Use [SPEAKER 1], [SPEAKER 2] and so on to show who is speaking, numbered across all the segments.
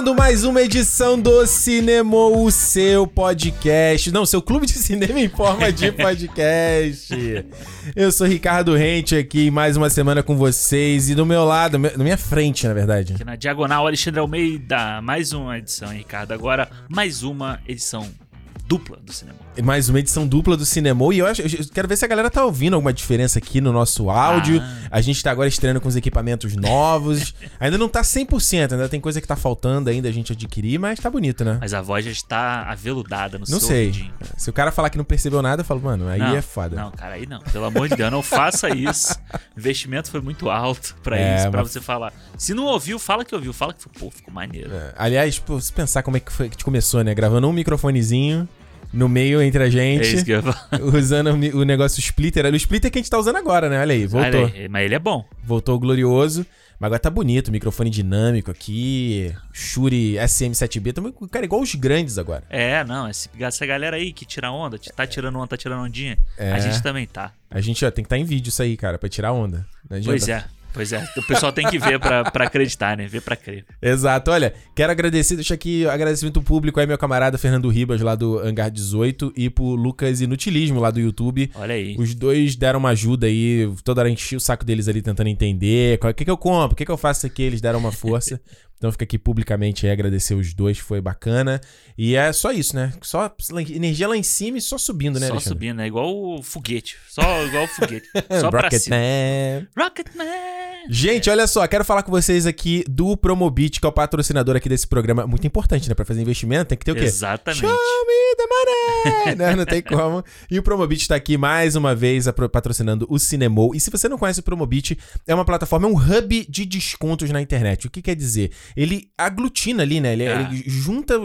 [SPEAKER 1] Começando mais uma edição do Cinema, o seu podcast. Não, seu clube de cinema em forma de podcast. Eu sou Ricardo Rente aqui, mais uma semana com vocês. E do meu lado, na minha frente, na verdade.
[SPEAKER 2] Aqui na Diagonal, Alexandre Almeida. Mais uma edição, Ricardo. Agora, mais uma edição dupla do cinema.
[SPEAKER 1] Mais uma edição dupla do Cinema. E eu, acho, eu quero ver se a galera tá ouvindo alguma diferença aqui no nosso áudio. Ah. A gente tá agora estreando com os equipamentos novos. ainda não tá 100%, ainda tem coisa que tá faltando ainda a gente adquirir, mas tá bonito, né?
[SPEAKER 2] Mas a voz já está aveludada no
[SPEAKER 1] não
[SPEAKER 2] seu
[SPEAKER 1] sei. Se o cara falar que não percebeu nada, eu falo, mano, aí
[SPEAKER 2] não,
[SPEAKER 1] é foda.
[SPEAKER 2] Não, cara, aí não. Pelo amor de Deus, não faça isso. O investimento foi muito alto pra é, isso, pra mas... você falar. Se não ouviu, fala que ouviu. Fala que pô, ficou maneiro. É.
[SPEAKER 1] Aliás, pô, se pensar como é que foi que começou, né? Gravando um microfonezinho no meio entre a gente. É isso que eu Usando o negócio splitter. O splitter que a gente tá usando agora, né? Olha aí, voltou. Olha
[SPEAKER 2] aí, mas ele é bom.
[SPEAKER 1] Voltou glorioso. Mas agora tá bonito, microfone dinâmico aqui, Shure SM7B, também, cara, igual os grandes agora.
[SPEAKER 2] É, não, essa galera aí que tira onda, tá tirando onda, tá tirando ondinha, é. a gente também tá.
[SPEAKER 1] A gente, ó, tem que estar tá em vídeo isso aí, cara, pra tirar onda.
[SPEAKER 2] Pois é. Pois é, o pessoal tem que ver pra, pra acreditar, né? Ver pra crer.
[SPEAKER 1] Exato. Olha, quero agradecer, deixa aqui agradecimento público aí, meu camarada Fernando Ribas, lá do Hangar 18, e pro Lucas Inutilismo, lá do YouTube.
[SPEAKER 2] Olha aí.
[SPEAKER 1] Os dois deram uma ajuda aí, toda hora enchi o saco deles ali tentando entender. O que, que eu compro? O que, que eu faço aqui? Eles deram uma força. Então fica aqui publicamente aí agradecer os dois, foi bacana. E é só isso, né? Só energia lá em cima e só subindo, né,
[SPEAKER 2] Só
[SPEAKER 1] Alexandre?
[SPEAKER 2] subindo, é igual o foguete. Só igual o foguete. Só pra
[SPEAKER 1] Rocket
[SPEAKER 2] cima.
[SPEAKER 1] Man.
[SPEAKER 2] Rocketman!
[SPEAKER 1] Gente, olha só, quero falar com vocês aqui do Promobit, que é o patrocinador aqui desse programa. Muito importante, né? Pra fazer investimento tem que ter o quê?
[SPEAKER 2] Exatamente.
[SPEAKER 1] Show me the money! não, não tem como. E o Promobit tá aqui mais uma vez patrocinando o Cinemol. E se você não conhece o Promobit, é uma plataforma, é um hub de descontos na internet. O que quer dizer? Ele aglutina ali, né? Ele, é. ele junta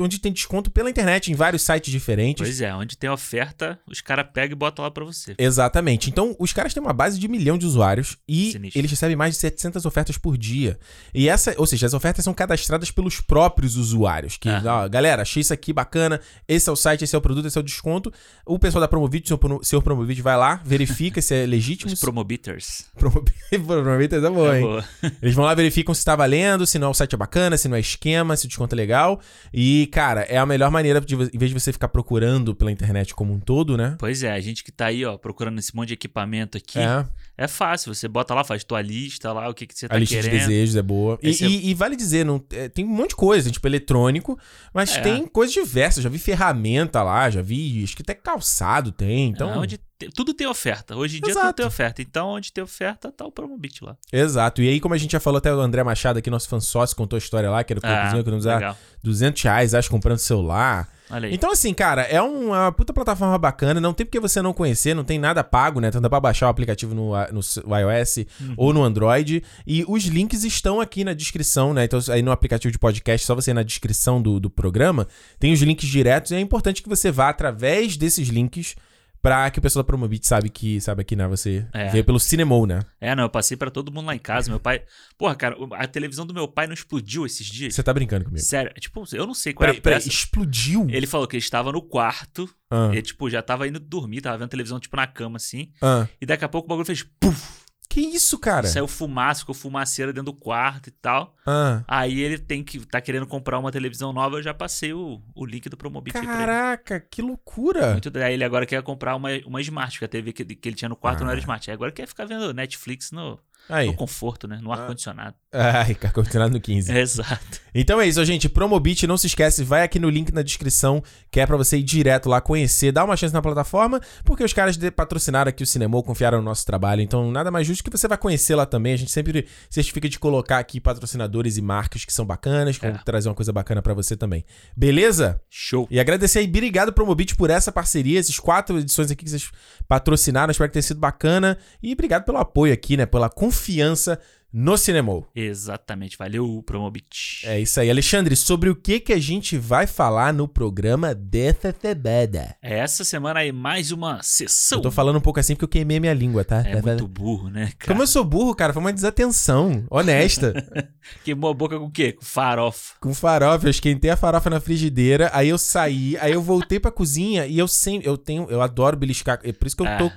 [SPEAKER 1] onde tem desconto pela internet em vários sites diferentes.
[SPEAKER 2] Pois é, onde tem oferta, os caras pegam e botam lá pra você.
[SPEAKER 1] Exatamente. Então, os caras têm uma base de milhão de usuários e Sinistro eles recebem mais de 700 ofertas por dia. E essa, ou seja, as ofertas são cadastradas pelos próprios usuários. Que, ó, galera, achei isso aqui bacana, esse é o site, esse é o produto, esse é o desconto. O pessoal da Promovit, seu, seu Promovit vai lá, verifica se é legítimo.
[SPEAKER 2] Os Promobiters.
[SPEAKER 1] Promobiters é bom, é hein? Boa. Eles vão lá, verificam se tá valendo, se não o site é bacana, se não é esquema, se o desconto é legal. E, cara, é a melhor maneira, de, em vez de você ficar procurando pela internet como um todo, né?
[SPEAKER 2] Pois é, a gente que tá aí, ó, procurando esse monte de equipamento aqui. É. É fácil, você bota lá, faz tua lista lá, o que, que você tá
[SPEAKER 1] querendo. A
[SPEAKER 2] lista
[SPEAKER 1] de desejos é boa. E, é... e, e, vale dizer, não, é, tem um monte de coisa, tipo eletrônico, mas é. tem coisas diversas. Já vi ferramenta lá, já vi, acho que até calçado tem, então...
[SPEAKER 2] É, onde tudo tem oferta. Hoje em dia Exato. tudo tem oferta. Então, onde tem oferta, tá o Promobit lá.
[SPEAKER 1] Exato. E aí, como a gente já falou, até o André Machado aqui, nosso fã sócio, contou a história lá, que era o ah, que nos usar 200 reais, acho, comprando celular. Então, assim, cara, é uma puta plataforma bacana. Não tem porque você não conhecer, não tem nada pago, né? Então dá pra baixar o aplicativo no, no iOS uhum. ou no Android. E os links estão aqui na descrição, né? Então, aí no aplicativo de podcast, só você ir na descrição do, do programa, tem os links diretos. E é importante que você vá através desses links pra que o pessoal da Promobit sabe que, sabe aqui, né? Você é. veio pelo Cinemol, né?
[SPEAKER 2] É, não, eu passei para todo mundo lá em casa. Meu pai. Porra, cara, a televisão do meu pai não explodiu esses dias.
[SPEAKER 1] Você tá brincando comigo?
[SPEAKER 2] Sério, tipo, eu não sei qual
[SPEAKER 1] peraí, é a peraí, explodiu?
[SPEAKER 2] Ele falou que ele estava no quarto. Ah. Ele, tipo, já tava indo dormir, tava vendo televisão, tipo, na cama, assim.
[SPEAKER 1] Ah.
[SPEAKER 2] E daqui a pouco o bagulho fez. Puf!
[SPEAKER 1] Que isso, cara?
[SPEAKER 2] Saiu fumaça, ficou fumaceira dentro do quarto e tal.
[SPEAKER 1] Ah.
[SPEAKER 2] Aí ele tem que tá querendo comprar uma televisão nova, eu já passei o, o link do Promobit
[SPEAKER 1] Caraca, que loucura!
[SPEAKER 2] Muito, aí ele agora quer comprar uma, uma Smart, porque a TV que, que ele tinha no quarto ah. não era ah. Smart. Aí agora quer ficar vendo Netflix no, Aí. No conforto, né? No ah. ar-condicionado.
[SPEAKER 1] Ai, ar-condicionado no 15.
[SPEAKER 2] Exato.
[SPEAKER 1] Então é isso, gente. Promobit, não se esquece, vai aqui no link na descrição, que é pra você ir direto lá conhecer, dar uma chance na plataforma, porque os caras patrocinaram aqui o Cinema, confiaram no nosso trabalho. Então, nada mais justo que você vai conhecer lá também. A gente sempre certifica de colocar aqui patrocinadores e marcas que são bacanas, que é. vão trazer uma coisa bacana para você também. Beleza?
[SPEAKER 2] Show.
[SPEAKER 1] E agradecer aí, obrigado, Promobit, por essa parceria, esses quatro edições aqui que vocês patrocinaram. Espero que tenha sido bacana. E obrigado pelo apoio aqui, né? Pela confiança confiança no Cinemol.
[SPEAKER 2] Exatamente, valeu Promobit.
[SPEAKER 1] É isso aí. Alexandre, sobre o que que a gente vai falar no programa dessa semana?
[SPEAKER 2] É essa semana aí mais uma sessão.
[SPEAKER 1] Eu tô falando um pouco assim porque eu queimei minha língua, tá?
[SPEAKER 2] É muito burro, né,
[SPEAKER 1] cara? Como eu sou burro, cara, foi uma desatenção, honesta.
[SPEAKER 2] Queimou a boca com o quê? Com farofa.
[SPEAKER 1] Com farofa, eu esquentei a farofa na frigideira, aí eu saí, aí eu voltei pra cozinha e eu sempre, eu tenho, eu adoro beliscar, é por isso que eu tô...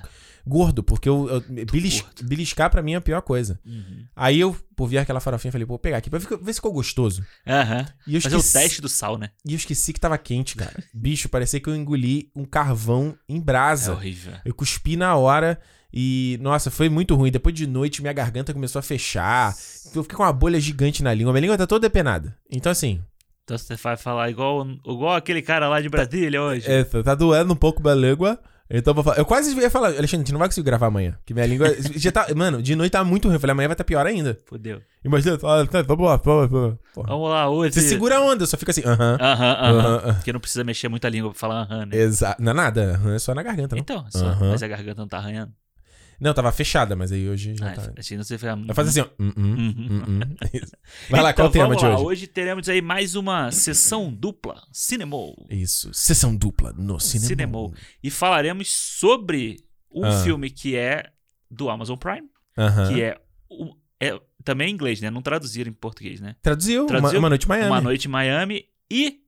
[SPEAKER 1] gordo, porque eu, eu belis, beliscar pra mim é a pior coisa. Uhum. Aí eu, por ver aquela farofinha, falei, pô, vou pegar aqui pra ver se ficou gostoso.
[SPEAKER 2] Aham. Uhum. Fazer esqueci... o teste do sal, né?
[SPEAKER 1] E eu esqueci que tava quente, cara. Bicho, parecia que eu engoli um carvão em brasa.
[SPEAKER 2] É horrível.
[SPEAKER 1] Eu cuspi na hora. E, nossa, foi muito ruim. Depois de noite, minha garganta começou a fechar. Eu fiquei com uma bolha gigante na língua. Minha língua tá toda depenada. Então, assim.
[SPEAKER 2] Então você vai falar igual, igual aquele cara lá de Brasília hoje.
[SPEAKER 1] É, tá doendo um pouco minha língua. Então eu vou falar. Eu quase ia falar, Alexandre, a gente não vai conseguir gravar amanhã. Que minha língua. já tá, mano, de noite tá muito ruim. Eu falei, amanhã vai estar tá pior ainda.
[SPEAKER 2] Fudeu.
[SPEAKER 1] Imagina, fala, tá, vamos lá, vamos lá.
[SPEAKER 2] Vamos lá, hoje.
[SPEAKER 1] Você segura a onda, só fica assim, aham.
[SPEAKER 2] Aham, aham. Porque não precisa mexer muito a língua pra falar aham, né?
[SPEAKER 1] Exato. Não é nada, aham é só na garganta. Não?
[SPEAKER 2] Então, só, mas a garganta não tá arranhando.
[SPEAKER 1] Não, tava fechada, mas aí hoje já ah, tá.
[SPEAKER 2] Assim você fica...
[SPEAKER 1] Vai fazer assim, ó. Hum, hum, hum, Vai lá, então, qual o tema de hoje?
[SPEAKER 2] Hoje teremos aí mais uma sessão dupla, Cinemol.
[SPEAKER 1] Isso, sessão dupla no Cinemol. Cinemol.
[SPEAKER 2] E falaremos sobre um ah. filme que é do Amazon Prime, uh -huh. que é, é também em inglês, né? Não traduziram em português, né?
[SPEAKER 1] Traduziu, Traduziu uma, uma Noite em Miami.
[SPEAKER 2] Uma Noite em Miami e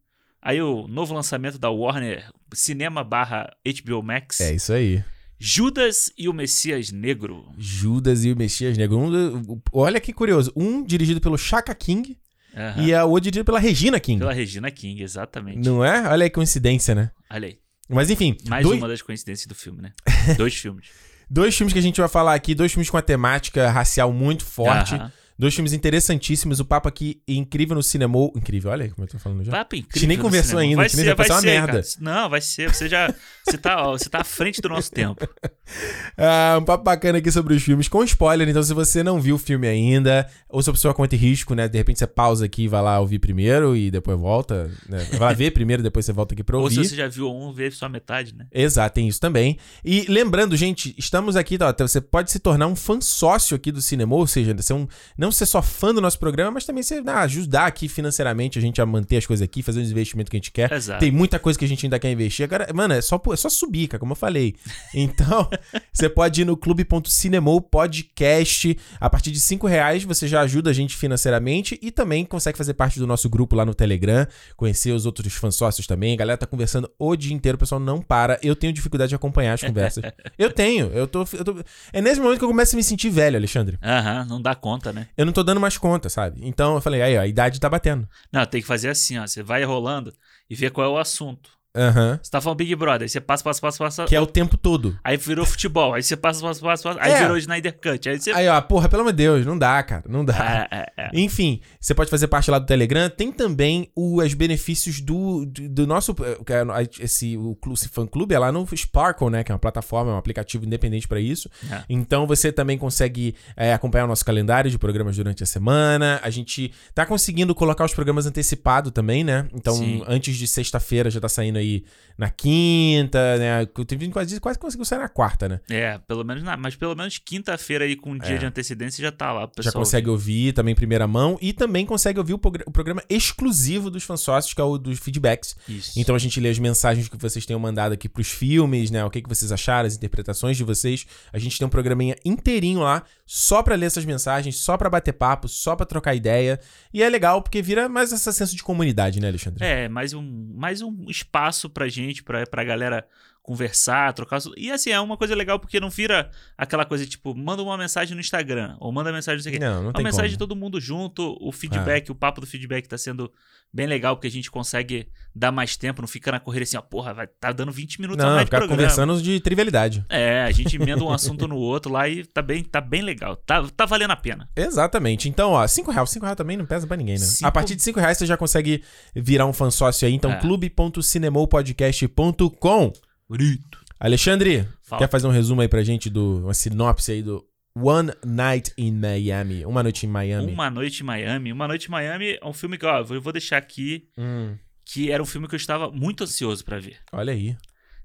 [SPEAKER 2] aí o novo lançamento da Warner, Cinema barra HBO Max.
[SPEAKER 1] É isso aí.
[SPEAKER 2] Judas e o Messias Negro.
[SPEAKER 1] Judas e o Messias Negro. Um, olha que curioso. Um dirigido pelo Chaka King uhum. e a outro dirigido pela Regina King.
[SPEAKER 2] Pela Regina King, exatamente.
[SPEAKER 1] Não é? Olha aí coincidência, né?
[SPEAKER 2] Olha aí.
[SPEAKER 1] Mas enfim.
[SPEAKER 2] Mais dois... uma das coincidências do filme, né? dois filmes.
[SPEAKER 1] Dois filmes que a gente vai falar aqui, dois filmes com a temática racial muito forte. Uhum. Dois filmes interessantíssimos. O papo aqui incrível no cinema. Incrível, olha aí como eu tô falando já.
[SPEAKER 2] Papo incrível. A
[SPEAKER 1] gente nem conversou ainda. Vai ser, vai ser uma merda. Cara.
[SPEAKER 2] Não, vai ser. Você já. Você tá, ó, você tá à frente do nosso tempo.
[SPEAKER 1] ah, um papo bacana aqui sobre os filmes, com spoiler. Então, se você não viu o filme ainda, ou se a pessoa conta risco, né? De repente você pausa aqui e vai lá ouvir primeiro e depois volta. Né? Vai lá ver primeiro, depois você volta aqui pra ouvir.
[SPEAKER 2] Ou se você já viu um, vê só metade, né?
[SPEAKER 1] Exato, tem isso também. E lembrando, gente, estamos aqui, tá, você pode se tornar um fã sócio aqui do cinema, ou seja, ser um, não ser só fã do nosso programa, mas também você ah, ajudar aqui financeiramente a gente a manter as coisas aqui, fazer os investimentos que a gente quer. Exato. Tem muita coisa que a gente ainda quer investir. Agora, mano, é só, é só subir, cara, como eu falei. Então, você pode ir no clube.cinemou podcast. A partir de 5 reais você já ajuda a gente financeiramente e também consegue fazer parte do nosso grupo lá no Telegram, conhecer os outros fãs sócios também. A galera tá conversando o dia inteiro, o pessoal não para. Eu tenho dificuldade de acompanhar as conversas. eu tenho, eu tô, eu tô. É nesse momento que eu começo a me sentir velho, Alexandre.
[SPEAKER 2] Aham, não dá conta, né?
[SPEAKER 1] Eu não tô dando mais conta sabe? Então eu falei, aí, ó, a idade tá batendo.
[SPEAKER 2] Não, tem que fazer assim, ó. Você vai rolando e vê qual é o assunto.
[SPEAKER 1] Uhum.
[SPEAKER 2] Você tá falando Big Brother, aí você passa, passa, passa, passa.
[SPEAKER 1] Que é o tempo todo.
[SPEAKER 2] Aí virou futebol, aí você passa, passa, passa, passa. Aí é. virou Snyder Cut. Aí, você...
[SPEAKER 1] aí, ó, porra, pelo amor de Deus, não dá, cara. Não dá. É, é, é. Enfim, você pode fazer parte lá do Telegram. Tem também os benefícios do, do, do nosso. É, esse, o, esse fã clube é lá no Sparkle, né? Que é uma plataforma, é um aplicativo independente para isso. É. Então você também consegue acompanhar o nosso calendário de programas durante a semana. A gente tá conseguindo colocar os programas antecipado também, né? Então, Sim. antes de sexta-feira já tá saindo aí na quinta, né? Teve quase, quase conseguiu sair na quarta, né?
[SPEAKER 2] É, pelo menos na, mas pelo menos quinta-feira aí com um dia é. de antecedência já tá lá.
[SPEAKER 1] Já consegue ouvir. ouvir também em primeira mão e também consegue ouvir o, progr o programa exclusivo dos fansócios, que é o dos feedbacks. Isso. Então a gente lê as mensagens que vocês tenham mandado aqui pros filmes, né? O que, que vocês acharam, as interpretações de vocês. A gente tem um programinha inteirinho lá, só pra ler essas mensagens, só pra bater papo, só pra trocar ideia. E é legal porque vira mais essa senso de comunidade, né, Alexandre?
[SPEAKER 2] É, mais um, mais um espaço pra gente gente, pra, pra galera conversar, trocar. E assim, é uma coisa legal porque não vira aquela coisa tipo, manda uma mensagem no Instagram, ou manda mensagem não sei o quê.
[SPEAKER 1] Não, não
[SPEAKER 2] uma mensagem
[SPEAKER 1] como.
[SPEAKER 2] de todo mundo junto, o feedback, é. o papo do feedback tá sendo bem legal, porque a gente consegue dar mais tempo, não fica na corrida assim, ó, porra, vai tá dando 20 minutos
[SPEAKER 1] não,
[SPEAKER 2] a mais
[SPEAKER 1] de programa. conversando de trivialidade.
[SPEAKER 2] É, a gente emenda um assunto no outro lá e tá bem, tá bem legal. Tá, tá valendo a pena.
[SPEAKER 1] Exatamente. Então, ó, 5 reais, 5 reais também não pesa pra ninguém, né? Cinco... A partir de 5 reais você já consegue virar um fã sócio aí, então é. clube.cinemopodcast.com
[SPEAKER 2] Bonito.
[SPEAKER 1] Alexandre, Fala. quer fazer um resumo aí pra gente do uma sinopse aí do One Night in Miami, Uma Noite em Miami.
[SPEAKER 2] Uma Noite em Miami. Uma Noite em Miami é um filme que, ó, eu vou deixar aqui hum. que era um filme que eu estava muito ansioso para ver.
[SPEAKER 1] Olha aí.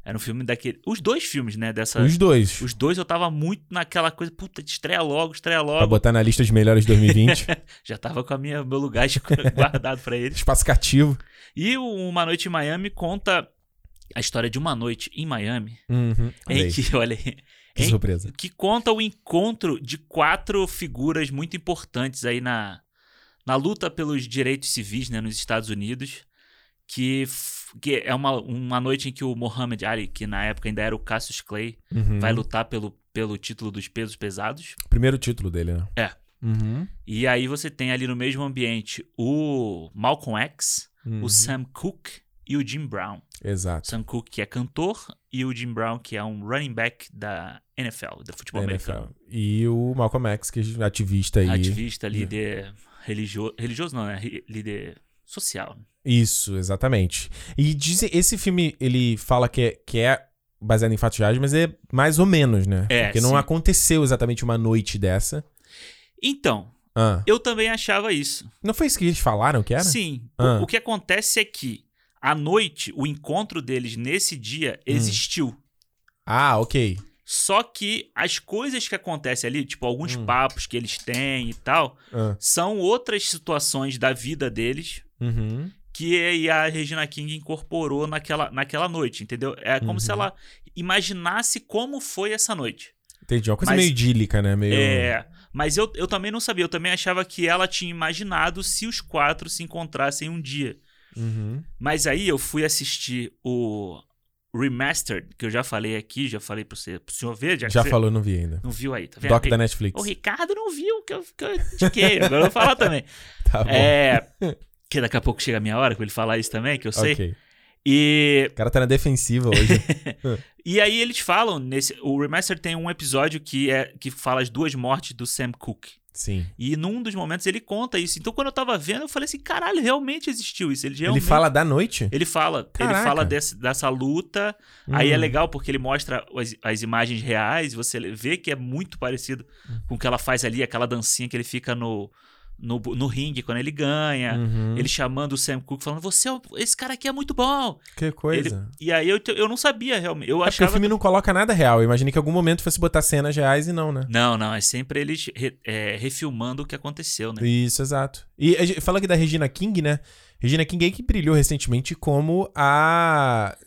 [SPEAKER 2] Era um filme daquele. Os dois filmes, né? Dessa...
[SPEAKER 1] Os dois.
[SPEAKER 2] Os dois eu tava muito naquela coisa, puta, estreia logo, estreia logo.
[SPEAKER 1] Pra botar na lista de melhores de 2020.
[SPEAKER 2] Já tava com a minha, meu lugar guardado para eles.
[SPEAKER 1] Espaço cativo.
[SPEAKER 2] E o Uma Noite em Miami conta a história de uma noite em Miami,
[SPEAKER 1] uhum,
[SPEAKER 2] em que, olha aí,
[SPEAKER 1] que em, surpresa.
[SPEAKER 2] Que conta o encontro de quatro figuras muito importantes aí na, na luta pelos direitos civis né, nos Estados Unidos, que, que é uma, uma noite em que o Muhammad Ali, que na época ainda era o Cassius Clay, uhum. vai lutar pelo pelo título dos pesos pesados.
[SPEAKER 1] Primeiro título dele, né?
[SPEAKER 2] É.
[SPEAKER 1] Uhum.
[SPEAKER 2] E aí você tem ali no mesmo ambiente o Malcolm X, uhum. o Sam Cooke e o Jim Brown.
[SPEAKER 1] Exato.
[SPEAKER 2] Sam Cooke, que é cantor, e o Jim Brown, que é um running back da NFL, do futebol da americano. NFL.
[SPEAKER 1] E o Malcolm X, que é ativista aí.
[SPEAKER 2] Ativista, líder religioso. Religioso não, né? Líder social.
[SPEAKER 1] Isso, exatamente. E dizem, esse filme, ele fala que é, que é baseado em fatos reais, mas é mais ou menos, né?
[SPEAKER 2] É,
[SPEAKER 1] Porque não aconteceu exatamente uma noite dessa.
[SPEAKER 2] Então, ah. eu também achava isso.
[SPEAKER 1] Não foi isso que eles falaram que era?
[SPEAKER 2] Sim. Ah. O, o, que acontece é que, à noite, o encontro deles nesse dia hum. existiu. Hum.
[SPEAKER 1] Ah, ok.
[SPEAKER 2] Só que as coisas que acontecem ali, tipo alguns hum. papos que eles têm e tal, ah. são outras situações da vida deles
[SPEAKER 1] uhum.
[SPEAKER 2] que a Regina King incorporou naquela, naquela noite, entendeu? É como uhum. se ela imaginasse como foi essa noite.
[SPEAKER 1] Entendi, uma coisa mas, meio idílica, né? Meio...
[SPEAKER 2] É, mas eu, eu também não sabia, eu também achava que ela tinha imaginado se os quatro se encontrassem um dia.
[SPEAKER 1] Uhum.
[SPEAKER 2] Mas aí eu fui assistir o Remastered, que eu já falei aqui, já falei pro, você, pro senhor ver.
[SPEAKER 1] Já, já falou, não vi ainda.
[SPEAKER 2] Não viu aí, tá
[SPEAKER 1] vendo? Doc da Netflix.
[SPEAKER 2] O Ricardo não viu, que eu, que eu indiquei, agora eu vou falar também.
[SPEAKER 1] Tá bom.
[SPEAKER 2] É, que daqui a pouco chega a minha hora pra ele falar isso também, que eu sei.
[SPEAKER 1] Ok.
[SPEAKER 2] E.
[SPEAKER 1] O cara tá na defensiva hoje.
[SPEAKER 2] e aí eles falam nesse. O Remaster tem um episódio que é que fala as duas mortes do Sam Cooke.
[SPEAKER 1] Sim.
[SPEAKER 2] E num dos momentos ele conta isso. Então quando eu tava vendo, eu falei assim: caralho, realmente existiu isso. Ele, realmente...
[SPEAKER 1] ele fala da noite?
[SPEAKER 2] Ele fala. Caraca. Ele fala desse, dessa luta. Hum. Aí é hum. legal porque ele mostra as, as imagens reais. Você vê que é muito parecido hum. com o que ela faz ali, aquela dancinha que ele fica no no, no ringue quando ele ganha. Uhum. Ele chamando o Sam Cooke, falando: Você, é esse cara aqui é muito bom.
[SPEAKER 1] Que coisa.
[SPEAKER 2] Ele, e aí eu, eu não sabia realmente. Eu é
[SPEAKER 1] achava... porque o filme não coloca nada real. Eu imaginei que em algum momento fosse botar cenas reais e não, né?
[SPEAKER 2] Não, não. É sempre eles re, é, refilmando o que aconteceu, né?
[SPEAKER 1] Isso, exato. E fala aqui da Regina King, né? Regina King que brilhou recentemente como a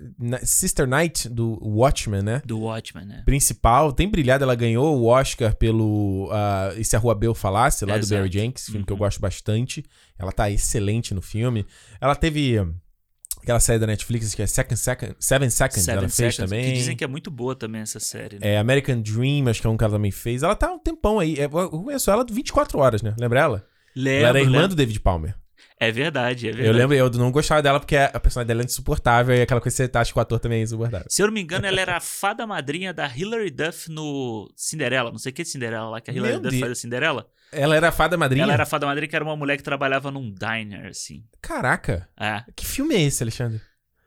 [SPEAKER 1] Sister Knight do Watchmen, né?
[SPEAKER 2] Do Watchmen, né?
[SPEAKER 1] Principal. Tem brilhado, ela ganhou o Oscar pelo uh, E se a Rua Bel Falasse, lá Exato. do Barry Jenkins, filme uhum. que eu uhum. gosto bastante. Ela tá excelente no filme. Ela teve aquela série da Netflix que é Second Second, Seven Seconds, Seven ela fez também. Que
[SPEAKER 2] dizem que é muito boa também essa série. Né?
[SPEAKER 1] É, American Dream, acho que é um que ela também fez. Ela tá um tempão aí. É, eu conheço ela 24 horas, né? Lembra ela?
[SPEAKER 2] Lembro,
[SPEAKER 1] ela era irmã lembro. do David Palmer.
[SPEAKER 2] É verdade, é verdade.
[SPEAKER 1] Eu lembro, eu não gostava dela porque a personagem dela é insuportável e aquela coisa que você acha que o ator também é insuportável.
[SPEAKER 2] Se eu não me engano, ela era a fada madrinha da Hilary Duff no Cinderela. Não sei o que é Cinderela lá, que a Hilary Duff Deus. faz a Cinderela.
[SPEAKER 1] Ela era a fada madrinha?
[SPEAKER 2] Ela era a fada madrinha, que era uma mulher que trabalhava num diner, assim.
[SPEAKER 1] Caraca.
[SPEAKER 2] É.
[SPEAKER 1] Que filme é esse, Alexandre?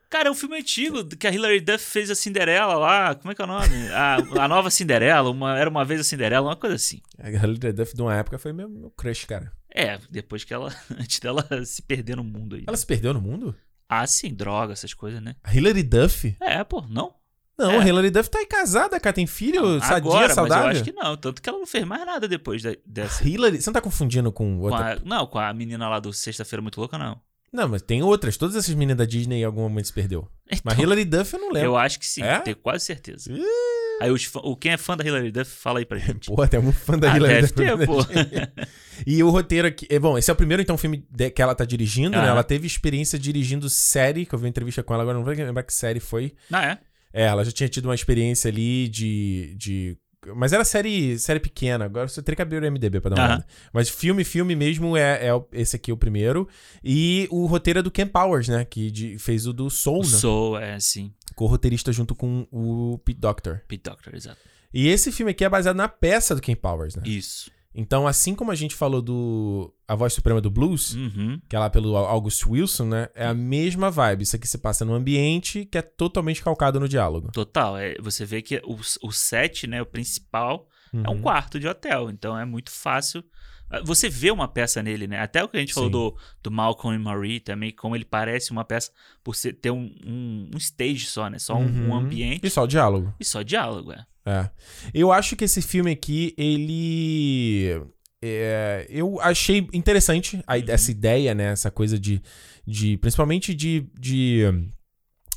[SPEAKER 2] Cara, é um filme antigo que a Hilary Duff fez a Cinderela lá. Como é que é o nome? A, a nova Cinderela, uma, era uma vez a Cinderela, uma coisa assim.
[SPEAKER 1] A Hilary Duff de uma época foi meu, meu crush, cara.
[SPEAKER 2] É, depois que ela. Antes dela se perder no mundo aí.
[SPEAKER 1] Ela se perdeu no mundo?
[SPEAKER 2] Ah, sim, droga, essas coisas, né?
[SPEAKER 1] A Hilary Duff?
[SPEAKER 2] É, pô, não?
[SPEAKER 1] Não,
[SPEAKER 2] é.
[SPEAKER 1] a Hilary Duff tá aí casada, cara, tem filho, não, sadia, agora, saudável.
[SPEAKER 2] Mas eu acho que não, tanto que ela não fez mais nada depois dessa.
[SPEAKER 1] A Hilary, você não tá confundindo com outra?
[SPEAKER 2] Com a, não, com a menina lá do Sexta-feira Muito Louca, não.
[SPEAKER 1] Não, mas tem outras. Todas essas meninas da Disney em algum momento se perdeu. Então, mas Hilary Duff eu não lembro.
[SPEAKER 2] Eu acho que sim, é? tenho quase certeza. Aí os, o, quem é fã da Hilary Duff, fala aí pra gente.
[SPEAKER 1] Pô, tem um fã da
[SPEAKER 2] ah,
[SPEAKER 1] Hilary
[SPEAKER 2] Duff. Ter, pô.
[SPEAKER 1] e o roteiro aqui. É, bom, esse é o primeiro, então, filme que ela tá dirigindo, ah. né? Ela teve experiência dirigindo série, que eu vi uma entrevista com ela, agora não vou lembrar que série foi.
[SPEAKER 2] Ah, é?
[SPEAKER 1] É, ela já tinha tido uma experiência ali de, de mas era série, série pequena. Agora você teria que abrir o MDB pra dar uma olhada. Mas filme, filme mesmo é, é esse aqui o primeiro. E o roteiro é do Ken Powers, né? Que de, fez o do Soul, o né?
[SPEAKER 2] Soul, é, sim.
[SPEAKER 1] Co-roteirista junto com o Pete Doctor.
[SPEAKER 2] Pete Doctor, exato.
[SPEAKER 1] E esse filme aqui é baseado na peça do Ken Powers, né?
[SPEAKER 2] Isso.
[SPEAKER 1] Então, assim como a gente falou do A Voz Suprema do Blues,
[SPEAKER 2] uhum.
[SPEAKER 1] que é lá pelo August Wilson, né? É a mesma vibe. Isso aqui se passa num ambiente que é totalmente calcado no diálogo.
[SPEAKER 2] Total. É, você vê que o, o set, né? O principal uhum. é um uhum. quarto de hotel. Então, é muito fácil. Ah, você vê uma peça nele, né? Até o que a gente Sim. falou do, do Malcolm e Marie também, como ele parece uma peça por ser, ter um, um, um stage só, né? Só um, um
[SPEAKER 1] uhum.
[SPEAKER 2] ambiente.
[SPEAKER 1] E só diálogo.
[SPEAKER 2] E só diálogo, é.
[SPEAKER 1] É. Eu acho que esse filme aqui, ele. É, eu achei interessante a, uhum. essa ideia, né? Essa coisa de. de principalmente de, de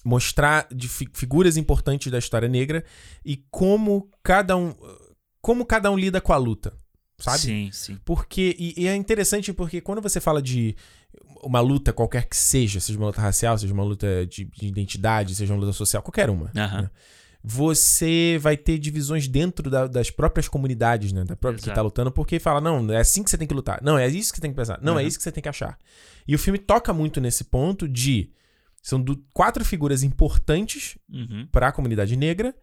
[SPEAKER 1] mostrar de fi, figuras importantes da história negra e como cada um. Como cada um lida com a luta. Sabe?
[SPEAKER 2] Sim, sim.
[SPEAKER 1] Porque. E, e é interessante porque quando você fala de uma luta qualquer que seja, seja uma luta racial, seja uma luta de, de identidade, seja uma luta social, qualquer uma.
[SPEAKER 2] Uhum. Né?
[SPEAKER 1] Você vai ter divisões dentro da, das próprias comunidades, né? Da própria Exato. que tá lutando, porque fala, não, é assim que você tem que lutar. Não, é isso que você tem que pensar. Não, é uhum. é isso que você tem que achar. E o filme toca muito nesse ponto de. São do, quatro figuras importantes uhum. para a comunidade negra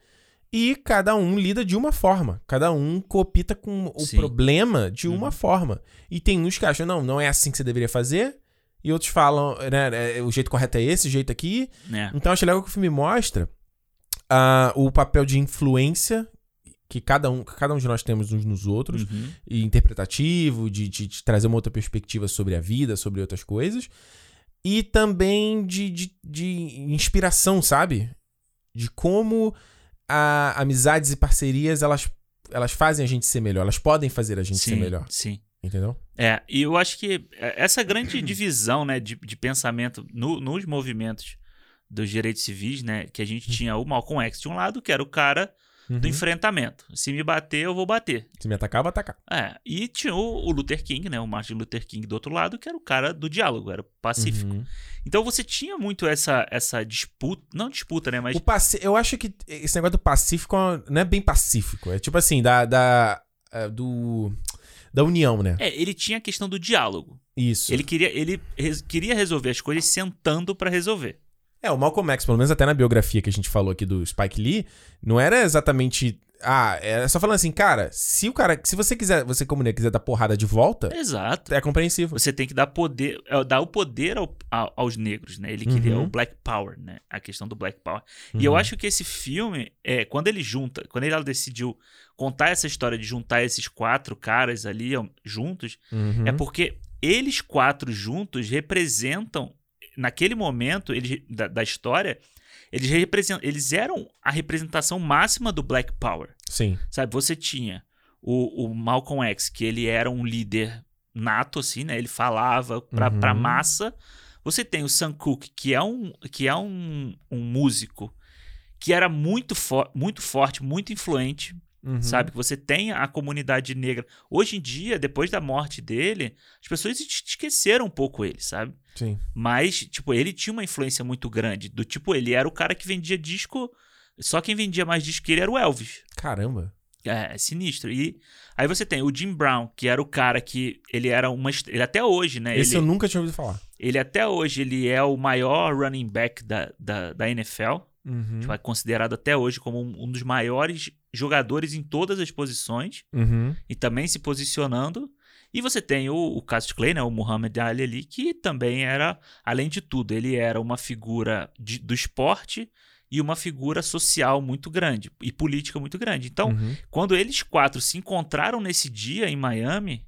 [SPEAKER 1] e cada um lida de uma forma. Cada um copita com o Sim. problema de uma uhum. forma. E tem uns que acham, não, não é assim que você deveria fazer. E outros falam, né, é, o jeito correto é esse, o jeito aqui. É. Então acho legal que o filme mostra uh, o papel de influência que cada um, que cada um de nós temos uns nos outros, uhum. e interpretativo, de, de, de, trazer uma outra perspectiva sobre a vida, sobre outras coisas, e também de, de, de inspiração, sabe? De como a, amizades e parcerias elas, elas fazem a gente ser melhor, elas podem fazer a gente sim, ser melhor.
[SPEAKER 2] Sim.
[SPEAKER 1] Entendeu?
[SPEAKER 2] É, e eu acho que essa grande divisão né, de, de pensamento no, nos movimentos dos direitos civis, né? Que a gente uhum. tinha o Malcolm X de um lado, que era o cara uhum. do enfrentamento. Se me bater, eu vou bater.
[SPEAKER 1] Se me atacar, eu vou atacar.
[SPEAKER 2] É. E tinha o, o, Luther King, né? O Martin Luther King do outro lado, que era o cara do diálogo, era pacífico. Uhum. Então você tinha muito essa, essa disputa. Não disputa, né? Mas.
[SPEAKER 1] O paci... Eu acho que esse negócio do pacífico não é bem pacífico. É tipo assim, da. da uh, do da união, né?
[SPEAKER 2] É, ele tinha a questão do diálogo.
[SPEAKER 1] Isso.
[SPEAKER 2] Ele queria, ele res, queria resolver as coisas sentando para resolver.
[SPEAKER 1] É, o Malcolm X, pelo menos até na biografia que a gente falou aqui do Spike Lee, não era exatamente. Ah, era só falando assim, cara, se o cara. Se você quiser, você como mulher quiser dar porrada de volta.
[SPEAKER 2] Exato.
[SPEAKER 1] É compreensível.
[SPEAKER 2] Você tem que dar poder. É, dar o poder ao, ao, aos negros, né? Ele queria uhum. o Black Power, né? A questão do Black Power. Uhum. E eu uhum. acho que esse filme, é, quando ele junta, quando ele decidiu contar essa história de juntar esses quatro caras ali juntos, uhum. é porque eles quatro juntos representam naquele momento eles, da, da história, eles, representam, eles eram a representação máxima do Black Power.
[SPEAKER 1] Sim.
[SPEAKER 2] Sabe, você tinha o, o Malcolm X, que ele era um líder nato, assim, né? Ele falava pra, uhum. pra massa. Você tem o Sam Cooke, que é um, que é um, um músico que era muito, fo muito forte, muito influente. Uhum. Sabe? Que você tem a comunidade negra. Hoje em dia, depois da morte dele, as pessoas esqueceram um pouco ele, sabe?
[SPEAKER 1] Sim.
[SPEAKER 2] Mas, tipo, ele tinha uma influência muito grande. Do tipo, ele era o cara que vendia disco. Só quem vendia mais disco que ele era o Elvis.
[SPEAKER 1] Caramba.
[SPEAKER 2] É, é sinistro. E aí você tem o Jim Brown, que era o cara que ele era uma ele até hoje, né?
[SPEAKER 1] Esse
[SPEAKER 2] ele,
[SPEAKER 1] eu nunca tinha ouvido falar.
[SPEAKER 2] Ele até hoje ele é o maior running back da, da, da NFL. Uhum. Tipo, é considerado até hoje como um, um, dos maiores jogadores em todas as posições
[SPEAKER 1] uhum.
[SPEAKER 2] e também se posicionando. E você tem o, o Cassius Clay, né, o Muhammad Ali ali, que também era, além de tudo, ele era uma figura de, do esporte e uma figura social muito grande e política muito grande. Então, uhum. quando eles quatro se encontraram nesse dia em Miami,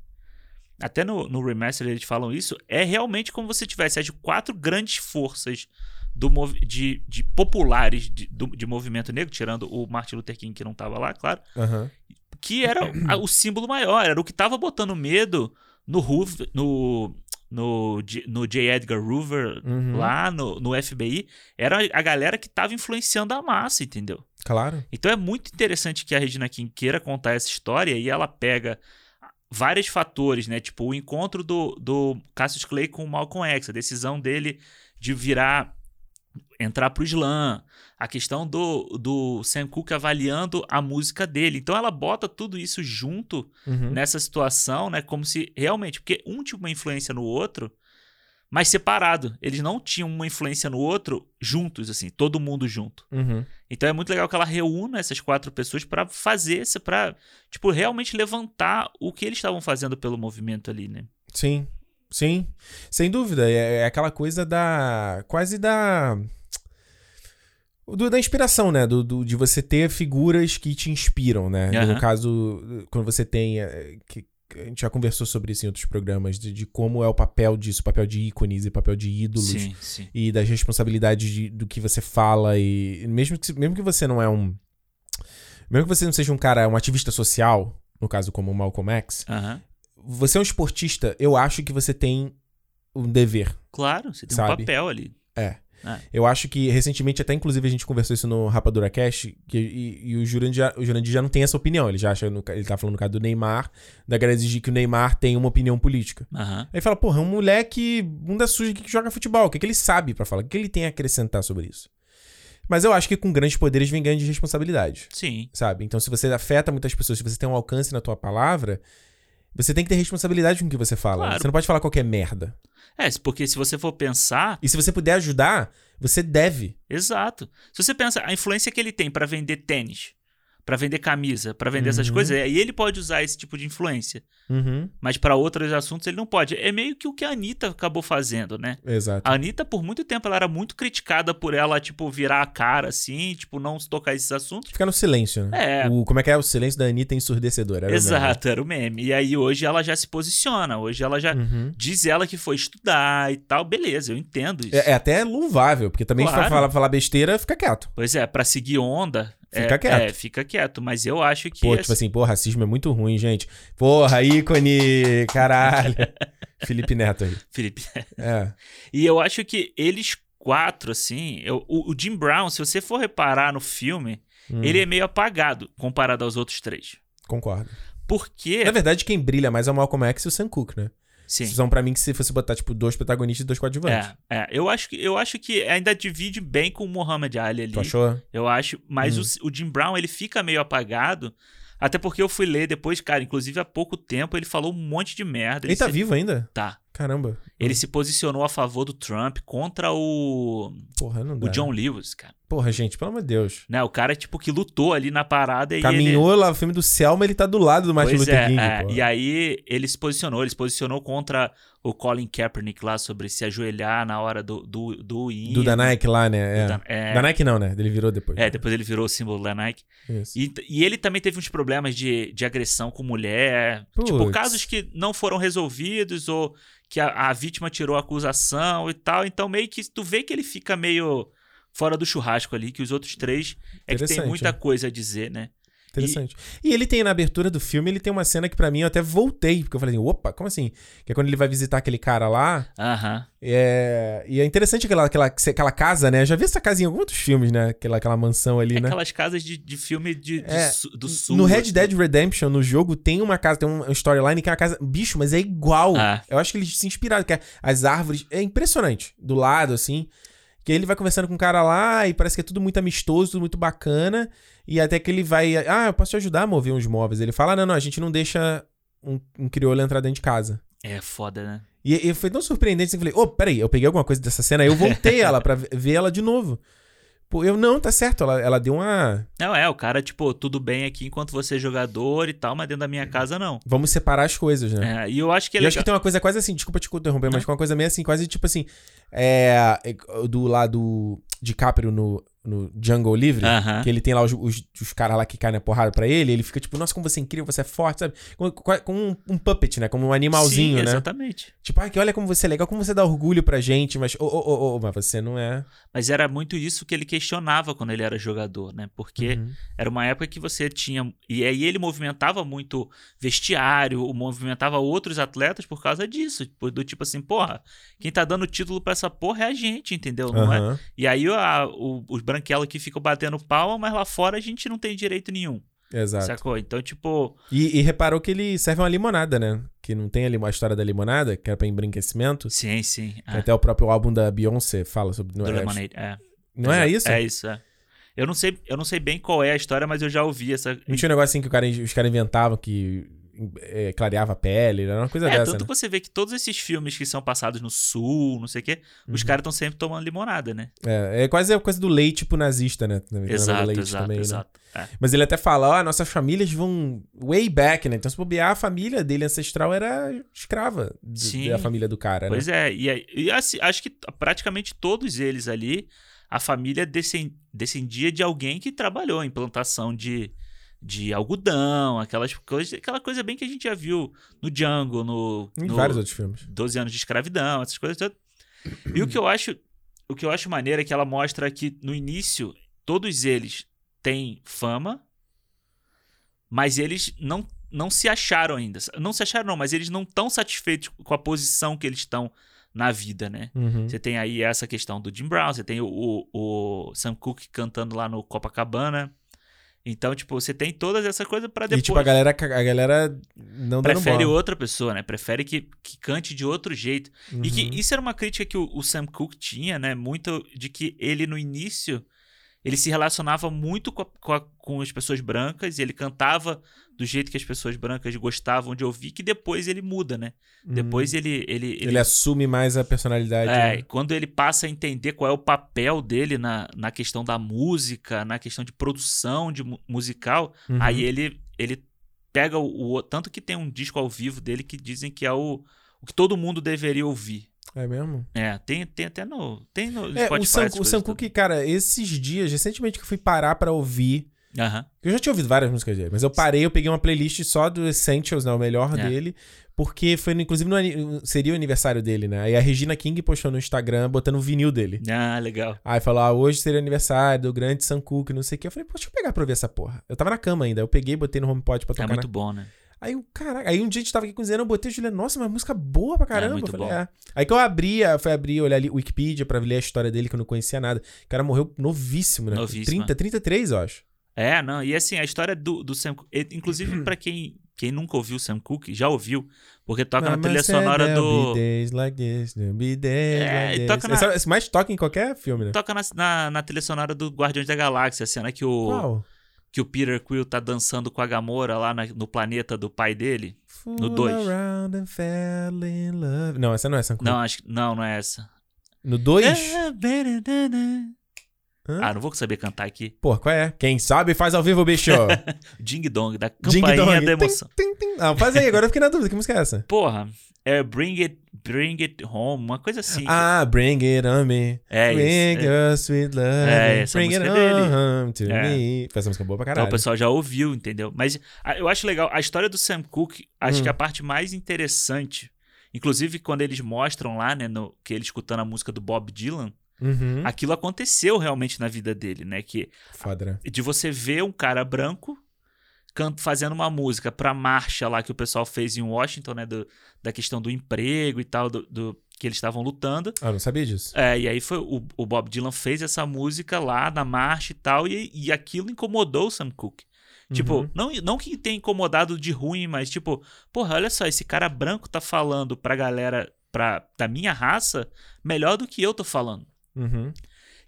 [SPEAKER 2] até no, no remaster eles falam isso, é realmente como você tivesse as quatro grandes forças do, de, de populares de, do, de movimento negro, tirando o Martin Luther King, que não estava lá, claro,
[SPEAKER 1] uhum.
[SPEAKER 2] que era o símbolo maior, era o que estava botando medo no, Hoover, no, no, no J. Edgar Hoover, uhum. lá no, no FBI, era a galera que estava influenciando a massa, entendeu?
[SPEAKER 1] Claro.
[SPEAKER 2] Então é muito interessante que a Regina King queira contar essa história e ela pega vários fatores, né? Tipo, o encontro do, do Cassius Clay com o Malcolm X, a decisão dele de virar entrar pro slam, a questão do, do Sam Cooke avaliando a música dele. Então ela bota tudo isso junto uhum. nessa situação, né? Como se realmente, porque um tinha uma influência no outro, mas separado. Eles não tinham uma influência no outro juntos, assim, todo mundo junto.
[SPEAKER 1] Uhum.
[SPEAKER 2] Então é muito legal que ela reúna essas quatro pessoas para fazer isso, para tipo realmente levantar o que eles estavam fazendo pelo movimento ali, né?
[SPEAKER 1] Sim, Sim, sem dúvida. É, é aquela coisa da. quase da. Do, da inspiração, né? Do, do, de você ter figuras que te inspiram, né? Uhum. No caso, quando você tem. É, que, a gente já conversou sobre isso em outros programas, de, de, como é o papel disso, papel de ícones e papel de ídolos.
[SPEAKER 2] Sim, sim.
[SPEAKER 1] E das responsabilidades de, do que você fala. E mesmo que, mesmo que você não é um. Mesmo que você não seja um cara, um ativista social, no caso como o Malcolm X,
[SPEAKER 2] uhum
[SPEAKER 1] você é um esportista, eu acho que você tem um dever.
[SPEAKER 2] Claro, você tem
[SPEAKER 1] sabe?
[SPEAKER 2] um papel ali.
[SPEAKER 1] É. é. Eu acho que recentemente, até inclusive a gente conversou isso no Rapadura Cash, que, e, e o, Jurandir já, o Jurandir já não tem essa opinião. Ele já acha, no, ele tá falando no caso do Neymar, da galera exigir que o Neymar tenha uma opinião política.
[SPEAKER 2] Uhum. Aí
[SPEAKER 1] ele fala, porra, é um moleque bunda suja que joga futebol. O que, que ele sabe para falar? O que, que ele tem a acrescentar sobre isso? Mas eu acho que com grandes poderes vem grandes responsabilidades.
[SPEAKER 2] Sim.
[SPEAKER 1] Sabe? Então, se você afeta muitas pessoas, se você tem um alcance na tua palavra, você tem que ter responsabilidade com o que você fala. Claro. Você não pode falar qualquer merda.
[SPEAKER 2] É, porque se você for pensar.
[SPEAKER 1] E se você puder ajudar, você deve.
[SPEAKER 2] Exato. Se você pensa, a influência que ele tem para vender tênis para vender camisa, para vender uhum. essas coisas, aí ele pode usar esse tipo de influência.
[SPEAKER 1] Uhum.
[SPEAKER 2] Mas para outros assuntos ele não pode. É meio que o que a Anitta acabou fazendo, né?
[SPEAKER 1] Exato.
[SPEAKER 2] A Anitta, por muito tempo, ela era muito criticada por ela, tipo, virar a cara assim, tipo, não tocar esses assuntos.
[SPEAKER 1] Ficar no silêncio, né?
[SPEAKER 2] É.
[SPEAKER 1] O, como é que é? O silêncio da Anitta ensurdecedor. Era
[SPEAKER 2] Exato, o era o meme. E aí hoje ela já se posiciona. Hoje ela já uhum. diz ela que foi estudar e tal. Beleza, eu entendo isso.
[SPEAKER 1] É, é até louvável, porque também claro. se for falar, falar besteira, fica quieto.
[SPEAKER 2] Pois é, para seguir onda,
[SPEAKER 1] Fica é, quieto.
[SPEAKER 2] É, fica quieto. Mas eu acho que.
[SPEAKER 1] Pô, tipo assim, pô, racismo é muito ruim, gente. Porra, ícone, caralho. Felipe Neto aí.
[SPEAKER 2] Felipe Neto.
[SPEAKER 1] É.
[SPEAKER 2] E eu acho que eles quatro, assim. Eu, o, o, Jim Brown, se você for reparar no filme, hum. ele é meio apagado comparado aos outros três.
[SPEAKER 1] Concordo.
[SPEAKER 2] Porque.
[SPEAKER 1] Na verdade, quem brilha mais é o Malcolm X e o Sam Cooke, né?
[SPEAKER 2] Sim.
[SPEAKER 1] São para mim que se fosse botar, tipo, dois protagonistas e dois coadjuvantes.
[SPEAKER 2] É, é. Eu acho que, eu acho que ainda divide bem com o Muhammad Ali ali.
[SPEAKER 1] Tu achou?
[SPEAKER 2] Eu acho. Mas hum. o, o Jim Brown, ele fica meio apagado. Até porque eu fui ler depois, cara, inclusive há pouco tempo ele falou um monte de merda.
[SPEAKER 1] Ele, ele tá se... vivo ainda?
[SPEAKER 2] Tá.
[SPEAKER 1] Caramba.
[SPEAKER 2] Ele hum. se posicionou a favor do Trump contra o.
[SPEAKER 1] Porra, não dá.
[SPEAKER 2] O John Lewis, cara.
[SPEAKER 1] Porra, gente, pelo amor de Deus.
[SPEAKER 2] Né, o cara, tipo, que lutou ali na parada
[SPEAKER 1] Caminhou
[SPEAKER 2] ele...
[SPEAKER 1] lá o filme do Selma, ele tá do lado do Martin pois Luther
[SPEAKER 2] é,
[SPEAKER 1] King.
[SPEAKER 2] É. E aí ele se posicionou, ele se posicionou contra o Colin Kaepernick lá sobre se ajoelhar na hora do, do, do hino.
[SPEAKER 1] Do da Nike lá, né? É.
[SPEAKER 2] Da, é...
[SPEAKER 1] da Nike não, né? Ele virou depois.
[SPEAKER 2] É, depois ele virou o símbolo da Nike.
[SPEAKER 1] Isso.
[SPEAKER 2] E, e ele também teve uns problemas de, de agressão com mulher. Puts. Tipo, casos que não foram resolvidos ou que a, a vítima tirou a acusação e tal. Então, meio que tu vê que ele fica meio fora do churrasco ali, que os outros três é que tem muita é. coisa a dizer, né?
[SPEAKER 1] Interessante. E... e, ele tem na abertura do filme, ele tem uma cena que para mim eu até voltei, porque eu falei assim, opa, como assim? Que é quando ele vai visitar aquele cara lá.
[SPEAKER 2] Aham.
[SPEAKER 1] É... E é interessante aquela, aquela, aquela casa, né? Eu já vi essa casa em alguns outros filmes, né? Aquela, aquela mansão ali,
[SPEAKER 2] é
[SPEAKER 1] né?
[SPEAKER 2] Aquelas casas de, de filme de, de
[SPEAKER 1] é,
[SPEAKER 2] do sul.
[SPEAKER 1] No Red assim. Dead Redemption, no jogo, tem uma casa, tem um storyline que é uma casa. Bicho, mas é igual.
[SPEAKER 2] Ah.
[SPEAKER 1] Eu acho que eles se inspiraram, que é, as árvores. É impressionante. Do lado, assim. Que ele vai conversando com o cara lá e parece que é tudo muito amistoso, tudo muito bacana. E até que ele vai. Ah, eu posso te ajudar a mover uns móveis. Ele fala: ah, não, não, a gente não deixa um, um crioulo entrar dentro de casa.
[SPEAKER 2] É foda, né?
[SPEAKER 1] E, e foi tão surpreendente que eu falei: ô, oh, peraí, eu peguei alguma coisa dessa cena, eu voltei ela pra ver ela de novo. Pô, eu não, tá certo, ela, ela deu uma.
[SPEAKER 2] Não, é, o cara, tipo, tudo bem aqui enquanto você é jogador e tal, mas dentro da minha casa não.
[SPEAKER 1] Vamos separar as coisas, né?
[SPEAKER 2] É, e eu acho que é
[SPEAKER 1] Eu acho que tem uma coisa quase assim, desculpa te interromper, mas uma coisa meio assim, quase tipo assim. É. Do lado de Caprio no no Jungle Livre, uh
[SPEAKER 2] -huh.
[SPEAKER 1] que ele tem lá os, os, os caras lá que caem na porrada pra ele, ele fica tipo, nossa, como você é incrível, você é forte, sabe? Como, como um, um, puppet, né? Como um animalzinho,
[SPEAKER 2] Sim,
[SPEAKER 1] né?
[SPEAKER 2] exatamente.
[SPEAKER 1] Tipo, ah, que olha como você é legal, como você dá orgulho pra gente, mas, oh, oh, oh, oh, mas você não é...
[SPEAKER 2] Mas era muito isso que ele questionava quando ele era jogador, né? Porque uhum. era uma época que você tinha... E aí ele movimentava muito vestiário, movimentava outros atletas por causa disso. Do tipo assim, porra, quem tá dando título pra essa porra é a gente, entendeu? Não é? E aí a, o, os branquelos que ficam batendo palma, mas lá fora a gente não tem direito nenhum.
[SPEAKER 1] Exato.
[SPEAKER 2] Sacou? Então, tipo.
[SPEAKER 1] E, e, reparou que ele serve uma limonada, né? Que não tem uma história da limonada, que era pra embranquecimento.
[SPEAKER 2] Sim, sim.
[SPEAKER 1] É. Até o próprio álbum da Beyoncé fala sobre.
[SPEAKER 2] Não Do é, Lemonade, é.
[SPEAKER 1] Não é, é isso?
[SPEAKER 2] É isso, é. Eu não, sei, eu não sei bem qual é a história, mas eu já ouvi essa.
[SPEAKER 1] Não tinha um negócio assim que cara, os caras inventavam que é, clareava a pele, era uma coisa é, dessa.
[SPEAKER 2] Tanto
[SPEAKER 1] né?
[SPEAKER 2] você vê que todos esses filmes que são passados no sul, não sei o quê, uhum. os caras estão sempre tomando limonada, né?
[SPEAKER 1] É, é quase a coisa do leite tipo nazista, né?
[SPEAKER 2] Exato, leite exato, também, né? exato.
[SPEAKER 1] Né? É. Mas ele até fala, ó, nossas famílias vão way back, né? Então se bobear, a família dele ancestral era escrava
[SPEAKER 2] Sim.
[SPEAKER 1] da família do cara,
[SPEAKER 2] pois
[SPEAKER 1] né?
[SPEAKER 2] Pois é, e, e assim, acho que praticamente todos eles ali, a família descendia de alguém que trabalhou em plantação de de algodão, aquelas coisas, aquela coisa bem que a gente já viu no Django, no,
[SPEAKER 1] em
[SPEAKER 2] no
[SPEAKER 1] vários outros filmes.
[SPEAKER 2] 12 anos de escravidão, essas coisas todas. E o que eu acho, o que eu acho maneiro é que ela mostra que no início todos eles têm fama, mas eles não não se acharam ainda. Não se acharam não, mas eles não estão satisfeitos com a posição que eles estão na vida, né?
[SPEAKER 1] Uhum.
[SPEAKER 2] Você tem aí essa questão do Jim Brown, você tem o, o, o Sam Cooke cantando lá no Copacabana. Então, tipo, você tem todas essas coisas para depois.
[SPEAKER 1] E, tipo, a galera, a galera não
[SPEAKER 2] Prefere outra pessoa, né? Prefere que, que cante de outro jeito.
[SPEAKER 1] Uhum.
[SPEAKER 2] E que uhum. isso era uma crítica que o, o, Sam Cooke tinha, né? Muito de que ele, no início, ele se relacionava muito com, a, com, a, com, as pessoas brancas, ele cantava do jeito que as pessoas brancas gostavam de ouvir, que depois ele muda, né? Hum. Depois ele ele,
[SPEAKER 1] ele, ele. assume mais a personalidade.
[SPEAKER 2] É, né? quando ele passa a entender qual é o papel dele na, na questão da música, na questão de produção de musical, uhum. aí ele, ele pega o, o. Tanto que tem um disco ao vivo dele que dizem que é o, o que todo mundo deveria ouvir.
[SPEAKER 1] É mesmo?
[SPEAKER 2] É, tem, tem até no. Tem no
[SPEAKER 1] é, Spotify. O Sam, o Sam Cooke, cara, esses dias, recentemente que eu fui parar pra ouvir.
[SPEAKER 2] Uhum.
[SPEAKER 1] Eu já tinha ouvido várias músicas dele, mas eu parei, eu peguei uma playlist só do Essentials, né? O melhor é. dele. Porque foi, inclusive, no, seria o aniversário dele, né? Aí a Regina King postou no Instagram botando o vinil dele.
[SPEAKER 2] Ah, legal.
[SPEAKER 1] Aí falou: ah, hoje seria aniversário do grande Sam Cooke, não sei o quê. Eu falei, pô, deixa eu pegar pra ouvir essa porra. Eu tava na cama ainda. Eu peguei, botei no HomePod pra é tocar.
[SPEAKER 2] É muito
[SPEAKER 1] na...
[SPEAKER 2] bom, né?
[SPEAKER 1] Aí o caraca, aí um dia a gente tava aqui cozinhando, eu botei o Juliano, nossa, uma música boa pra caramba. É, muito falei, bom. É. Aí que eu abria, fui abrir, olhar ali Wikipedia pra ler a história dele, que eu não conhecia nada. O cara morreu novíssimo, né? Novíssimo. 30, 33, eu acho.
[SPEAKER 2] É, não, e assim, a história do, do Sam inclusive pra quem, quem nunca ouviu o Sam Cooke, já ouviu, porque toca não, na trilha sonora do... Be like this, be days é, like toca
[SPEAKER 1] na... mais toca em qualquer filme, né?
[SPEAKER 2] Toca na, na, na trilha sonora do Guardiões da Galáxia, a cena que o... Qual? Que o Peter Quill tá dançando com a Gamora lá na, no planeta do pai dele. no 2.
[SPEAKER 1] Não, essa não é essa.
[SPEAKER 2] Não, acho, não, não é essa.
[SPEAKER 1] No 2?
[SPEAKER 2] Ah, não vou saber cantar aqui.
[SPEAKER 1] Pô, qual é? Quem sabe faz ao vivo, bicho.
[SPEAKER 2] Ding Dong, da campainha Ding -dong. da emoção. Tim,
[SPEAKER 1] tim, tim. Ah, faz aí, agora eu fiquei na dúvida. Que música é essa?
[SPEAKER 2] Porra, é Bring It, Bring It Home, uma coisa assim.
[SPEAKER 1] Ah, Bring It On Me.
[SPEAKER 2] É
[SPEAKER 1] Bring
[SPEAKER 2] isso.
[SPEAKER 1] Your Sweet Love.
[SPEAKER 2] É, essa
[SPEAKER 1] bring
[SPEAKER 2] música It
[SPEAKER 1] Home to é. Me. Essa música boa pra caralho.
[SPEAKER 2] Então o pessoal já ouviu, entendeu? Mas eu acho legal, a história do Sam Cooke, acho hum. que a parte mais interessante, inclusive quando eles mostram lá, né, no, que ele escutando a música do Bob Dylan, Uhum. Aquilo aconteceu realmente na vida dele, né? Que
[SPEAKER 1] Foda.
[SPEAKER 2] de você ver um cara branco fazendo uma música pra marcha lá que o pessoal fez em Washington, né? Do, da questão do emprego e tal, do, do que eles estavam lutando.
[SPEAKER 1] Ah, não sabia disso.
[SPEAKER 2] É, e aí foi o, o, Bob Dylan fez essa música lá na marcha e tal, e, e aquilo incomodou o Sam Cooke. Tipo, uhum. não, não que tenha incomodado de ruim, mas tipo, porra, olha só, esse cara branco tá falando pra galera pra, da minha raça melhor do que eu tô falando.
[SPEAKER 1] Uhum.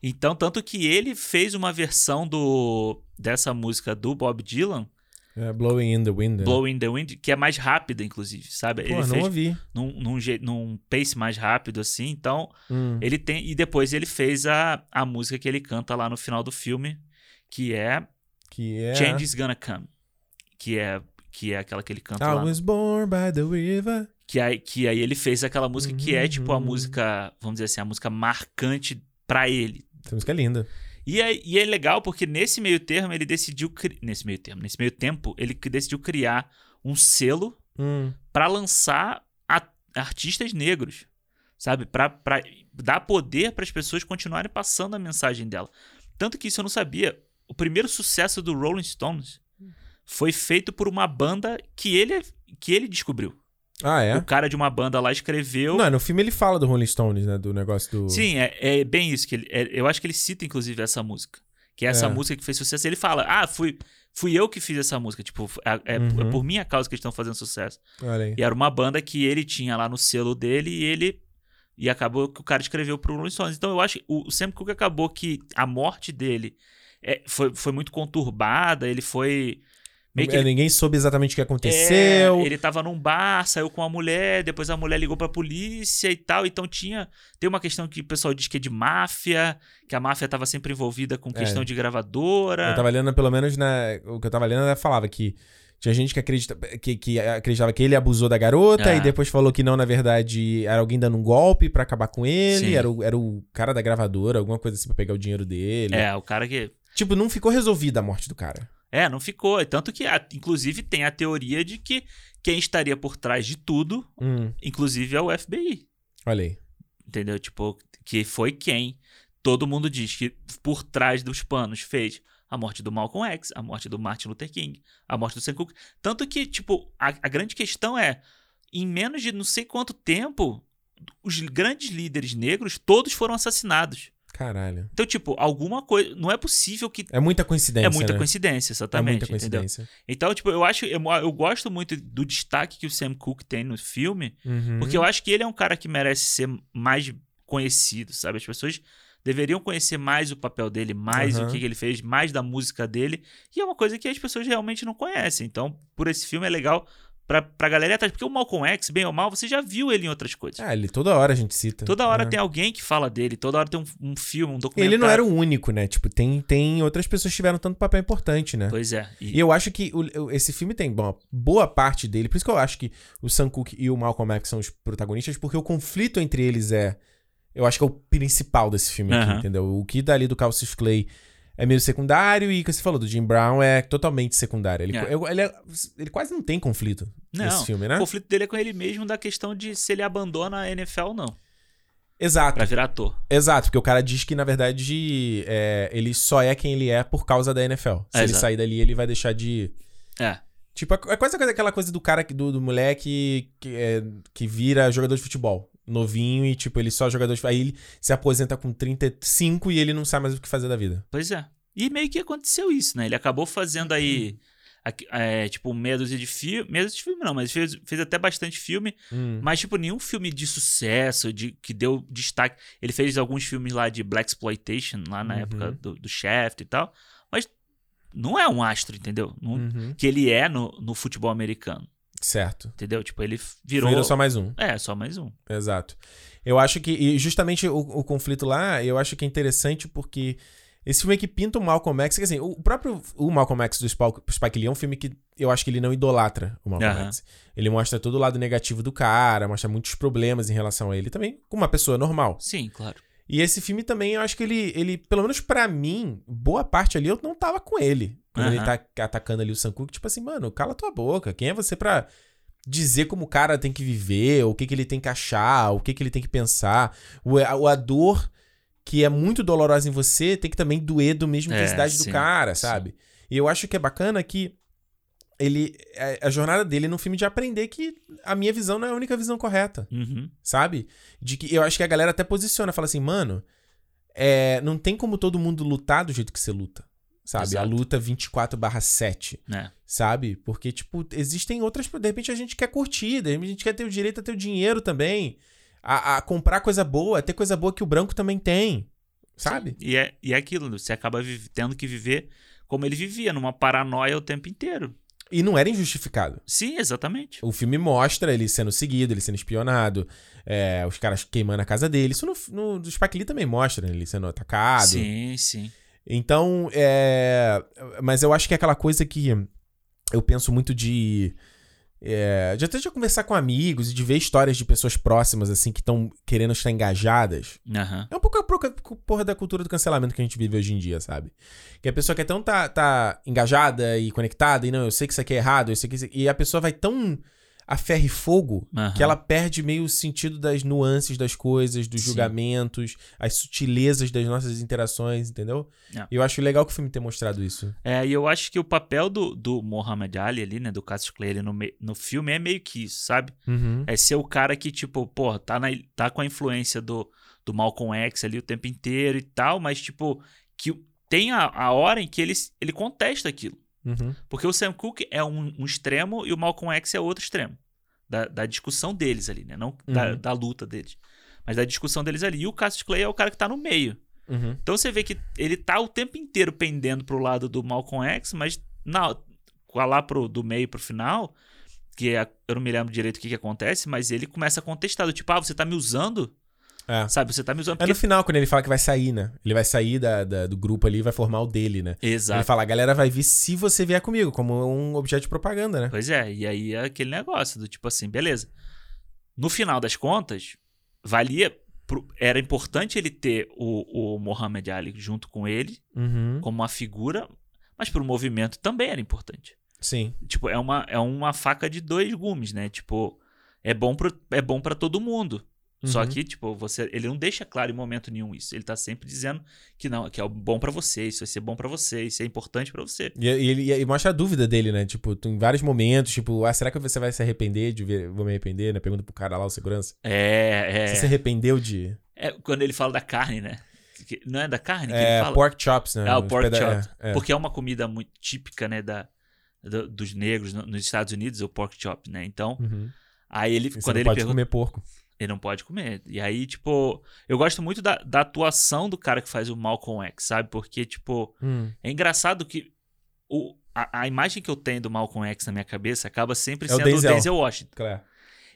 [SPEAKER 2] Então, tanto que ele fez uma versão do dessa música do Bob Dylan.
[SPEAKER 1] É, Blowing in the Wind. Né?
[SPEAKER 2] Blowing in the Wind, que é mais rápida, inclusive, sabe?
[SPEAKER 1] Pô,
[SPEAKER 2] ele
[SPEAKER 1] não
[SPEAKER 2] fez
[SPEAKER 1] ouvi.
[SPEAKER 2] Num, num, num pace mais rápido, assim. Então, hum. ele tem. E depois ele fez a, a música que ele canta lá no final do filme, que é.
[SPEAKER 1] Que é.
[SPEAKER 2] Change is Gonna Come. Que é, que é aquela que ele canta
[SPEAKER 1] I
[SPEAKER 2] lá.
[SPEAKER 1] I was born by the river.
[SPEAKER 2] Que aí, que aí ele fez aquela música uhum. que é tipo a uhum. música, vamos dizer assim, a música marcante para ele.
[SPEAKER 1] Essa música é linda.
[SPEAKER 2] E é, e é legal porque nesse meio termo ele decidiu. Nesse meio termo, nesse meio tempo, ele decidiu criar um selo
[SPEAKER 1] hum.
[SPEAKER 2] para lançar a, artistas negros. Sabe? Pra, pra dar poder para as pessoas continuarem passando a mensagem dela. Tanto que isso eu não sabia. O primeiro sucesso do Rolling Stones foi feito por uma banda que ele, que ele descobriu.
[SPEAKER 1] Ah, é?
[SPEAKER 2] O cara de uma banda lá escreveu.
[SPEAKER 1] Não, no filme ele fala do Rolling Stones, né? Do negócio do.
[SPEAKER 2] Sim, é, é bem isso. que ele, é, Eu acho que ele cita, inclusive, essa música. Que é essa é. música que fez sucesso. Ele fala: Ah, fui, fui eu que fiz essa música. Tipo, é, é uhum. por minha causa que eles estão fazendo sucesso. E era uma banda que ele tinha lá no selo dele e ele. E acabou que o cara escreveu pro Rolling Stones. Então eu acho que o Sam Cooke acabou que a morte dele é, foi, foi muito conturbada, ele foi
[SPEAKER 1] Meio que é, ele... Ninguém soube exatamente o que aconteceu.
[SPEAKER 2] É, ele tava num bar, saiu com a mulher, depois a mulher ligou pra polícia e tal. Então tinha. Tem uma questão que o pessoal diz que é de máfia, que a máfia tava sempre envolvida com questão é. de gravadora.
[SPEAKER 1] Eu tava lendo, pelo menos, na, o que eu tava lendo, ela falava que. Tinha gente que, acredita, que, que acreditava que ele abusou da garota é. e depois falou que não, na verdade, era alguém dando um golpe para acabar com ele. Era o, era o cara da gravadora, alguma coisa assim pra pegar o dinheiro dele.
[SPEAKER 2] É, o cara que.
[SPEAKER 1] Tipo, não ficou resolvida a morte do cara.
[SPEAKER 2] É, não ficou. Tanto que, inclusive, tem a teoria de que quem estaria por trás de tudo,
[SPEAKER 1] hum.
[SPEAKER 2] inclusive, é o FBI.
[SPEAKER 1] Olha aí.
[SPEAKER 2] Entendeu? Tipo, que foi quem todo mundo diz que por trás dos panos fez a morte do Malcolm X, a morte do Martin Luther King, a morte do Sam Cooke. Tanto que, tipo, a, a grande questão é, em menos de não sei quanto tempo, os grandes líderes negros todos foram assassinados.
[SPEAKER 1] Caralho.
[SPEAKER 2] Então, tipo, alguma coisa. Não é possível que.
[SPEAKER 1] É muita coincidência.
[SPEAKER 2] É muita
[SPEAKER 1] né?
[SPEAKER 2] coincidência, exatamente. É muita coincidência. Entendeu? Então, tipo, eu acho. Eu, eu, gosto muito do destaque que o Sam Cooke tem no filme,
[SPEAKER 1] uhum.
[SPEAKER 2] porque eu acho que ele é um cara que merece ser mais conhecido, sabe? As pessoas deveriam conhecer mais o papel dele, mais uhum. o que, que ele fez, mais da música dele. E é uma coisa que as pessoas realmente não conhecem. Então, por esse filme é legal pra, pra galera atrás. Porque o Malcolm X, bem ou mal, você já viu ele em outras coisas.
[SPEAKER 1] Ah, ele toda hora a gente cita.
[SPEAKER 2] Toda hora é. tem alguém que fala dele, toda hora tem um, um filme, um documentário.
[SPEAKER 1] Ele não era o único, né? Tipo, tem, tem outras pessoas que tiveram tanto papel importante, né?
[SPEAKER 2] Pois é.
[SPEAKER 1] E, e eu acho que o, esse filme tem, bom, boa parte dele, por isso que eu acho que o Sam Cooke e o Malcolm X são os protagonistas, porque o conflito entre eles é. Eu acho que é o principal desse filme aqui, entendeu? O que dali do Cassius Clay é meio secundário e o que você falou do Jim Brown é totalmente secundário. Ele, é. ele, é, ele quase não tem conflito não, nesse filme, né?
[SPEAKER 2] O conflito dele é com ele mesmo da questão de se ele abandona a NFL ou não.
[SPEAKER 1] Exato.
[SPEAKER 2] Pra virar ator.
[SPEAKER 1] Exato, porque o cara diz que, na verdade, é, ele só é quem ele é por causa da NFL. Se é, ele exato. sair dali, ele vai deixar de.
[SPEAKER 2] É.
[SPEAKER 1] Tipo, é, é quase aquela coisa do cara, do, do moleque que, é, que vira jogador de futebol. Novinho e, tipo, ele só jogador de. Aí ele se aposenta com 35 e ele não sabe mais o que fazer da vida.
[SPEAKER 2] Pois é. E meio que aconteceu isso, né? Ele acabou fazendo aí. É, tipo, meia de filme. Meia de filme não, mas fez, fez até bastante filme. Hum. Mas, tipo, nenhum filme de sucesso, de, que deu destaque. Ele fez alguns filmes lá de Black Exploitation, lá na uhum. época do, do Shaft e tal. Mas não é um astro, entendeu? Não, uhum. Que ele é no, no futebol americano.
[SPEAKER 1] Certo.
[SPEAKER 2] Entendeu? Tipo, ele virou.
[SPEAKER 1] Virou só mais um.
[SPEAKER 2] É, só mais um.
[SPEAKER 1] Exato. Eu acho que. E justamente o, o conflito lá, eu acho que é interessante porque esse filme que pinta o Malcolm X, que assim, o próprio o Malcolm X do Spike Lee é um filme que eu acho que ele não idolatra o Malcolm uhum. X. Ele mostra todo o lado negativo do cara, mostra muitos problemas em relação a ele também, como uma pessoa normal.
[SPEAKER 2] Sim, claro.
[SPEAKER 1] E esse filme também, eu acho que ele, ele pelo menos para mim, boa parte ali eu não tava com ele. Quando uhum. ele tá atacando ali o Cooke, tipo assim, mano, cala tua boca. Quem é você pra dizer como o cara tem que viver, o que, que ele tem que achar, o que, que ele tem que pensar? O, a, a dor que é muito dolorosa em você tem que também doer do mesma é, intensidade sim, do cara, sabe? Sim. E eu acho que é bacana que ele a, a, jornada dele é no filme de aprender que a minha visão não é a única visão correta,
[SPEAKER 2] uhum.
[SPEAKER 1] sabe? De que eu acho que a galera até posiciona, fala assim, mano, é, não tem como todo mundo lutar do jeito que você luta. Sabe? Exato. A luta 24/7.
[SPEAKER 2] É.
[SPEAKER 1] Sabe? Porque, tipo, existem outras. De repente a gente quer curtir, de repente a gente quer ter o direito a ter o dinheiro também a, a comprar coisa boa, ter coisa boa que o branco também tem. Sabe? Sim.
[SPEAKER 2] E é, e é aquilo, você acaba tendo que viver como ele vivia, numa paranoia o tempo inteiro.
[SPEAKER 1] E não era injustificado.
[SPEAKER 2] Sim, exatamente.
[SPEAKER 1] O filme mostra ele sendo seguido, ele sendo espionado, é, os caras queimando a casa dele. Isso no, no Spike Lee também mostra, né? ele sendo atacado.
[SPEAKER 2] Sim, sim.
[SPEAKER 1] Então, é... Mas eu acho que é aquela coisa que eu penso muito de é, de até de conversar com amigos e de ver histórias de pessoas próximas, assim, que estão querendo estar engajadas.
[SPEAKER 2] Uhum.
[SPEAKER 1] É um pouco a porra da cultura do cancelamento que a gente vive hoje em dia, sabe? Que a pessoa quer tão tá, tá engajada e conectada, e não, eu sei que isso aqui é errado, eu sei que isso... E a pessoa vai tão a ferro e fogo uhum. que ela perde meio o sentido das nuances das coisas, dos Sim. julgamentos, as sutilezas das nossas interações, entendeu? É. E eu acho legal que o filme tenha mostrado isso.
[SPEAKER 2] É, e eu acho que o papel do, do Muhammad Ali ali, né, do Cassius Clay no, no filme é meio que isso, sabe?
[SPEAKER 1] Uhum.
[SPEAKER 2] É ser o cara que, tipo, pô, tá, na, tá com a influência do, do Malcolm X ali o tempo inteiro e tal, mas, tipo, que tem a, a hora em que ele, ele contesta aquilo.
[SPEAKER 1] Uhum.
[SPEAKER 2] Porque o Sam Cooke é um, um, extremo e o Malcolm X é outro extremo. Da, da discussão deles ali, né? Não uhum. da, da, luta deles. Mas da discussão deles ali. E o Cassius Clay é o cara que tá no meio.
[SPEAKER 1] Uhum.
[SPEAKER 2] Então você vê que ele tá o tempo inteiro pendendo pro lado do Malcolm X, mas na, lá pro, do meio pro final, que é, eu não me lembro direito o que, que acontece, mas ele começa a contestar, do tipo, ah, você tá me usando?
[SPEAKER 1] É.
[SPEAKER 2] Sabe, você tá me usando.
[SPEAKER 1] Porque... É no final, quando ele fala que vai sair, né? Ele vai sair da, da, do grupo ali e vai formar o dele, né?
[SPEAKER 2] Exato.
[SPEAKER 1] Ele fala, a galera vai vir se você vier comigo, como um objeto de propaganda, né?
[SPEAKER 2] Pois é, e aí é aquele negócio do tipo assim, beleza. No final das contas, valia. Pro... Era importante ele ter o, o Mohamed Ali junto com ele,
[SPEAKER 1] uhum.
[SPEAKER 2] como uma figura, mas pro movimento também era importante.
[SPEAKER 1] Sim.
[SPEAKER 2] Tipo, é uma, é uma faca de dois gumes, né? Tipo, é bom, pro, é bom para todo mundo. Uhum. Só que, tipo, você, ele não deixa claro em momento nenhum isso. Ele tá sempre dizendo que não, que é bom para você, isso vai ser bom para você, isso é importante para você.
[SPEAKER 1] E, e ele e mostra a dúvida dele, né? Tipo, em vários momentos, tipo, ah, será que você vai se arrepender de ver, vou me arrepender, né? Pergunta pro cara lá, o segurança.
[SPEAKER 2] É, é.
[SPEAKER 1] Você se arrependeu de.
[SPEAKER 2] É, quando ele fala da carne, né? Não é da carne que
[SPEAKER 1] é,
[SPEAKER 2] ele fala?
[SPEAKER 1] pork chops, né?
[SPEAKER 2] É, o pork peda... chops. É, é. Porque é uma comida muito típica, né, da, do, dos negros no, nos Estados Unidos, o pork chop, né? Então,
[SPEAKER 1] uhum.
[SPEAKER 2] aí ele...
[SPEAKER 1] Você
[SPEAKER 2] quando ele
[SPEAKER 1] pode pergunta... comer porco.
[SPEAKER 2] Ele não pode comer. E aí, tipo, eu gosto muito da, da atuação do cara que faz o Malcolm X, sabe? Porque, tipo, hum. é engraçado que o, a, a, imagem que eu tenho do Malcolm X na minha cabeça acaba sempre é sendo o Denzel, o Denzel Washington. Claro.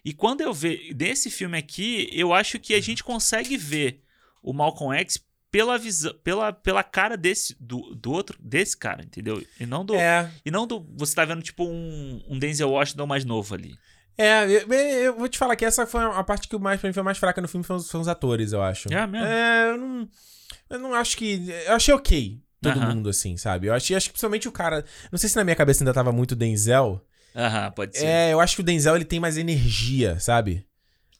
[SPEAKER 2] E quando eu vejo nesse filme aqui, eu acho que a gente consegue ver o Malcolm X pela visão, pela, pela cara desse do, do outro desse cara, entendeu? E não do é. e não do você tá vendo tipo um, um Denzel Washington mais novo ali.
[SPEAKER 1] É, eu, eu, vou te falar que essa foi a parte que mais, pra mim foi mais fraca no filme, foram, os, os atores, eu acho.
[SPEAKER 2] É mesmo?
[SPEAKER 1] É, eu não, eu não acho que. Eu achei ok todo mundo, assim, sabe? Eu achei, acho que principalmente o cara. Não sei se na minha cabeça ainda tava muito Denzel.
[SPEAKER 2] Aham, pode ser.
[SPEAKER 1] É, eu acho que o Denzel ele tem mais energia, sabe?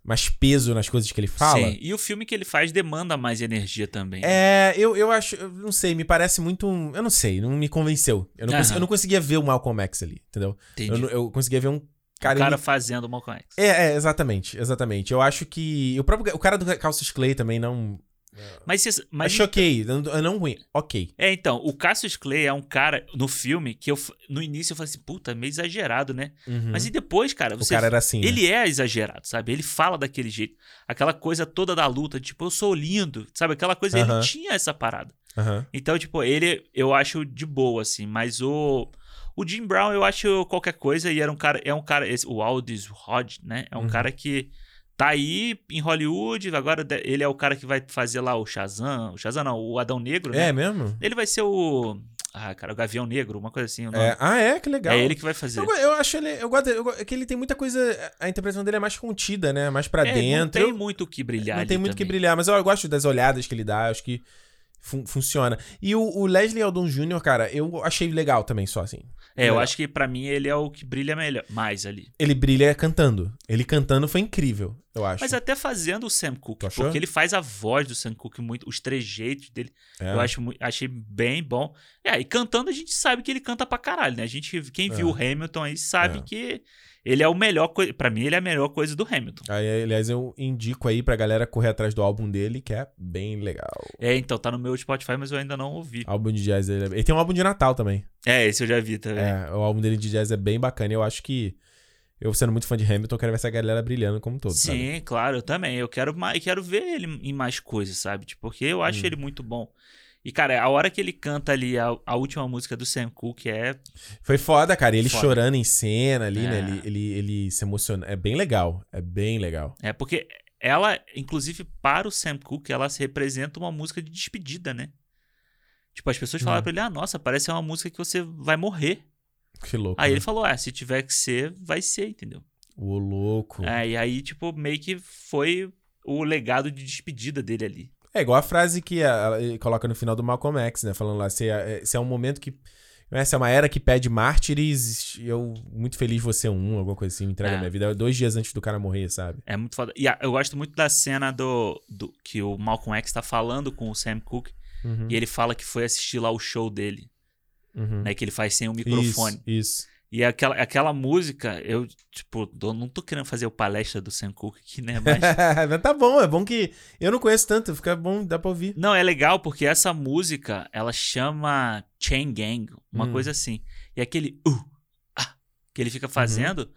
[SPEAKER 1] mais peso nas coisas que ele fala. Sim,
[SPEAKER 2] e o filme que ele faz demanda mais energia também.
[SPEAKER 1] É, eu, eu acho, eu não sei, me parece muito. Eu não sei, não me convenceu. Eu não, consegui, eu não conseguia ver o Malcolm X ali, entendeu? Entendi. Eu, eu conseguia ver um
[SPEAKER 2] cara. O cara ele... fazendo o Malcolm X.
[SPEAKER 1] É, é, exatamente, exatamente. Eu acho que. O próprio o cara do Cassius Clay também não.
[SPEAKER 2] Mas, cês, mas
[SPEAKER 1] Achei ok, não, não ruim, ok.
[SPEAKER 2] É, então, o Cassius Clay é um cara no filme que eu no início eu falei assim, puta, meio exagerado, né? Uhum. Mas e depois, cara, você.
[SPEAKER 1] O cara era assim.
[SPEAKER 2] Ele
[SPEAKER 1] né?
[SPEAKER 2] é exagerado, sabe? Ele fala daquele jeito. Aquela coisa toda da luta, tipo, eu sou lindo, sabe? Aquela coisa, uhum. ele tinha essa parada. Uhum. Então, tipo, ele eu acho de boa, assim, mas o. O Jim Brown, eu acho qualquer coisa, e era um cara. É um cara. Esse, o Aldis Rod, né? É um uhum. cara que tá aí em Hollywood, agora ele é o cara que vai fazer lá o Shazam, o Shazam não, o Adão Negro, né?
[SPEAKER 1] É mesmo?
[SPEAKER 2] Ele vai ser o ah, cara, o Gavião Negro, uma coisa assim.
[SPEAKER 1] É. Ah, é? Que legal.
[SPEAKER 2] É ele que vai fazer.
[SPEAKER 1] Eu, eu acho ele. Eu gosto. Eu, é que ele tem muita coisa. A interpretação dele é mais contida, né? Mais pra é, dentro.
[SPEAKER 2] Não tem muito o que brilhar.
[SPEAKER 1] Não tem muito o que brilhar, mas eu, eu, gosto das olhadas que ele dá. Acho que fun funciona. E o, o Leslie Aldon Jr., cara, eu achei legal também, só assim.
[SPEAKER 2] É, eu acho que para mim ele é o que brilha melhor, mais ali.
[SPEAKER 1] Ele brilha cantando. Ele cantando foi incrível, eu acho.
[SPEAKER 2] Mas até fazendo o Sam Cooke, porque ele faz a voz do Sam Cooke muito, os trejeitos dele. É. Eu acho, achei bem bom. É, e cantando a gente sabe que ele canta pra caralho, né? A gente, quem viu é. o Hamilton aí sabe é. que ele é o melhor coisa. Pra mim, ele é a melhor coisa do Hamilton.
[SPEAKER 1] Aí, aliás, eu indico aí pra galera correr atrás do álbum dele, que é bem legal.
[SPEAKER 2] É, então, tá no meu Spotify, mas eu ainda não ouvi.
[SPEAKER 1] Álbum de jazz dele. É ele tem um álbum de Natal também.
[SPEAKER 2] É, esse eu já vi também.
[SPEAKER 1] É, o álbum dele de jazz é bem bacana. Eu acho que. Eu, sendo muito fã de Hamilton, quero ver essa galera brilhando como todo.
[SPEAKER 2] Sim,
[SPEAKER 1] sabe?
[SPEAKER 2] claro, eu também. Eu quero, quero ver ele em mais coisas, sabe? Tipo, porque eu acho hum. ele muito bom. E, cara, a hora que ele canta ali a, a última música do Sam Cooke é.
[SPEAKER 1] Foi foda, cara. Ele foda. chorando em cena ali, né? é. né? Ele, ele, ele se emociona. É bem legal. É bem legal.
[SPEAKER 2] É, porque ela, inclusive, para o Sam Cooke, ela se representa uma música de despedida, né? Tipo, as pessoas falaram hum. pra ele: ah, nossa, parece uma música que você vai morrer.
[SPEAKER 1] Que louco.
[SPEAKER 2] Aí
[SPEAKER 1] né?
[SPEAKER 2] ele falou: ah, se tiver que ser, vai ser, entendeu?
[SPEAKER 1] O louco.
[SPEAKER 2] É, e aí, tipo, meio que foi o legado de despedida dele ali.
[SPEAKER 1] É igual a frase que ela coloca no final do Malcolm X, né? Falando lá, se é, se é um momento que. Essa é uma era que pede mártires, eu muito feliz você é um, alguma coisa assim, me entrega é. a minha vida. Dois dias antes do cara morrer, sabe?
[SPEAKER 2] É muito foda. E eu gosto muito da cena do, do que o Malcolm X tá falando com o Sam Cooke. Uhum. E ele fala que foi assistir lá o show dele. Uhum. Né, que ele faz sem o microfone.
[SPEAKER 1] Isso. isso.
[SPEAKER 2] E aquela, aquela música, eu, tipo, não tô querendo fazer o palestra do Sam Cooke aqui, né? Mas...
[SPEAKER 1] tá bom, é bom que. Eu não conheço tanto, fica bom, dá pra ouvir.
[SPEAKER 2] Não, é legal porque essa música, ela chama Chain Gang, uma hum. coisa assim. E aquele uh, ah, que ele fica uhum. fazendo, uhum.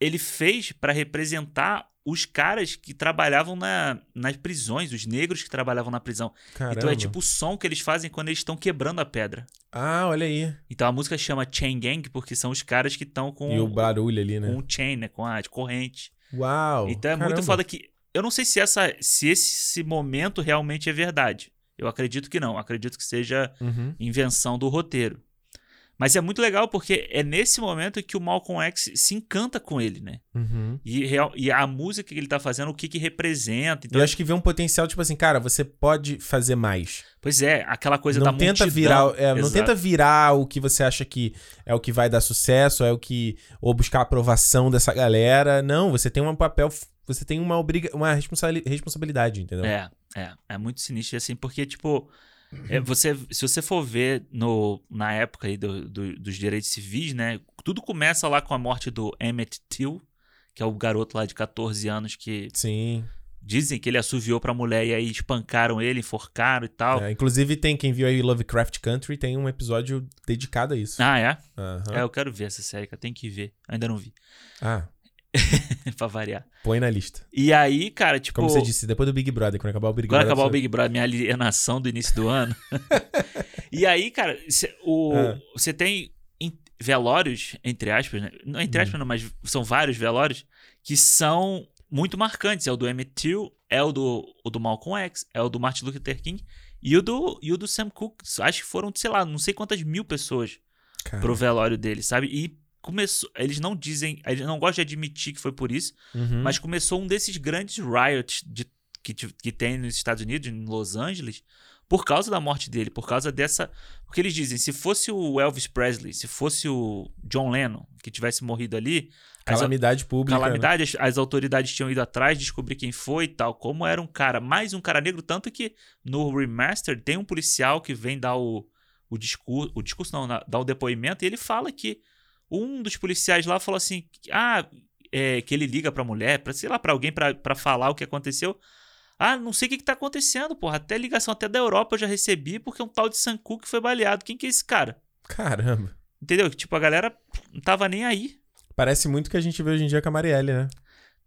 [SPEAKER 2] ele fez para representar os caras que trabalhavam na, nas prisões, os negros que trabalhavam na prisão. Caramba. Então é tipo o som que eles fazem quando eles estão quebrando a pedra.
[SPEAKER 1] Ah, olha aí.
[SPEAKER 2] Então a música chama Chain Gang porque são os caras que estão com.
[SPEAKER 1] E o barulho ali, né?
[SPEAKER 2] Com o chain, né? Com a corrente.
[SPEAKER 1] Uau!
[SPEAKER 2] Então é caramba. muito foda que. Eu não sei se, essa, se esse momento realmente é verdade. Eu acredito que não. Acredito que seja uhum. invenção do roteiro. Mas é muito legal porque é nesse momento que o Malcolm X se encanta com ele, né? Uhum. E, e a música que ele tá fazendo, o que que representa.
[SPEAKER 1] Então, eu acho que vê um potencial, tipo assim, cara, você pode fazer mais.
[SPEAKER 2] Pois é, aquela coisa
[SPEAKER 1] não
[SPEAKER 2] da
[SPEAKER 1] tenta
[SPEAKER 2] multidão.
[SPEAKER 1] virar é, Não tenta virar o que você acha que é o que vai dar sucesso, é o que... Ou buscar a aprovação dessa galera. Não, você tem um papel... Você tem uma, obriga, uma responsabilidade, entendeu?
[SPEAKER 2] É, é. É muito sinistro, assim, porque, tipo... É, você, se você for ver no, na época aí do, do, dos direitos civis, né? Tudo começa lá com a morte do Emmett Till, que é o garoto lá de 14 anos que.
[SPEAKER 1] Sim.
[SPEAKER 2] Dizem que ele assoviou pra mulher e aí espancaram ele, enforcaram e tal.
[SPEAKER 1] É, inclusive, tem quem viu aí Lovecraft Country, tem um episódio dedicado a isso.
[SPEAKER 2] Ah, é? Uhum. É, eu quero ver essa série, que eu tenho que ver. Ainda não vi.
[SPEAKER 1] Ah.
[SPEAKER 2] pra variar.
[SPEAKER 1] Põe na lista.
[SPEAKER 2] E aí, cara, tipo.
[SPEAKER 1] Como você disse, depois do Big Brother, quando acabar o Big
[SPEAKER 2] Brother.
[SPEAKER 1] Quando
[SPEAKER 2] acabar o Big Brother, minha alienação do início do ano. e aí, cara, cê, o, ah. você tem velórios, entre aspas, né? Não entre aspas, hum. não, mas são vários velórios que são muito marcantes. É o do Emmett Till, é o do, o do Malcolm X, é o do Martin Luther King e o do, e o do Sam Cooke. Acho que foram, sei lá, não sei quantas mil pessoas Cara. pro velório dele, sabe? E começou. Eles não dizem. Eles não gostam de admitir que foi por isso, uhum. mas começou um desses grandes riots de, que, que tem nos Estados Unidos, em Los Angeles, por causa da morte dele, por causa dessa. Porque eles dizem, se fosse o Elvis Presley, se fosse o John Lennon que tivesse morrido ali.
[SPEAKER 1] Calamidade
[SPEAKER 2] as,
[SPEAKER 1] pública.
[SPEAKER 2] Né? Calamidade, né? as, as, autoridades tinham ido atrás, descobrir quem foi e tal. Como era um cara, mais um cara negro, tanto que no Remastered tem um policial que vem dar o, o discurso. O discurso não, dar o depoimento, e ele fala que um dos policiais lá falou assim: ah, é, que ele liga pra mulher, pra, sei lá, pra alguém pra, pra falar o que aconteceu. Ah, não sei o que, que tá acontecendo, porra. Até ligação até da Europa eu já recebi porque um tal de Sanku que foi baleado. Quem que é esse cara?
[SPEAKER 1] Caramba.
[SPEAKER 2] Entendeu? Tipo, a galera não tava nem aí.
[SPEAKER 1] Parece muito que a gente vê hoje em dia com a Marielle, né?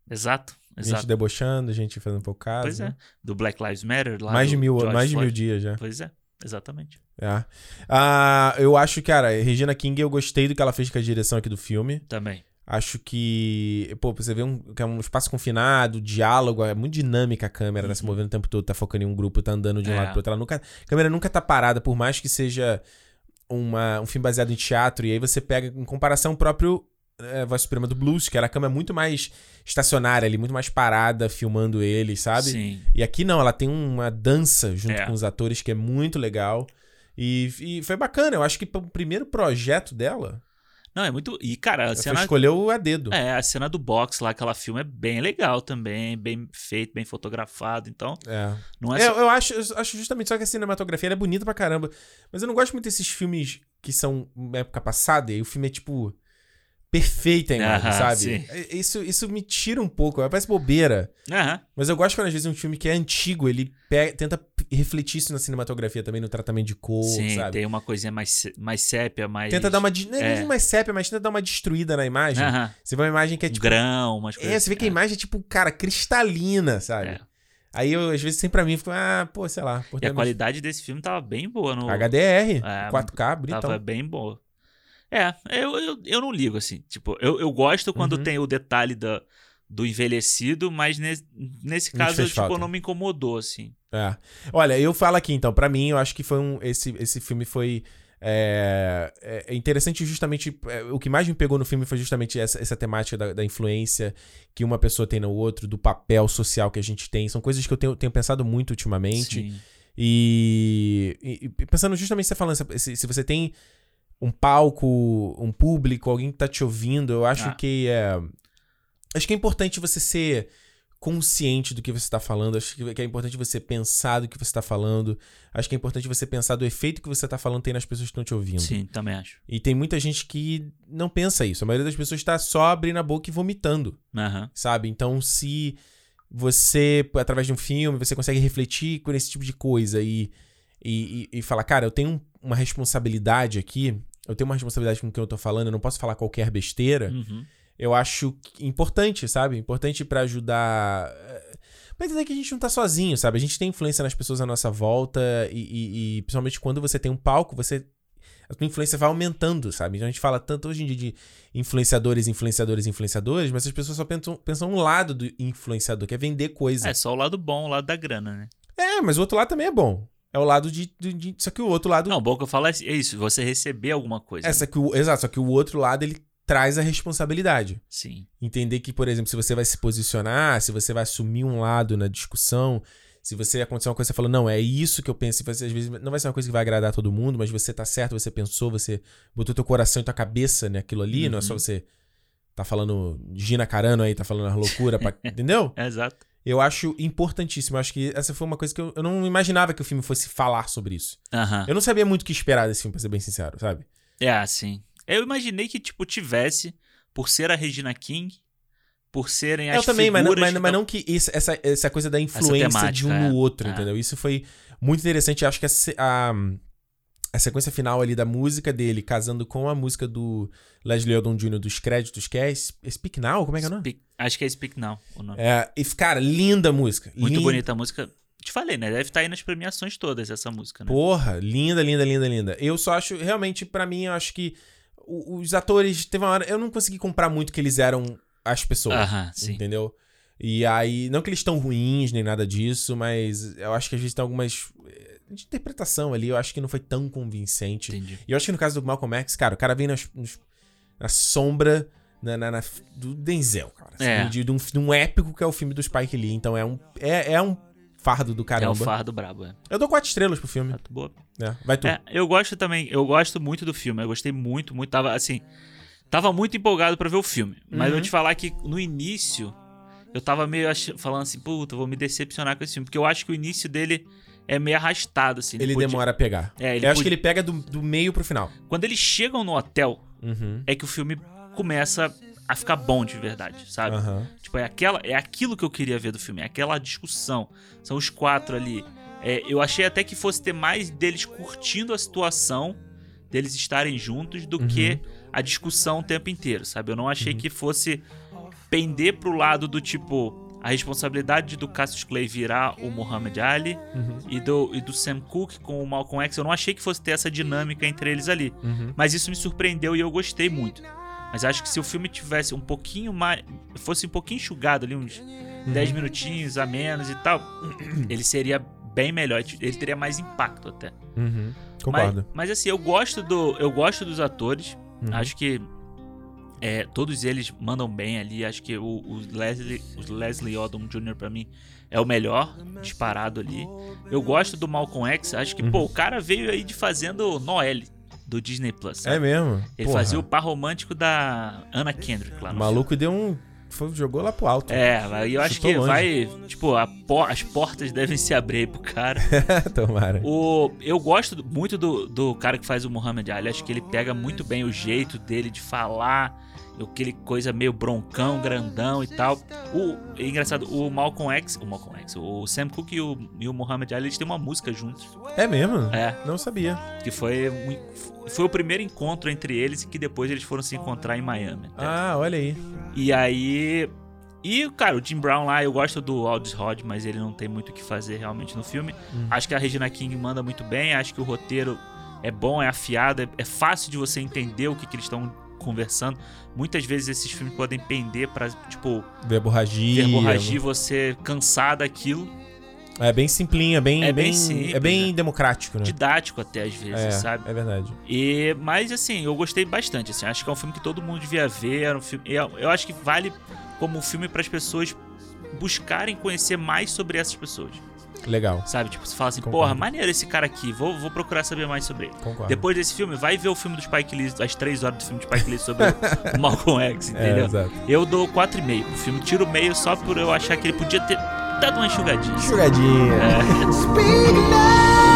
[SPEAKER 2] Exato. Exato.
[SPEAKER 1] Gente debochando, gente fazendo pouco caso.
[SPEAKER 2] Pois é. Né? Do Black Lives Matter lá.
[SPEAKER 1] Mais de mil, mais de mil dias já.
[SPEAKER 2] Pois é, exatamente.
[SPEAKER 1] É. Ah, eu acho, cara, Regina King, eu gostei do que ela fez com a direção aqui do filme.
[SPEAKER 2] Também.
[SPEAKER 1] Acho que, pô, você vê um, que é um espaço confinado, diálogo, é muito dinâmica a câmera, uhum. né? Se uhum. movendo o tempo todo, tá focando em um grupo, tá andando de um é. lado pro outro. Ela nunca, a câmera nunca tá parada, por mais que seja uma, um filme baseado em teatro. E aí você pega, em comparação, o próprio é, Voz Suprema do Blues, que era a câmera muito mais estacionária ali, muito mais parada, filmando ele, sabe?
[SPEAKER 2] Sim.
[SPEAKER 1] E aqui não, ela tem uma dança junto é. com os atores que é muito legal. E, e foi bacana, eu acho que o primeiro projeto dela.
[SPEAKER 2] Não, é muito. E, cara, a cena.
[SPEAKER 1] escolheu a dedo.
[SPEAKER 2] É, a cena do box lá, aquela filme é bem legal também, bem feito, bem fotografado. Então.
[SPEAKER 1] É. Não é, é só... eu, acho, eu acho justamente só que a cinematografia é bonita pra caramba. Mas eu não gosto muito desses filmes que são época passada, e o filme é tipo perfeita a imagem, uh -huh, sabe? Sim. É, isso, isso me tira um pouco, parece bobeira.
[SPEAKER 2] Uh -huh.
[SPEAKER 1] Mas eu gosto quando às vezes um filme que é antigo, ele pega, tenta refletir isso na cinematografia também, no tratamento de cor, sim, sabe?
[SPEAKER 2] tem uma coisinha mais, mais sépia, mais...
[SPEAKER 1] Tenta dar uma... Não é, é. mais sépia, mas tenta dar uma destruída na imagem. Uh -huh. Você vê uma imagem que é tipo...
[SPEAKER 2] Grão, umas
[SPEAKER 1] coisas... É, você vê que a assim, é. imagem é tipo, cara, cristalina, sabe? É. Aí eu, às vezes, sempre pra mim, fico, ah, pô, sei lá.
[SPEAKER 2] E a qualidade desse filme tava bem boa no...
[SPEAKER 1] HDR, é, 4K, bonitão.
[SPEAKER 2] Tava bem boa. É, eu, eu, eu não ligo, assim. Tipo, eu, eu gosto quando uhum. tem o detalhe da, do envelhecido, mas nesse, nesse caso, tipo, não me incomodou, assim.
[SPEAKER 1] É. Olha, eu falo aqui, então, para mim, eu acho que foi um. Esse, esse filme foi. É, é, interessante justamente. É, o que mais me pegou no filme foi justamente essa, essa temática da, da, influência que uma pessoa tem no outro, do papel social que a gente tem. São coisas que eu tenho, tenho pensado muito ultimamente. E, e, e, pensando justamente você falando, se, se você tem um palco, um público, alguém que tá te ouvindo, eu acho ah. que é. Acho que é importante você ser consciente do que você está falando. Acho que é importante você pensar do que você está falando. Acho que é importante você pensar do efeito que você está falando tem nas pessoas que estão te ouvindo.
[SPEAKER 2] Sim, também acho.
[SPEAKER 1] E tem muita gente que não pensa isso. A maioria das pessoas está só abrindo a boca e vomitando.
[SPEAKER 2] Uhum.
[SPEAKER 1] Sabe? Então, se você, através de um filme, você consegue refletir com esse tipo de coisa e, e, e, e falar, cara, eu tenho uma responsabilidade aqui eu tenho uma responsabilidade com o que eu tô falando, eu não posso falar qualquer besteira.
[SPEAKER 2] Uhum.
[SPEAKER 1] Eu acho importante, sabe? Importante para ajudar. Eh, pra entender que a gente não tá sozinho, sabe? A gente tem influência nas pessoas à nossa volta e, e, e principalmente quando você tem um palco, você a tua influência vai aumentando, sabe? Então a gente fala tanto hoje em dia de influenciadores, influenciadores, influenciadores, mas as pessoas só pensam, pensam um lado do influenciador, que é vender coisa.
[SPEAKER 2] É só o lado bom, o lado da grana, né?
[SPEAKER 1] É, mas o outro lado também é bom. É o lado de, de, de, Só que o outro lado.
[SPEAKER 2] Não, o bom que eu falo é isso, você receber alguma coisa.
[SPEAKER 1] É,
[SPEAKER 2] né?
[SPEAKER 1] que o, exato, só que o outro lado ele traz a responsabilidade.
[SPEAKER 2] Sim.
[SPEAKER 1] Entender que, por exemplo, se você vai se posicionar, se você vai assumir um lado na discussão, se você acontecer uma coisa você fala, não, é isso que eu penso, você, às vezes não vai ser uma coisa que vai agradar todo mundo, mas você tá certo, você pensou, você botou teu coração e tua cabeça naquilo ali, uhum. não é só uhum. você tá falando Gina Carano aí, tá falando as loucura, pra, entendeu?
[SPEAKER 2] Exato
[SPEAKER 1] eu acho importantíssimo. Eu acho que essa foi uma coisa que eu, eu não imaginava que o filme fosse falar sobre isso.
[SPEAKER 2] Uhum.
[SPEAKER 1] Eu não sabia muito o que esperar desse filme, pra ser bem sincero, sabe?
[SPEAKER 2] É, sim. Eu imaginei que, tipo, tivesse, por ser a Regina King, por serem as
[SPEAKER 1] Eu também, mas
[SPEAKER 2] não,
[SPEAKER 1] mas, mas não que isso, essa, essa coisa da influência temática, de um no é. outro, é. entendeu? Isso foi muito interessante. Eu acho que a, a, a sequência final ali da música dele casando com a música do Leslie Odom Jr. dos créditos, que é Speak Now? Como é que é o nome?
[SPEAKER 2] acho que é Speak Now o nome.
[SPEAKER 1] É, e, cara, linda música.
[SPEAKER 2] Muito linda. bonita a música. Te falei, né? Deve estar tá aí nas premiações todas essa música, né?
[SPEAKER 1] Porra, linda, linda, linda, linda. Eu só acho, realmente, para mim, eu acho que os atores, teve uma hora, eu não consegui comprar muito que eles eram as pessoas. Aham, sim. Entendeu? E aí, não que eles estão ruins nem nada disso, mas eu acho que a gente tem algumas de interpretação ali, eu acho que não foi tão convincente. Entendi. E eu acho que no caso do Malcolm X, cara, o cara vem nas, nos, na sombra na, na, na, do Denzel, cara. Assim, é. de, de, um, de um épico que é o filme do Spike Lee. Então é um, é, é um fardo do caramba.
[SPEAKER 2] É um fardo brabo, é.
[SPEAKER 1] Eu dou quatro estrelas pro filme.
[SPEAKER 2] Muito boa.
[SPEAKER 1] É, vai tu. É,
[SPEAKER 2] eu gosto também, eu gosto muito do filme. Eu gostei muito, muito. Tava assim. Tava muito empolgado para ver o filme. Mas uhum. eu vou te falar que no início eu tava meio ach... falando assim, puta, vou me decepcionar com esse filme. Porque eu acho que o início dele é meio arrastado, assim.
[SPEAKER 1] Ele podia... demora a pegar. É, ele eu acho que ele pega do, do meio pro final.
[SPEAKER 2] Quando eles chegam no hotel, uhum. é que o filme começa a ficar bom de verdade, sabe? Uhum. Tipo, é, aquela, é aquilo que eu queria ver do filme, é aquela discussão. São os quatro ali. É, eu achei até que fosse ter mais deles curtindo a situação, deles estarem juntos, do uhum. que a discussão o tempo inteiro, sabe? Eu não achei uhum. que fosse pender pro lado do tipo a responsabilidade do Cassius Clay virar o Muhammad Ali uhum. e, do, e do Sam Cooke com o Malcolm X. Eu não achei que fosse ter essa dinâmica entre eles ali. Uhum. Mas isso me surpreendeu e eu gostei muito. Mas acho que se o filme tivesse um pouquinho mais. fosse um pouquinho enxugado ali, uns uhum. 10 minutinhos a menos e tal, ele seria bem melhor. Ele teria mais impacto até.
[SPEAKER 1] Uhum. Concordo.
[SPEAKER 2] Mas, mas, assim, eu gosto do. Eu gosto dos atores. Uhum. Acho que é, todos eles mandam bem ali. Acho que o, o Leslie, o Leslie Odom Jr. para mim é o melhor disparado ali. Eu gosto do Malcolm X. Acho que, uhum. pô, o cara veio aí de fazendo Noelle do Disney Plus.
[SPEAKER 1] Sabe? É mesmo?
[SPEAKER 2] Ele Porra. fazia o par romântico da Anna Kendrick lá no
[SPEAKER 1] O maluco filme. deu um foi, jogou lá pro alto.
[SPEAKER 2] É, e eu acho que longe. vai. Tipo, por, as portas devem se abrir pro cara.
[SPEAKER 1] Tomara.
[SPEAKER 2] O, eu gosto muito do, do cara que faz o Muhammad Ali. Acho que ele pega muito bem o jeito dele de falar aquele coisa meio broncão, grandão e tal. O é engraçado, o Malcolm X, o Malcolm X, o Sam Cooke e o, e o Muhammad Ali, eles têm uma música juntos.
[SPEAKER 1] É mesmo?
[SPEAKER 2] É.
[SPEAKER 1] Não sabia.
[SPEAKER 2] Que foi foi o primeiro encontro entre eles e que depois eles foram se encontrar em Miami.
[SPEAKER 1] Ah, olha aí.
[SPEAKER 2] E aí e, cara, o Jim Brown lá, eu gosto do Aldous Rod, mas ele não tem muito o que fazer realmente no filme. Hum. Acho que a Regina King manda muito bem, acho que o roteiro é bom, é afiado, é, é fácil de você entender o que, que eles estão conversando. Muitas vezes esses filmes podem pender para tipo.
[SPEAKER 1] Verborragia.
[SPEAKER 2] Verborragia, você cansar daquilo.
[SPEAKER 1] É bem simplinho, é bem, é bem, bem simples, é bem é. democrático, né?
[SPEAKER 2] Didático até às vezes,
[SPEAKER 1] é,
[SPEAKER 2] sabe?
[SPEAKER 1] É verdade.
[SPEAKER 2] E, mas assim, eu gostei bastante. Assim, acho que é um filme que todo mundo devia ver. É um filme, eu, eu acho que vale como um filme para as pessoas buscarem conhecer mais sobre essas pessoas.
[SPEAKER 1] Legal.
[SPEAKER 2] Sabe? Tipo, você fala assim, Concordo. porra, maneiro esse cara aqui, vou, vou procurar saber mais sobre ele. Concordo. Depois desse filme, vai ver o filme do Spike Lee, as três horas do filme do Spike Lee sobre o Malcolm X, entendeu? É, exato. Eu dou 4,5 pro filme, tiro meio só por eu achar que ele podia ter dado uma enxugadinha.
[SPEAKER 1] Enxugadinha. É.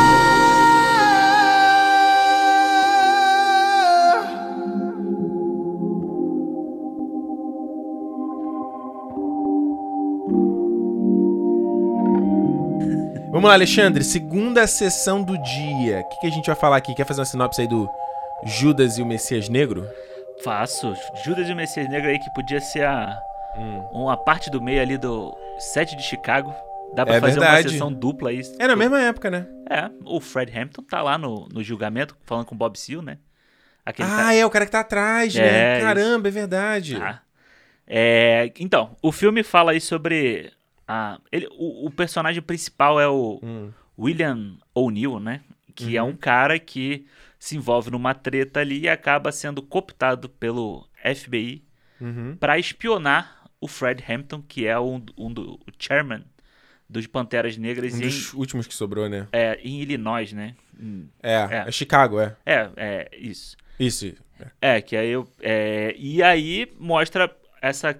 [SPEAKER 1] Vamos lá, Alexandre. Segunda sessão do dia. O que, que, a gente vai falar aqui? Quer fazer uma sinopse aí do Judas e o Messias Negro?
[SPEAKER 2] Faço. Judas e o Messias Negro aí que podia ser a, hum. uma parte do meio ali do set de Chicago. Dá pra é fazer verdade. uma sessão dupla aí.
[SPEAKER 1] É na mesma época, né?
[SPEAKER 2] É. O Fred Hampton tá lá no, no julgamento falando com o Bob Seale, né?
[SPEAKER 1] Aquele ah, cara... é o cara que tá atrás, né? É, Caramba, isso. é verdade. Ah.
[SPEAKER 2] É, então, o filme fala aí sobre a, ele, o, o, personagem principal é o hum. William O'Neill, né? Que uhum. é um cara que se envolve numa treta ali e acaba sendo cooptado pelo FBI uhum. para espionar o Fred Hampton, que é um, um do o chairman dos Panteras Negras.
[SPEAKER 1] Um dos em, últimos que sobrou, né?
[SPEAKER 2] É, em Illinois, né?
[SPEAKER 1] É, é, é Chicago, é.
[SPEAKER 2] É, é, isso.
[SPEAKER 1] Isso.
[SPEAKER 2] É, é que aí eu. É, e aí mostra essa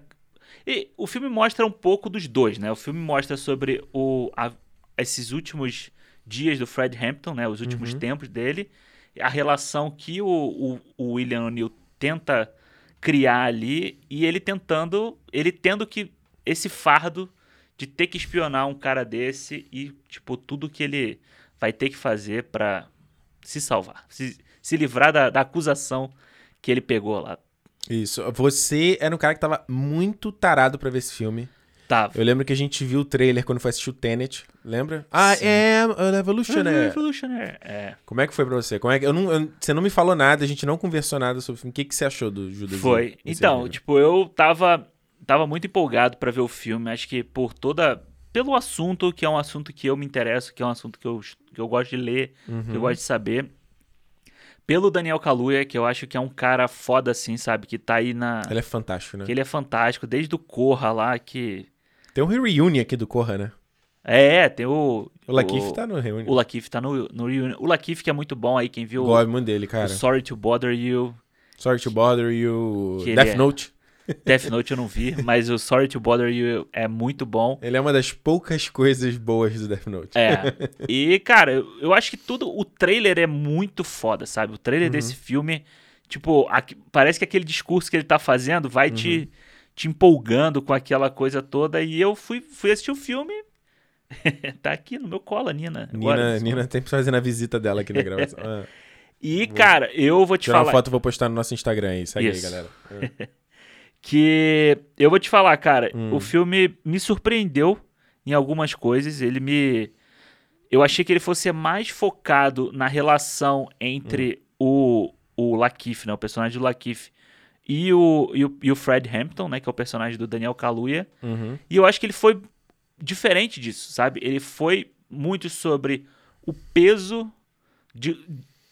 [SPEAKER 2] e o filme mostra um pouco dos dois, né? O filme mostra sobre o, a, esses últimos dias do Fred Hampton, né? Os últimos uhum. tempos dele. A relação que o, o, o William O'Neill tenta criar ali e ele tentando, ele tendo que esse fardo de ter que espionar um cara desse e tipo tudo que ele vai ter que fazer para se salvar, se, se livrar da, da acusação que ele pegou lá.
[SPEAKER 1] Isso. Você era um cara que tava muito tarado para ver esse filme.
[SPEAKER 2] Tava.
[SPEAKER 1] Eu lembro que a gente viu o trailer quando foi assistir o Tenet, lembra? Ah, é a Revolutionary.
[SPEAKER 2] Revolutionary, é.
[SPEAKER 1] Como é que foi pra você? Como é que, eu não, eu, você não me falou nada, a gente não conversou nada sobre o filme. O que, que você achou do Judas?
[SPEAKER 2] Foi. Então, tipo, eu tava, tava muito empolgado para ver o filme. Acho que por toda... Pelo assunto, que é um assunto que eu me interesso, que é um assunto que eu, que eu gosto de ler, uhum. que eu uhum. gosto de saber pelo Daniel Kaluuya, que eu acho que é um cara foda assim, sabe? Que tá aí na.
[SPEAKER 1] Ele é fantástico, né?
[SPEAKER 2] Que ele é fantástico, desde o Corra lá, que.
[SPEAKER 1] Tem um reunion aqui do Corra, né?
[SPEAKER 2] É, tem o.
[SPEAKER 1] O Lakif tá no reunion.
[SPEAKER 2] O Lakif tá no, no reunion. O Lakif que é muito bom aí, quem viu.
[SPEAKER 1] Gosto muito dele, cara.
[SPEAKER 2] Sorry to Bother You.
[SPEAKER 1] Sorry to Bother You. Death é... Note.
[SPEAKER 2] Death Note eu não vi, mas o Sorry to Bother You é muito bom.
[SPEAKER 1] Ele é uma das poucas coisas boas do Death Note.
[SPEAKER 2] É. E, cara, eu, acho que tudo. O trailer é muito foda, sabe? O trailer uhum. desse filme, tipo, aqui, parece que aquele discurso que ele tá fazendo vai uhum. te, te empolgando com aquela coisa toda. E eu fui, fui assistir o filme. tá aqui no meu colo, Nina.
[SPEAKER 1] Nina, agora, Nina tem que fazer a visita dela aqui na gravação. Ah.
[SPEAKER 2] E, vou... cara, eu vou te
[SPEAKER 1] Tirar
[SPEAKER 2] falar.
[SPEAKER 1] uma foto vou postar no nosso Instagram aí. Segue Isso. aí, galera.
[SPEAKER 2] que eu vou te falar, cara, hum. o filme me surpreendeu em algumas coisas. Ele me. Eu achei que ele fosse mais focado na relação entre hum. o, o Lakif, né, o personagem do Lakif, e o, e o, e o, Fred Hampton, né, que é o personagem do Daniel Kaluuya.
[SPEAKER 1] Uhum.
[SPEAKER 2] E eu acho que ele foi diferente disso, sabe? Ele foi muito sobre o peso de,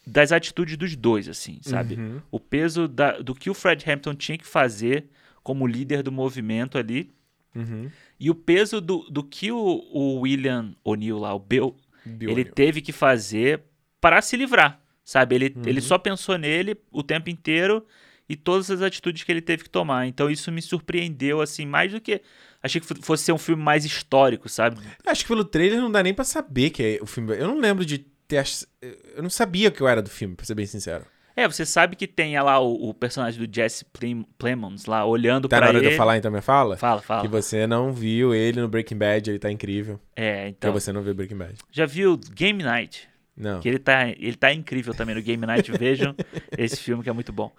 [SPEAKER 2] das atitudes dos dois, assim, sabe?
[SPEAKER 1] Uhum.
[SPEAKER 2] O peso da, do que o Fred Hampton tinha que fazer como líder do movimento ali.
[SPEAKER 1] Uhum.
[SPEAKER 2] E o peso do, do que o, o William O'Neill lá, o Bill, Bill ele teve que fazer para se livrar, sabe? Ele, uhum. ele só pensou nele o tempo inteiro e todas as atitudes que ele teve que tomar. Então isso me surpreendeu, assim, mais do que. Achei que fosse ser um filme mais histórico, sabe?
[SPEAKER 1] Acho que pelo trailer não dá nem para saber que é o filme. Eu não lembro de ter. Eu não sabia que eu era do filme, pra ser bem sincero.
[SPEAKER 2] É, você sabe que tem lá o, o personagem do Jesse Plemons lá olhando
[SPEAKER 1] tá
[SPEAKER 2] pra ele. Tá
[SPEAKER 1] na hora
[SPEAKER 2] de
[SPEAKER 1] eu falar então minha fala?
[SPEAKER 2] Fala, fala.
[SPEAKER 1] Que você não viu ele no Breaking Bad, ele tá incrível.
[SPEAKER 2] É, então.
[SPEAKER 1] Que você não viu Breaking Bad.
[SPEAKER 2] Já viu Game Night?
[SPEAKER 1] Não.
[SPEAKER 2] Que ele tá, ele tá incrível também no Game Night, vejam esse filme que é muito bom.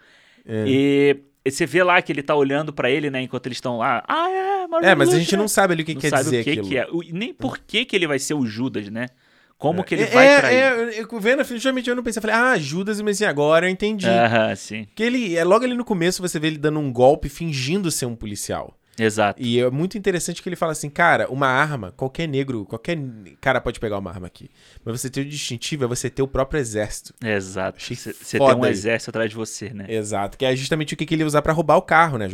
[SPEAKER 1] É.
[SPEAKER 2] E você vê lá que ele tá olhando para ele, né, enquanto eles estão lá. Ah,
[SPEAKER 1] é, É, mas a gente não sabe ali o que
[SPEAKER 2] não
[SPEAKER 1] quer dizer
[SPEAKER 2] o que
[SPEAKER 1] aquilo.
[SPEAKER 2] Que é. Nem por que, que ele vai ser o Judas, né? Como que ele
[SPEAKER 1] é,
[SPEAKER 2] vai
[SPEAKER 1] é,
[SPEAKER 2] trair?
[SPEAKER 1] É, eu, vendo, justamente eu não pensei, eu falei, ah, Judas, mas assim, agora eu entendi.
[SPEAKER 2] Aham, sim.
[SPEAKER 1] Porque ele, é logo ali no começo você vê ele dando um golpe fingindo ser um policial.
[SPEAKER 2] Exato.
[SPEAKER 1] E é muito interessante que ele fala assim, cara, uma arma, qualquer negro, qualquer cara pode pegar uma arma aqui. Mas você ter o distintivo é você ter o próprio exército.
[SPEAKER 2] Exato. Você, tem um exército atrás de você, né?
[SPEAKER 1] Exato. Que é justamente o que ele ia usar para roubar o carro, né?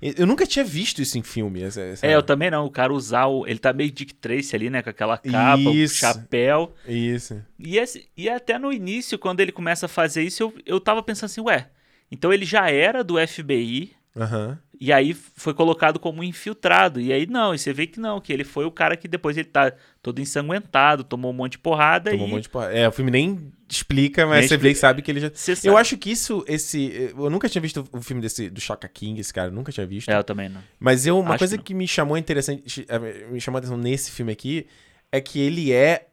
[SPEAKER 1] Eu nunca tinha visto isso em filme. Essa, essa...
[SPEAKER 2] É, eu também não. O cara usar o. Ele tá meio Dick Tracy ali, né? Com aquela capa, isso. o chapéu.
[SPEAKER 1] Isso.
[SPEAKER 2] E, esse, e até no início, quando ele começa a fazer isso, eu, eu tava pensando assim, ué. Então ele já era do FBI.
[SPEAKER 1] Aham. Uhum.
[SPEAKER 2] E aí foi colocado como infiltrado. E aí não, e você vê que não, que ele foi o cara que depois ele tá todo ensanguentado, tomou um monte de porrada.
[SPEAKER 1] Tomou
[SPEAKER 2] e...
[SPEAKER 1] um monte de porrada. É, o filme nem explica, mas nem você explica. vê que sabe que ele já. Eu acho que isso, esse. Eu nunca tinha visto o filme desse do Shaka King, esse cara, nunca tinha visto.
[SPEAKER 2] É, eu também não.
[SPEAKER 1] Mas eu, uma acho coisa que, que me chamou interessante, é, me chamou a atenção nesse filme aqui, é que ele é.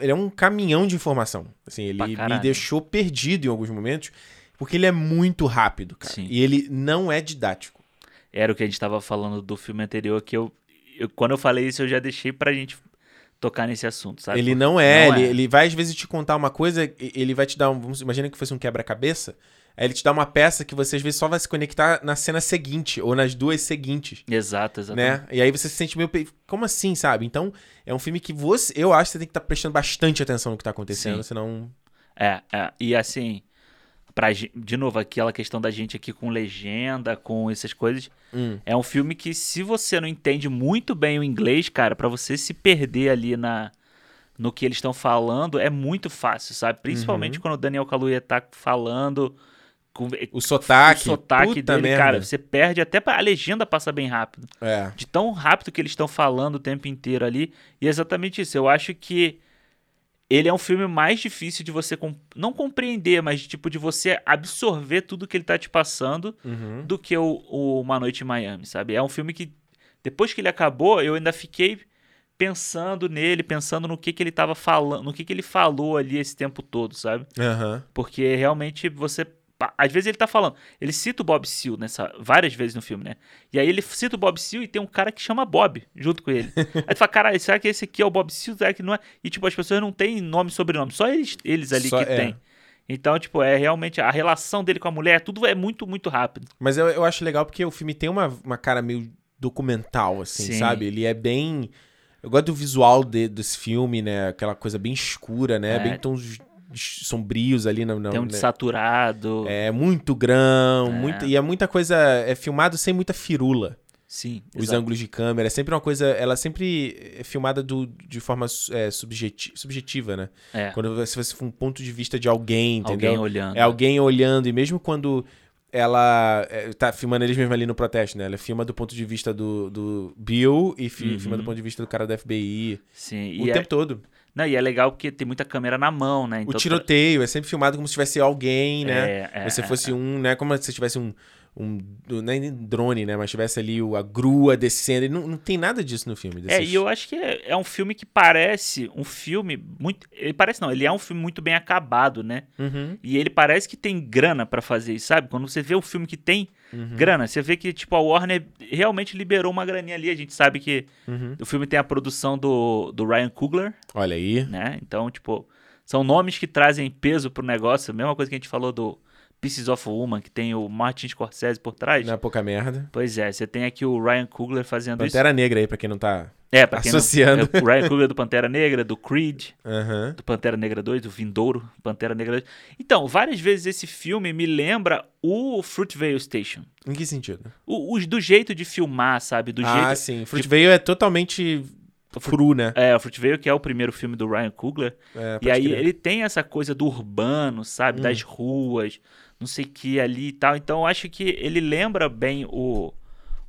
[SPEAKER 1] Ele é um caminhão de informação. Assim, ele me deixou perdido em alguns momentos, porque ele é muito rápido, cara. Sim. E ele não é didático
[SPEAKER 2] era o que a gente estava falando do filme anterior, que eu, eu, quando eu falei isso, eu já deixei pra gente tocar nesse assunto, sabe?
[SPEAKER 1] Ele não é, não ele, é. ele vai às vezes te contar uma coisa, ele vai te dar um, vamos, imagina que fosse um quebra-cabeça, aí ele te dá uma peça que você às vezes só vai se conectar na cena seguinte, ou nas duas seguintes.
[SPEAKER 2] Exato,
[SPEAKER 1] exatamente. Né? E aí você se sente meio, como assim, sabe? Então, é um filme que você, eu acho que você tem que estar tá prestando bastante atenção no que tá acontecendo, Sim. senão...
[SPEAKER 2] É, é, e assim, pra, de novo, aquela questão da gente aqui com legenda, com essas coisas.
[SPEAKER 1] Hum.
[SPEAKER 2] É um filme que, se você não entende muito bem o inglês, cara, para você se perder ali na no que eles estão falando, é muito fácil, sabe? Principalmente uhum. quando o Daniel Kaluuya tá falando. Com,
[SPEAKER 1] o sotaque.
[SPEAKER 2] O sotaque dele,
[SPEAKER 1] merda.
[SPEAKER 2] cara, você perde até a legenda passa bem rápido.
[SPEAKER 1] É.
[SPEAKER 2] De tão rápido que eles estão falando o tempo inteiro ali. E é exatamente isso. Eu acho que ele é um filme mais difícil de você comp não compreender, mas tipo de você absorver tudo que ele tá te passando
[SPEAKER 1] uhum.
[SPEAKER 2] do que o, o, Uma Noite em Miami, sabe? É um filme que depois que ele acabou, eu ainda fiquei pensando nele, pensando no que, que ele tava falando, no que, que ele falou ali esse tempo todo, sabe?
[SPEAKER 1] Uhum.
[SPEAKER 2] Porque realmente você às vezes ele tá falando, ele cita o Bob Seal nessa várias vezes no filme, né? E aí ele cita o Bob Seal e tem um cara que chama Bob junto com ele. aí tu fala, caralho, será que esse aqui é o Bob Seal? Será que não é? E tipo, as pessoas não têm nome e sobrenome, só eles, eles ali só, que é. tem. Então, tipo, é realmente a relação dele com a mulher, tudo é muito, muito rápido.
[SPEAKER 1] Mas eu, eu acho legal porque o filme tem uma, uma cara meio documental, assim, Sim. sabe? Ele é bem. Eu gosto do visual de, desse filme, né? Aquela coisa bem escura, né? É. Bem tons sombrios ali.
[SPEAKER 2] No, Tem um né? saturado.
[SPEAKER 1] É, muito grão, é. Muito, e é muita coisa... É filmado sem muita firula.
[SPEAKER 2] Sim,
[SPEAKER 1] Os exato. ângulos de câmera. É sempre uma coisa... Ela sempre é filmada do, de forma é, subjeti subjetiva, né?
[SPEAKER 2] É.
[SPEAKER 1] Quando você for um ponto de vista de alguém, entendeu?
[SPEAKER 2] Alguém olhando.
[SPEAKER 1] É alguém olhando. E mesmo quando ela é, tá filmando eles mesmo ali no protesto, né? Ela filma do ponto de vista do, do Bill e fi, uhum. filma do ponto de vista do cara da FBI.
[SPEAKER 2] Sim.
[SPEAKER 1] O tempo é... todo.
[SPEAKER 2] Não, e é legal porque tem muita câmera na mão, né?
[SPEAKER 1] Então, o tiroteio é sempre filmado como se tivesse alguém, né? É, é, Você fosse é, um, né? Como se tivesse um, um nem drone, né? Mas tivesse ali a grua descendo. Não, não tem nada disso no filme.
[SPEAKER 2] Desses... É, e eu acho que é, é, um filme que parece um filme muito. Ele parece não, ele é um filme muito bem acabado, né?
[SPEAKER 1] Uhum.
[SPEAKER 2] E ele parece que tem grana para fazer isso, sabe? Quando você vê um filme que tem uhum. grana, você vê que, tipo, a Warner realmente liberou uma graninha ali. A gente sabe que uhum. o filme tem a produção do, do Ryan Coogler.
[SPEAKER 1] Olha aí.
[SPEAKER 2] Né? Então, tipo, são nomes que trazem peso pro negócio. A mesma coisa que a gente falou do Pieces of Woman, que tem o Martin Scorsese por trás.
[SPEAKER 1] Não é pouca merda.
[SPEAKER 2] Pois é, você tem aqui o Ryan Coogler fazendo
[SPEAKER 1] Pantera isso. Pantera Negra aí, pra quem não tá
[SPEAKER 2] é, pra
[SPEAKER 1] quem associando.
[SPEAKER 2] Não, é o Ryan Coogler do Pantera Negra, do Creed,
[SPEAKER 1] uhum.
[SPEAKER 2] do Pantera Negra 2, do Vindouro, Pantera Negra 2. Então, várias vezes esse filme me lembra o Fruitvale Station.
[SPEAKER 1] Em que sentido?
[SPEAKER 2] O, os do jeito de filmar, sabe? Do
[SPEAKER 1] ah,
[SPEAKER 2] jeito
[SPEAKER 1] sim. Fruitvale de... é totalmente cru, né?
[SPEAKER 2] É, o Fruitvale, que é o primeiro filme do Ryan Coogler. É, e aí crer. ele tem essa coisa do urbano, sabe? Hum. Das ruas, não sei o que ali e tal. Então eu acho que ele lembra bem o,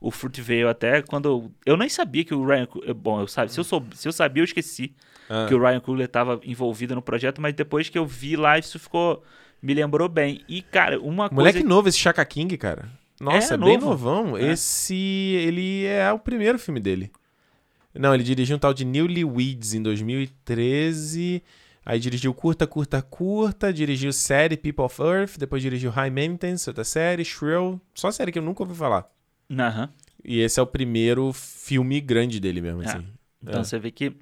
[SPEAKER 2] o Fruitvale até quando. Eu nem sabia que o Ryan. Bom, eu sabe, se eu, sou, se eu sabia, eu esqueci ah. que o Ryan Coogler estava envolvido no projeto, mas depois que eu vi lá, isso ficou. Me lembrou bem. E, cara, uma
[SPEAKER 1] Moleque coisa. Moleque novo esse Chaka King, cara. Nossa, é, é bem novão. É. Esse. Ele é o primeiro filme dele. Não, ele dirigiu um tal de Newlyweds em 2013. Aí dirigiu Curta, Curta, Curta, dirigiu série People of Earth, depois dirigiu High Maintenance, outra série, Shrill, só série que eu nunca ouvi falar.
[SPEAKER 2] Aham.
[SPEAKER 1] E esse é o primeiro filme grande dele mesmo, é. assim.
[SPEAKER 2] Então é. você vê que...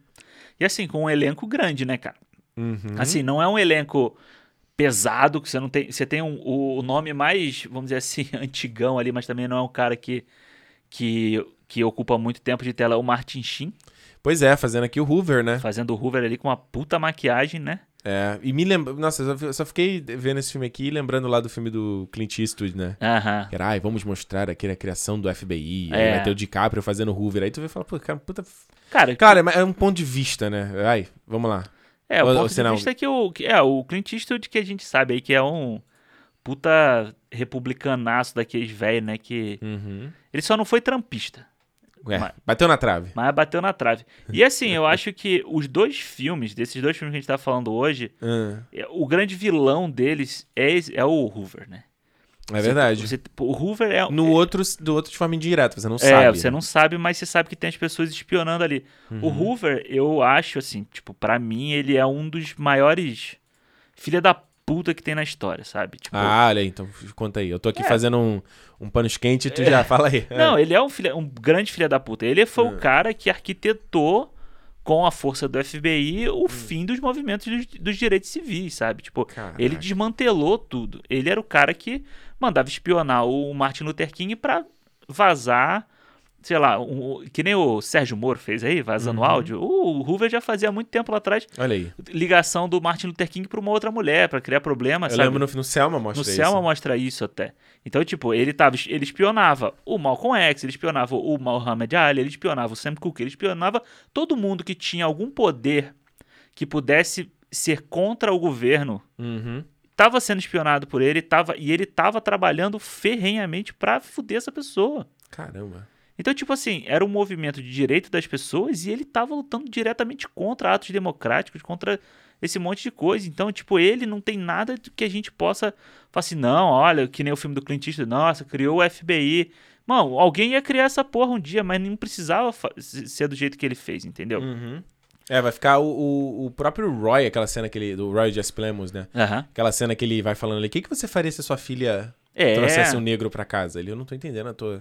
[SPEAKER 2] E assim, com um elenco grande, né, cara?
[SPEAKER 1] Uhum.
[SPEAKER 2] Assim, não é um elenco pesado, que você não tem... Você tem um, o nome mais, vamos dizer assim, antigão ali, mas também não é um cara que, que, que ocupa muito tempo de tela, o Martin Sheen.
[SPEAKER 1] Pois é, fazendo aqui o Hoover, né?
[SPEAKER 2] Fazendo o Hoover ali com uma puta maquiagem, né?
[SPEAKER 1] É, e me lembra. Nossa, eu só fiquei vendo esse filme aqui lembrando lá do filme do Clint Eastwood, né?
[SPEAKER 2] Aham.
[SPEAKER 1] Que era, ai, vamos mostrar aqui a criação do FBI. É. Aí vai ter o DiCaprio fazendo Hoover. Aí tu vai falar, pô, cara, puta.
[SPEAKER 2] Cara,
[SPEAKER 1] cara, é um ponto de vista, né? Ai, vamos lá.
[SPEAKER 2] É, o ponto de vista é que o. É, o Clint Eastwood que a gente sabe aí que é um puta republicanaço daqueles velhos, né? Que.
[SPEAKER 1] Uhum.
[SPEAKER 2] Ele só não foi trampista.
[SPEAKER 1] É, mas, bateu na trave.
[SPEAKER 2] Mas bateu na trave. E assim, eu acho que os dois filmes, desses dois filmes que a gente tá falando hoje,
[SPEAKER 1] uh.
[SPEAKER 2] o grande vilão deles é, é o Hoover, né?
[SPEAKER 1] É você, verdade.
[SPEAKER 2] Você, o Hoover é.
[SPEAKER 1] No outro, do outro de forma indireta, você não é, sabe. É,
[SPEAKER 2] você
[SPEAKER 1] né?
[SPEAKER 2] não sabe, mas você sabe que tem as pessoas espionando ali. Uhum. O Hoover, eu acho, assim, tipo, para mim, ele é um dos maiores filha da puta que tem na história, sabe?
[SPEAKER 1] Tipo, ah, olha aí, então conta aí. Eu tô aqui é. fazendo um, um panos quente e tu já fala aí.
[SPEAKER 2] Não, ele é um, filha, um grande filho da puta. Ele foi o é. cara que arquitetou com a força do FBI o hum. fim dos movimentos dos, dos, direitos civis, sabe? Tipo, Caraca. ele desmantelou tudo. Ele era o cara que mandava espionar o Martin Luther King para vazar sei lá, um, que nem o Sérgio Moro fez aí, vazando uhum. áudio. O Hoover já fazia muito tempo lá atrás.
[SPEAKER 1] Olha aí.
[SPEAKER 2] Ligação do Martin Luther King para uma outra mulher, para criar problema, Eu
[SPEAKER 1] sabe? lembro no, no Selma mostra
[SPEAKER 2] no
[SPEAKER 1] isso.
[SPEAKER 2] No Selma mostra isso até. Então, tipo, ele tava, ele espionava o Malcolm X, ele espionava o Muhammad Ali, ele espionava o Sam Cooke, ele espionava todo mundo que tinha algum poder que pudesse ser contra o governo.
[SPEAKER 1] Uhum
[SPEAKER 2] estava sendo espionado por ele tava, e ele estava trabalhando ferrenhamente para fuder essa pessoa.
[SPEAKER 1] Caramba.
[SPEAKER 2] Então, tipo assim, era um movimento de direito das pessoas e ele estava lutando diretamente contra atos democráticos, contra esse monte de coisa. Então, tipo, ele não tem nada que a gente possa falar assim, não, olha, que nem o filme do Clint Eastwood, nossa, criou o FBI. Mano, alguém ia criar essa porra um dia, mas não precisava ser do jeito que ele fez, entendeu?
[SPEAKER 1] Uhum. É, vai ficar o, o, o, próprio Roy, aquela cena que ele, do Roy Jess Plemos, né? Uhum. Aquela cena que ele vai falando ali, o que, que você faria se a sua filha é. trouxesse um negro pra casa? Ele, eu não tô entendendo, eu tô...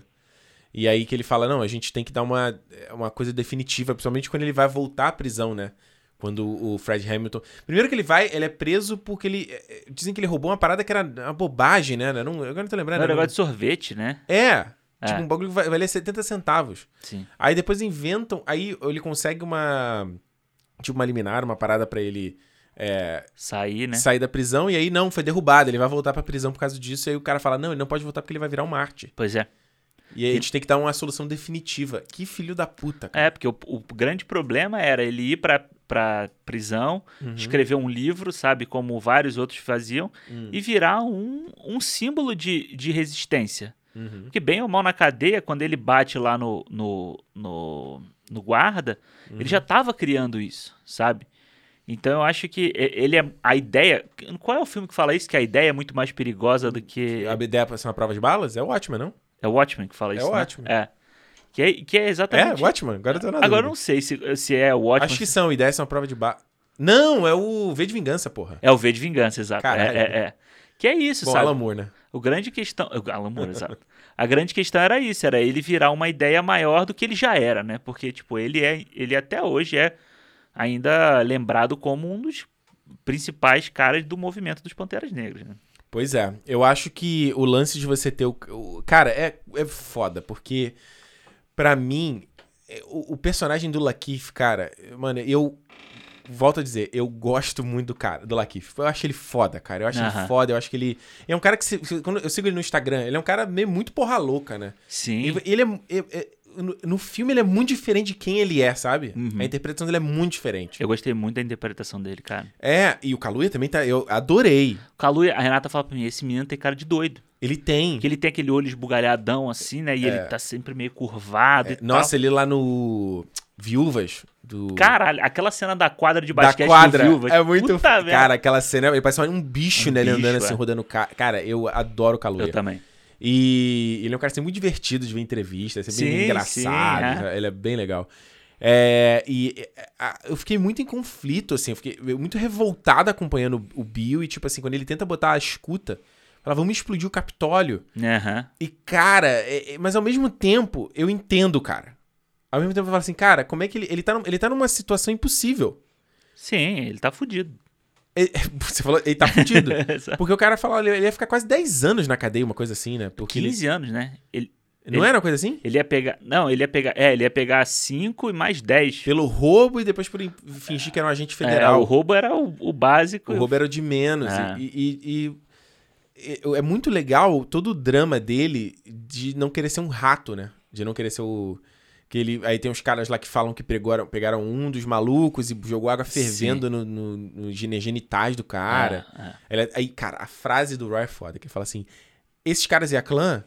[SPEAKER 1] E aí que ele fala, não, a gente tem que dar uma, uma coisa definitiva, principalmente quando ele vai voltar à prisão, né? Quando o Fred Hamilton. Primeiro que ele vai, ele é preso porque ele. É, é, dizem que ele roubou uma parada que era uma bobagem, né? Não, agora não tô lembrando. Era
[SPEAKER 2] um negócio de sorvete, né?
[SPEAKER 1] É. É. Tipo, um bagulho que valia 70 centavos. Sim. Aí depois inventam. Aí ele consegue uma. Tipo, uma liminar, uma parada para ele. É,
[SPEAKER 2] sair, né?
[SPEAKER 1] Sair da prisão. E aí não, foi derrubado. Ele vai voltar pra prisão por causa disso. E aí o cara fala: não, ele não pode voltar porque ele vai virar um Marte.
[SPEAKER 2] Pois é.
[SPEAKER 1] E aí a gente tem que dar uma solução definitiva. Que filho da puta,
[SPEAKER 2] cara. É, porque o, o grande problema era ele ir pra, pra prisão, uhum. escrever um livro, sabe? Como vários outros faziam, uhum. e virar um, um símbolo de, de resistência. Uhum. Porque bem ou mal na cadeia, quando ele bate lá no, no, no, no guarda, ele já estava criando isso, sabe? Então eu acho que ele é. A ideia. Qual é o filme que fala isso? Que a ideia é muito mais perigosa do que.
[SPEAKER 1] A ideia para ser uma prova de balas? É Watchmen, não?
[SPEAKER 2] É o Watchmen que fala é isso.
[SPEAKER 1] É o
[SPEAKER 2] né?
[SPEAKER 1] Watchmen.
[SPEAKER 2] É. Que é, que é exatamente.
[SPEAKER 1] É, Watchmen, agora eu tô na
[SPEAKER 2] Agora dúvida. não sei se, se é o Watchmen.
[SPEAKER 1] Acho que são, ideias são uma prova de bala. Não, é o V de Vingança, porra.
[SPEAKER 2] É o V de Vingança, exato. É, é, é, Que é isso,
[SPEAKER 1] Bom,
[SPEAKER 2] sabe?
[SPEAKER 1] Alan Moore, né?
[SPEAKER 2] O grande questão. Alan Moore, exato. A grande questão era isso, era ele virar uma ideia maior do que ele já era, né? Porque, tipo, ele é. Ele até hoje é ainda lembrado como um dos principais caras do movimento dos Panteras Negras, né?
[SPEAKER 1] Pois é. Eu acho que o lance de você ter o. o cara, é, é foda, porque para mim, é, o, o, personagem do Lakif, cara, mano, eu. Volto a dizer, eu gosto muito do cara, do Lakif. Eu acho ele foda, cara. Eu acho ele foda, eu acho que ele. É um cara que. Se, quando eu sigo ele no Instagram, ele é um cara meio muito porra louca, né?
[SPEAKER 2] Sim.
[SPEAKER 1] Ele, ele é, é, é no, no, filme ele é muito diferente de quem ele é, sabe? Uhum. A interpretação dele é muito diferente.
[SPEAKER 2] Eu gostei muito da interpretação dele, cara.
[SPEAKER 1] É, e o Kaluuya também tá. Eu adorei.
[SPEAKER 2] O Kaluuya, a Renata fala pra mim: esse menino tem cara de doido.
[SPEAKER 1] Ele tem.
[SPEAKER 2] Que ele tem aquele olho esbugalhadão assim, né? E é. ele tá sempre meio curvado é.
[SPEAKER 1] Nossa, tal. ele lá no. Viúvas do.
[SPEAKER 2] Caralho, aquela cena da quadra de basquete
[SPEAKER 1] da quadra, Viúvas. É muito. Puta, cara, aquela cena. Ele parece um bicho, um né? Bicho, ele andando assim, é. rodando. Cara, eu adoro o Kaluuya.
[SPEAKER 2] Eu também.
[SPEAKER 1] E ele é um cara assim, muito divertido de ver entrevista, é sempre sim, bem engraçado, sim, é. ele é bem legal. É, e eu fiquei muito em conflito, assim, eu fiquei muito revoltado acompanhando o Bill e, tipo assim, quando ele tenta botar a escuta, fala, vamos explodir o Capitólio.
[SPEAKER 2] Uhum.
[SPEAKER 1] E, cara, é, é, mas ao mesmo tempo, eu entendo, cara. Ao mesmo tempo eu falo assim, cara, como é que ele, ele, tá, ele tá numa situação impossível.
[SPEAKER 2] Sim, ele tá fudido.
[SPEAKER 1] Você falou, ele tá fudido. porque o cara falou, ele ia ficar quase 10 anos na cadeia, uma coisa assim, né? Porque
[SPEAKER 2] 15 ele... anos, né? Ele,
[SPEAKER 1] não ele, era uma coisa assim?
[SPEAKER 2] Ele ia pegar. Não, ele ia pegar. É, ele ia pegar 5 e mais 10.
[SPEAKER 1] Pelo roubo e depois por fingir que era um agente federal. É,
[SPEAKER 2] o roubo era o, o básico.
[SPEAKER 1] O roubo era o de menos. É. E, e, e, e, é muito legal todo o drama dele de não querer ser um rato, né? De não querer ser o. Que ele, aí tem uns caras lá que falam que pegaram, pegaram um dos malucos e jogou água fervendo nos no, no genitais do cara. É, é. aí, cara, a frase do Roy é foda, que fala assim: esses caras e a clã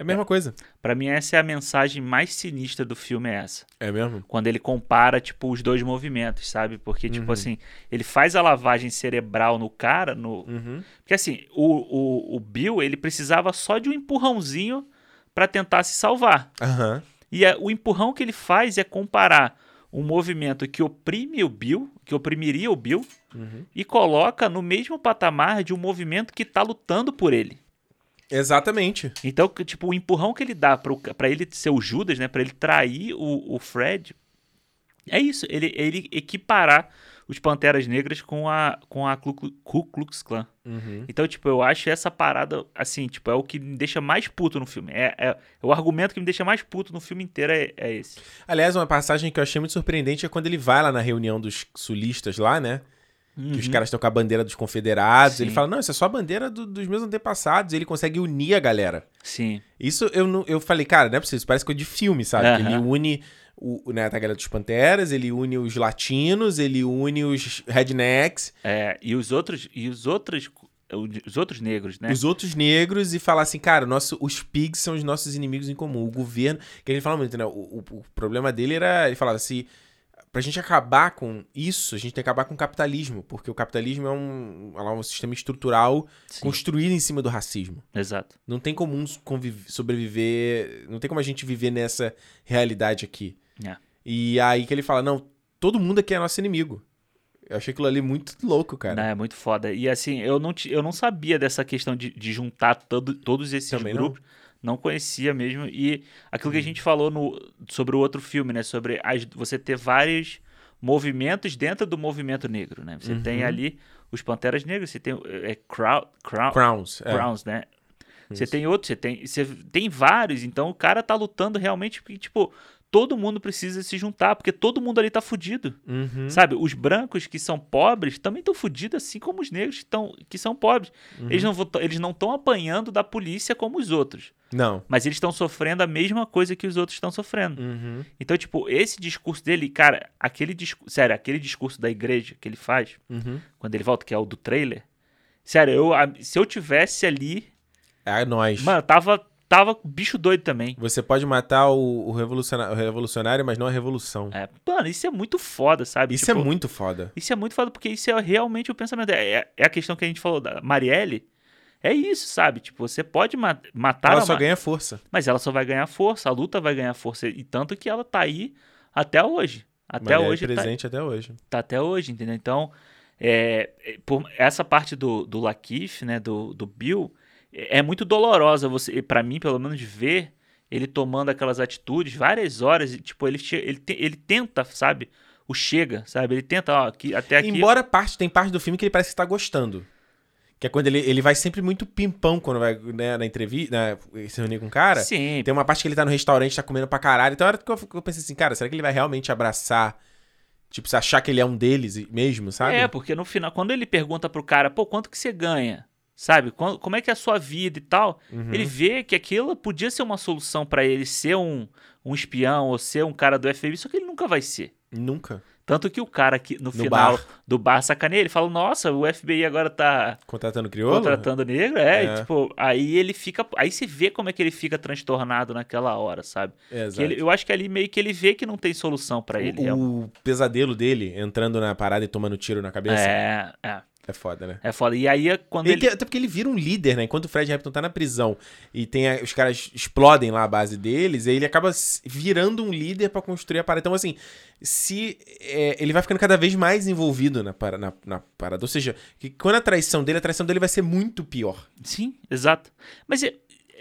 [SPEAKER 1] é a mesma é. coisa.
[SPEAKER 2] Para mim, essa é a mensagem mais sinistra do filme, é essa.
[SPEAKER 1] É mesmo?
[SPEAKER 2] Quando ele compara, tipo, os dois movimentos, sabe? Porque, tipo uhum. tipo assim, ele faz a lavagem cerebral no cara, no... Uhum. Porque, assim, o, o, o Bill, ele precisava só de um empurrãozinho para tentar se salvar.
[SPEAKER 1] Aham. Uhum.
[SPEAKER 2] E a, o empurrão que ele faz é comparar um movimento que oprime o Bill, que oprimiria o Bill, uhum. e coloca no mesmo patamar de um movimento que está lutando por ele.
[SPEAKER 1] Exatamente.
[SPEAKER 2] Então, tipo, o empurrão que ele dá para ele ser o Judas, né, para ele trair o, o Fred, é isso, ele, ele equiparar os Panteras Negras com a, com a Ku Klux Klan. Uhum. Então, tipo, eu acho essa parada, assim, tipo, é o que me deixa mais puto no filme. É, é, é o argumento que me deixa mais puto no filme inteiro é, é, esse.
[SPEAKER 1] Aliás, uma passagem que eu achei muito surpreendente é quando ele vai lá na reunião dos sulistas lá, né? Uhum. Que os uhum. caras estão com a bandeira dos confederados. Sim. Ele fala, não, isso é só a bandeira do, dos meus antepassados. E ele consegue unir a galera.
[SPEAKER 2] Sim.
[SPEAKER 1] Isso eu, eu falei, cara, não é possível. Isso parece coisa de filme, sabe? Uhum. Ele une o, né, a galera dos Panteras, ele une os latinos, ele une os rednecks.
[SPEAKER 2] É, e os outros, e os outros, os outros negros, né?
[SPEAKER 1] Os outros negros e falar assim, cara, nosso, os pigs são os nossos inimigos em comum. O governo, que ele fala muito, né? O, o, o problema dele era, ele falava assim, pra gente acabar com isso, a gente tem que acabar com o capitalismo, porque o capitalismo é um, é um sistema estrutural Sim. construído em cima do racismo.
[SPEAKER 2] Exato.
[SPEAKER 1] Não tem como sobreviver, não tem como a gente viver nessa realidade aqui.
[SPEAKER 2] É.
[SPEAKER 1] E aí que ele fala, não, todo mundo aqui é nosso inimigo. Eu achei aquilo ali muito louco, cara.
[SPEAKER 2] Não, é muito foda. E assim, eu não, eu não sabia dessa questão de, de juntar todo, todos esses Também grupos. Não não conhecia mesmo. E aquilo que a uhum. gente falou no, sobre o outro filme, né? Sobre as, você ter vários movimentos dentro do movimento negro, né? Você uhum. tem ali os Panteras Negras, você tem é, crow, crow,
[SPEAKER 1] Crowns,
[SPEAKER 2] é. Crowns, né? Você tem outros, você tem, você tem vários, então o cara tá lutando realmente porque, tipo, todo mundo precisa se juntar, porque todo mundo ali tá fudido.
[SPEAKER 1] Uhum.
[SPEAKER 2] Sabe? Os brancos que são pobres também estão fudidos, assim como os negros que, tão, que são pobres. Uhum. Eles não eles não estão apanhando da polícia como os outros.
[SPEAKER 1] Não.
[SPEAKER 2] Mas eles estão sofrendo a mesma coisa que os outros estão sofrendo.
[SPEAKER 1] Uhum.
[SPEAKER 2] Então, tipo, esse discurso dele, cara, aquele discurso. Sério, aquele discurso da igreja que ele faz,
[SPEAKER 1] uhum.
[SPEAKER 2] quando ele volta, que é o do trailer. Sério, eu, se eu tivesse ali.
[SPEAKER 1] É nós.
[SPEAKER 2] Mano, tava, tava bicho doido também.
[SPEAKER 1] Você pode matar o, o, revolucionário, o revolucionário, mas não a revolução.
[SPEAKER 2] É, mano, isso é muito foda, sabe?
[SPEAKER 1] Isso é tipo, é muito foda.
[SPEAKER 2] Isso é muito foda, porque isso é realmente o pensamento. É, é a questão que a gente falou da Marielle. É isso, sabe? Tipo, você pode ma matar.
[SPEAKER 1] Ela só ganha força.
[SPEAKER 2] Mas ela só vai ganhar força, a luta vai ganhar força. E tanto que ela tá aí até hoje. Até
[SPEAKER 1] Marielle
[SPEAKER 2] hoje.
[SPEAKER 1] É presente tá... até hoje.
[SPEAKER 2] Tá até hoje, entendeu? Então, é, por essa parte do, do Lakif, né? Do, do Bill é, é muito dolorosa você, para mim, pelo menos, ver ele tomando aquelas atitudes várias horas. E, tipo, ele, ele, ele tenta, sabe? O chega, sabe? Ele tenta, ó, aqui, até aqui.
[SPEAKER 1] Embora parte, tem parte do filme que ele parece que tá gostando. Que é quando ele, ele vai sempre muito pimpão quando vai né, na entrevista, né, se reunir com o cara.
[SPEAKER 2] Sim.
[SPEAKER 1] Tem uma parte que ele tá no restaurante, tá comendo pra caralho. Então, era que eu, eu pensei assim, cara, será que ele vai realmente abraçar Tipo, você achar que ele é um deles mesmo, sabe?
[SPEAKER 2] É, porque no final, quando ele pergunta pro cara, pô, quanto que você ganha? Sabe? Como é que é a sua vida e tal. Uhum. Ele vê que aquilo podia ser uma solução para ele ser um, um espião ou ser um cara do FBI, só que ele nunca vai ser.
[SPEAKER 1] Nunca.
[SPEAKER 2] Tanto que o cara que no, no final bar. do bar sacaneia, ele fala: Nossa, o FBI agora tá.
[SPEAKER 1] Contratando crioulo?
[SPEAKER 2] Contratando negro, é. é. E, tipo, aí ele fica. Aí você vê como é que ele fica transtornado naquela hora, sabe?
[SPEAKER 1] Exato.
[SPEAKER 2] Ele, eu acho que ali meio que ele vê que não tem solução para ele.
[SPEAKER 1] O, o pesadelo dele entrando na parada e tomando tiro na cabeça.
[SPEAKER 2] É, é.
[SPEAKER 1] É foda, né?
[SPEAKER 2] É foda. E aí, é quando
[SPEAKER 1] ele... ele... Até porque ele vira um líder, né? Enquanto o Fred Hampton tá na prisão e tem a... os caras explodem lá a base deles, ele acaba virando um líder para construir a parada. Então, assim, se é, ele vai ficando cada vez mais envolvido na, na, na parada. Ou seja, que quando a traição dele, a traição dele vai ser muito pior.
[SPEAKER 2] Sim, exato. Mas, é,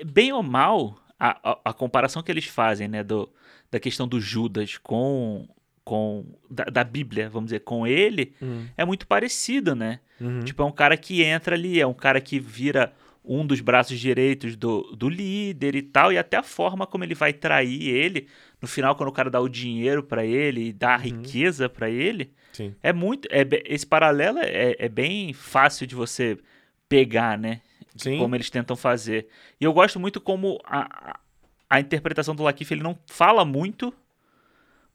[SPEAKER 2] bem ou mal, a, a, a comparação que eles fazem, né, do, da questão do Judas com com da, da, Bíblia, vamos dizer, com ele,
[SPEAKER 1] uhum.
[SPEAKER 2] é muito parecido, né?
[SPEAKER 1] Uhum.
[SPEAKER 2] Tipo, é um cara que entra ali, é um cara que vira um dos braços direitos do, do líder e tal, e até a forma como ele vai trair ele, no final, quando o cara dá o dinheiro para ele e dá a uhum. riqueza para ele,
[SPEAKER 1] Sim.
[SPEAKER 2] é muito. É, esse paralelo é, é bem fácil de você pegar, né?
[SPEAKER 1] Sim.
[SPEAKER 2] Como eles tentam fazer. E eu gosto muito como a, a, a interpretação do Lakif, ele não fala muito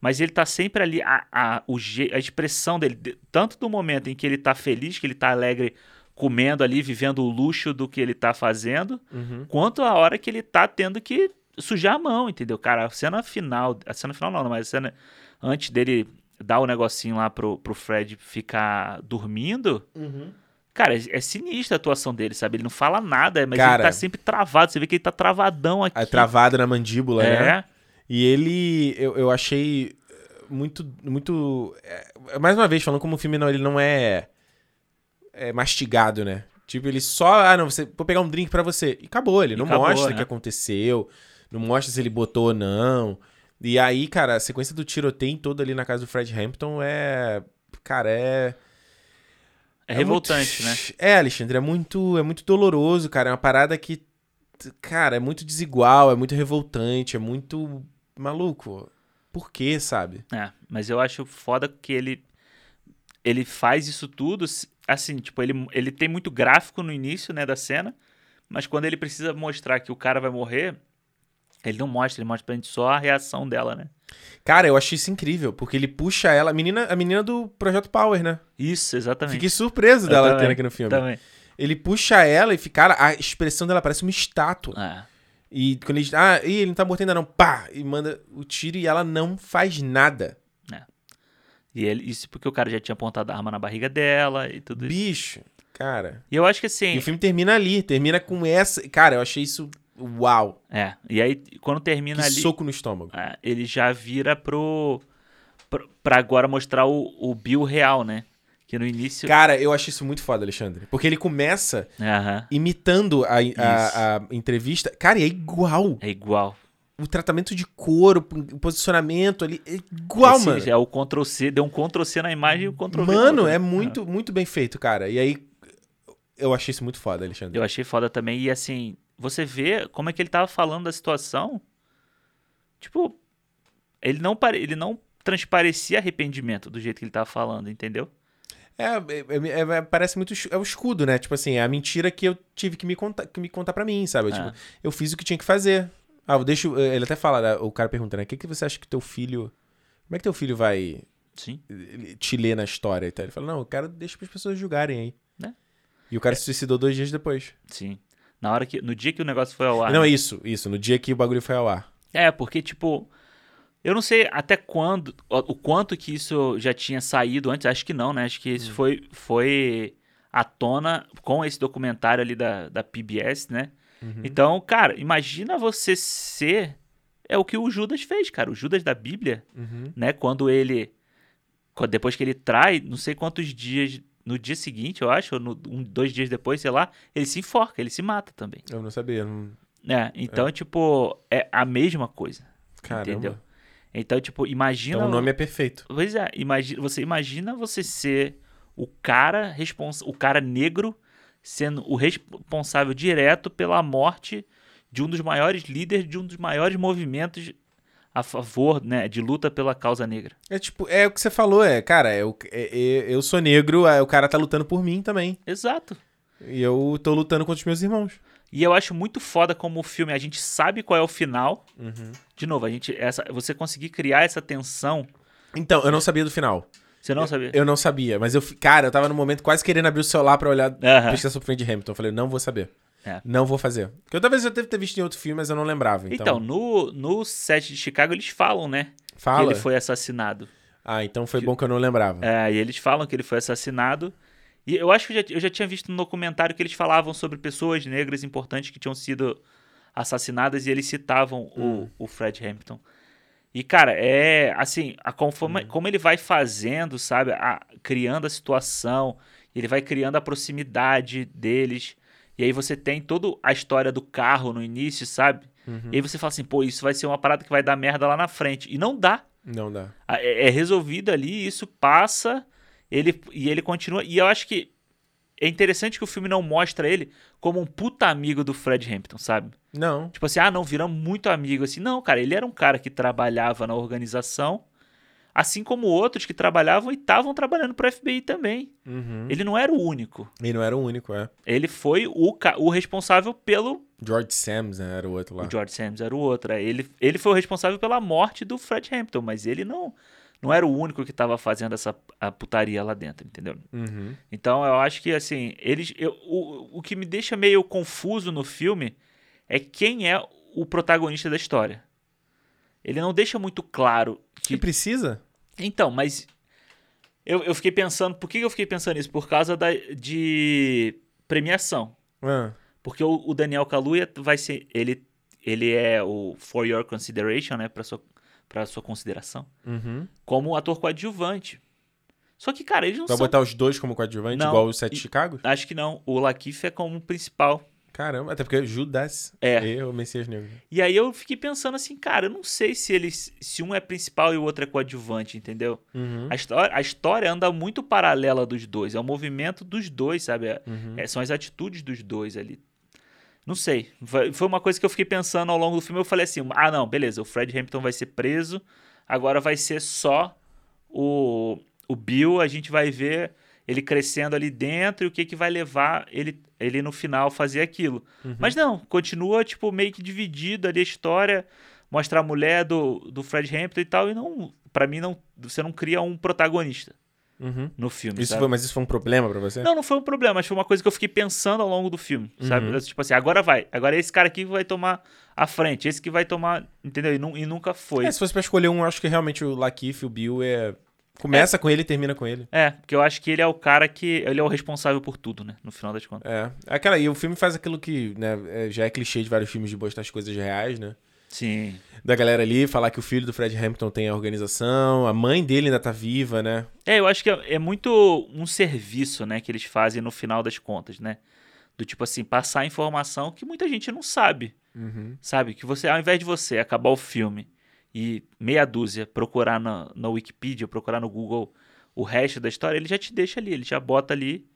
[SPEAKER 2] mas ele tá sempre ali, a, a, o, a expressão dele, tanto do momento em que ele tá feliz, que ele tá alegre comendo ali, vivendo o luxo do que ele tá fazendo,
[SPEAKER 1] uhum.
[SPEAKER 2] quanto a hora que ele tá tendo que sujar a mão, entendeu? Cara, a cena final, a cena final não, mas a cena antes dele dar o negocinho lá pro, pro Fred ficar dormindo,
[SPEAKER 1] uhum.
[SPEAKER 2] Cara, é, é sinistra a atuação dele, sabe? Ele não fala nada, mas
[SPEAKER 1] Cara,
[SPEAKER 2] ele tá sempre travado. Você vê que ele tá travadão aqui. É
[SPEAKER 1] travado na mandíbula,
[SPEAKER 2] é.
[SPEAKER 1] né? E ele, eu, eu achei muito, muito... É, mais uma vez, falando como o filme não, ele não é, é mastigado, né? Tipo, ele só, ah, não, você, vou pegar um drink para você. E acabou, ele e não acabou, mostra o né? que aconteceu, não mostra se ele botou ou não. E aí, cara, a sequência do tiroteio toda ali na casa do Fred Hampton é. Cara, é.
[SPEAKER 2] É, é revoltante,
[SPEAKER 1] muito...
[SPEAKER 2] né?
[SPEAKER 1] É, Alexandre, é muito, é muito doloroso, cara. É uma parada que. Cara, é muito desigual, é muito revoltante, é muito maluco. Por quê, sabe?
[SPEAKER 2] É, mas eu acho foda que ele ele faz isso tudo assim, tipo, ele, ele tem muito gráfico no início, né, da cena, mas quando ele precisa mostrar que o cara vai morrer, ele não mostra, ele mostra pra gente só a reação dela, né?
[SPEAKER 1] Cara, eu achei isso incrível, porque ele puxa ela, a menina, a menina do Projeto Power, né?
[SPEAKER 2] Isso, exatamente.
[SPEAKER 1] Fiquei surpreso dela tendo aqui no filme.
[SPEAKER 2] Também.
[SPEAKER 1] Ele puxa ela e fica, cara, a expressão dela parece uma estátua.
[SPEAKER 2] É.
[SPEAKER 1] E quando ele diz, ah, ih, ele não tá morto ainda não, pá, e manda o tiro e ela não faz nada.
[SPEAKER 2] É. E ele, isso porque o cara já tinha apontado a arma na barriga dela e tudo
[SPEAKER 1] isso. Bicho, cara.
[SPEAKER 2] E eu acho que assim.
[SPEAKER 1] E o filme termina ali, termina com essa. Cara, eu achei isso. Uau!
[SPEAKER 2] É. E aí, quando termina
[SPEAKER 1] que
[SPEAKER 2] ali.
[SPEAKER 1] Soco no estômago.
[SPEAKER 2] É, ele já vira pro. pra agora mostrar o, o Bill real, né? Que no início.
[SPEAKER 1] Cara, eu achei isso muito foda, Alexandre. Porque ele começa imitando a, a, a, entrevista. Cara, e é igual.
[SPEAKER 2] É igual
[SPEAKER 1] o tratamento de cor, o posicionamento ali, é igual, Esse, mano.
[SPEAKER 2] É o Ctrl C, deu um Ctrl C na imagem e o Ctrl
[SPEAKER 1] V. Mano, é muito, é. muito bem feito, cara. E aí, eu achei isso muito foda, Alexandre.
[SPEAKER 2] Eu achei foda também. E assim, você vê como é que ele tava falando da situação. Tipo, ele não, ele não transparecia arrependimento do jeito que ele tava falando, entendeu?
[SPEAKER 1] É, é, é, é, parece muito. É o escudo, né? Tipo assim, é a mentira que eu tive que me contar, que me contar pra mim, sabe? É. Tipo, eu fiz o que tinha que fazer. Ah, deixa. Eh, ele até fala, né, o cara pergunta, né? O que, que você acha que teu filho. Como é que teu filho vai
[SPEAKER 2] Sim.
[SPEAKER 1] te ler na história e tal? Ele fala, não, o cara deixa as pessoas julgarem aí. Né? E o cara é. se suicidou dois dias depois.
[SPEAKER 2] Sim. Na hora que. No dia que o negócio foi ao ar.
[SPEAKER 1] Não,
[SPEAKER 2] né?
[SPEAKER 1] isso, isso. No dia que o bagulho foi ao ar.
[SPEAKER 2] É, porque, tipo. Eu não sei até quando. O quanto que isso já tinha saído antes. Acho que não, né? Acho que isso hum. foi, foi à tona com esse documentário ali da, da PBS, né? Uhum. Então, cara, imagina você ser. É o que o Judas fez, cara. O Judas da Bíblia, uhum. né? Quando ele. Depois que ele trai, não sei quantos dias. No dia seguinte, eu acho, ou no, um, dois dias depois, sei lá, ele se enforca, ele se mata também.
[SPEAKER 1] Eu não sabia. Não...
[SPEAKER 2] É, então, é. tipo, é a mesma coisa. Caramba. Entendeu? Então, tipo, imagina. Então
[SPEAKER 1] o nome é perfeito.
[SPEAKER 2] Pois é, imagina, você imagina você ser o cara responsável, o cara negro sendo o responsável direto pela morte de um dos maiores líderes de um dos maiores movimentos a favor, né, de luta pela causa negra.
[SPEAKER 1] É tipo, é o que você falou, é, cara, eu, é, é, eu sou negro, o cara tá lutando por mim também.
[SPEAKER 2] Exato.
[SPEAKER 1] E eu tô lutando contra os meus irmãos.
[SPEAKER 2] E eu acho muito foda como o filme, a gente sabe qual é o final. Uhum. De novo, a gente, essa, você conseguir criar essa tensão.
[SPEAKER 1] Então, eu não sabia do final.
[SPEAKER 2] Você não sabia?
[SPEAKER 1] Eu não sabia, mas eu, cara, eu tava no momento quase querendo abrir o celular pra olhar uhum. pesquisa sobre Friend Hamilton. Eu falei, não vou saber. É. Não vou fazer. Porque talvez eu deve ter visto em outro filme, mas eu não lembrava. Então,
[SPEAKER 2] então no, no set de Chicago eles falam, né? Fala. Que ele foi assassinado.
[SPEAKER 1] Ah, então foi bom que eu não lembrava.
[SPEAKER 2] É, e eles falam que ele foi assassinado. E eu acho que eu já, eu já tinha visto no documentário que eles falavam sobre pessoas negras importantes que tinham sido assassinadas e eles citavam hum. o, o Fred Hampton. E, cara, é assim, a conforme, uhum. como ele vai fazendo, sabe, a, criando a situação, ele vai criando a proximidade deles. E aí você tem toda a história do carro no início, sabe? Uhum. E aí você fala assim, pô, isso vai ser uma parada que vai dar merda lá na frente. E não dá.
[SPEAKER 1] Não dá.
[SPEAKER 2] É, é resolvido ali, isso passa, ele e ele continua. E eu acho que é interessante que o filme não mostra ele como um puta amigo do Fred Hampton, sabe?
[SPEAKER 1] Não.
[SPEAKER 2] Tipo assim, ah, não, viramos muito amigo assim. Não, cara, ele era um cara que trabalhava na organização, assim como outros que trabalhavam e estavam trabalhando pro FBI também. Uhum. Ele não era o único.
[SPEAKER 1] Ele não era o único, é.
[SPEAKER 2] Ele foi o, o responsável pelo.
[SPEAKER 1] George Sams né, era o outro lá.
[SPEAKER 2] O George Sams era o outro. É. Ele, ele foi o responsável pela morte do Fred Hampton, mas ele não não era o único que estava fazendo essa a putaria lá dentro, entendeu? Uhum. Então eu acho que assim, eles. Eu, o, o que me deixa meio confuso no filme é quem é o protagonista da história. Ele não deixa muito claro que.
[SPEAKER 1] precisa?
[SPEAKER 2] Então, mas. Eu, eu fiquei pensando. Por que eu fiquei pensando nisso? Por causa da, de premiação.
[SPEAKER 1] Ah.
[SPEAKER 2] Porque o, o Daniel Kaluuya vai ser. Ele, ele é o For Your Consideration, né? Pra sua para sua consideração,
[SPEAKER 1] uhum.
[SPEAKER 2] como ator coadjuvante. Só que, cara, eles não
[SPEAKER 1] Vai
[SPEAKER 2] são...
[SPEAKER 1] botar os dois como coadjuvante, não, igual o Sete Chicago?
[SPEAKER 2] Acho que não. O Lakeith é como principal.
[SPEAKER 1] Caramba, até porque Judas
[SPEAKER 2] é
[SPEAKER 1] e o Messias Negro.
[SPEAKER 2] E aí eu fiquei pensando assim, cara, eu não sei se eles se um é principal e o outro é coadjuvante, entendeu?
[SPEAKER 1] Uhum.
[SPEAKER 2] A, história, a história anda muito paralela dos dois, é o movimento dos dois, sabe? É,
[SPEAKER 1] uhum.
[SPEAKER 2] É, são as atitudes dos dois ali. Não sei. Foi uma coisa que eu fiquei pensando ao longo do filme. Eu falei assim: ah, não, beleza, o Fred Hampton vai ser preso. Agora vai ser só o, o Bill. A gente vai ver ele crescendo ali dentro e o que, que vai levar ele, ele no final fazer aquilo. Uhum. Mas não, continua tipo meio que dividido ali a história. Mostra a mulher do, do Fred Hampton e tal. E não, para mim, não, você não cria um protagonista
[SPEAKER 1] uhum.
[SPEAKER 2] no filme.
[SPEAKER 1] Isso foi, mas isso foi um problema para você?
[SPEAKER 2] Não, não foi um problema, mas foi uma coisa que eu fiquei pensando ao longo do filme, uhum. sabe? Tipo assim, agora vai. Agora esse cara aqui vai tomar a frente, esse que vai tomar, entendeu? E, nu e nunca foi.
[SPEAKER 1] É, se fosse pra escolher um, eu acho que realmente o Lakif, o Bill é Começa é. com ele e termina com ele.
[SPEAKER 2] É, porque eu acho que ele é o cara que. Ele é o responsável por tudo, né? No final das contas.
[SPEAKER 1] É. Aquela, e o filme faz aquilo que, né? É, já é clichê de vários filmes de botar as coisas reais, né?
[SPEAKER 2] Sim.
[SPEAKER 1] Da galera ali, falar que o filho do Fred Hampton tem a organização, a mãe dele ainda tá viva, né?
[SPEAKER 2] É, eu acho que é, é muito um serviço, né, que eles fazem no final das contas, né? Do tipo assim, passar informação que muita gente não sabe. Uhum. Sabe? Que você, ao invés de você acabar o filme e meia dúzia procurar na, na Wikipedia, procurar no Google o resto da história, ele já te deixa ali, ele já bota ali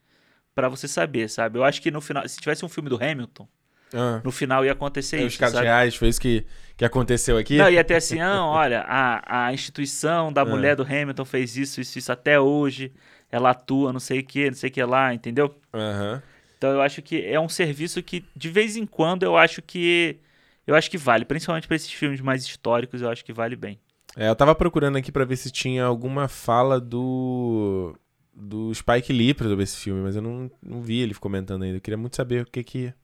[SPEAKER 2] para você saber, sabe? Eu acho que no final, se tivesse um filme do Hamilton, ah. no final ia acontecer é, isso. Os
[SPEAKER 1] casos sabe? reais, foi isso que, que aconteceu aqui?
[SPEAKER 2] Não, ia ter assim, não, olha, a, a instituição da ah. mulher do Hamilton fez isso, isso, isso até hoje, ela atua, não sei o que, não sei o que lá, entendeu?
[SPEAKER 1] Uhum.
[SPEAKER 2] Então eu acho que é um serviço que de vez em quando eu acho que eu acho que vale, principalmente para esses filmes mais históricos, eu acho que vale bem.
[SPEAKER 1] É, eu tava procurando aqui para ver se tinha alguma fala do do Spike Lee sobre esse filme, mas eu não, não vi ele comentando ainda. Eu queria muito saber o que que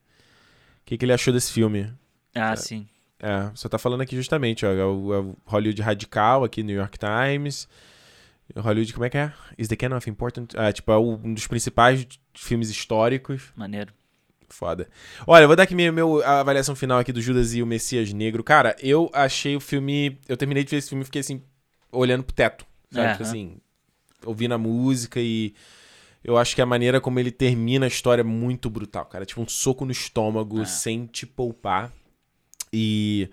[SPEAKER 1] que, que ele achou desse filme.
[SPEAKER 2] Ah, é, sim.
[SPEAKER 1] É, só tá falando aqui justamente, ó, é o, é o Hollywood Radical aqui no New York Times. Hollywood, como é que é? Is the canon of important... Ah, tipo, é um dos principais filmes históricos.
[SPEAKER 2] Maneiro.
[SPEAKER 1] Foda. Olha, eu vou dar aqui minha, minha avaliação final aqui do Judas e o Messias Negro. Cara, eu achei o filme... Eu terminei de ver esse filme e fiquei, assim, olhando pro teto. Sabe? Tipo assim, ouvindo a música e... Eu acho que a maneira como ele termina a história é muito brutal, cara. Tipo um soco no estômago, é. sem te poupar. E...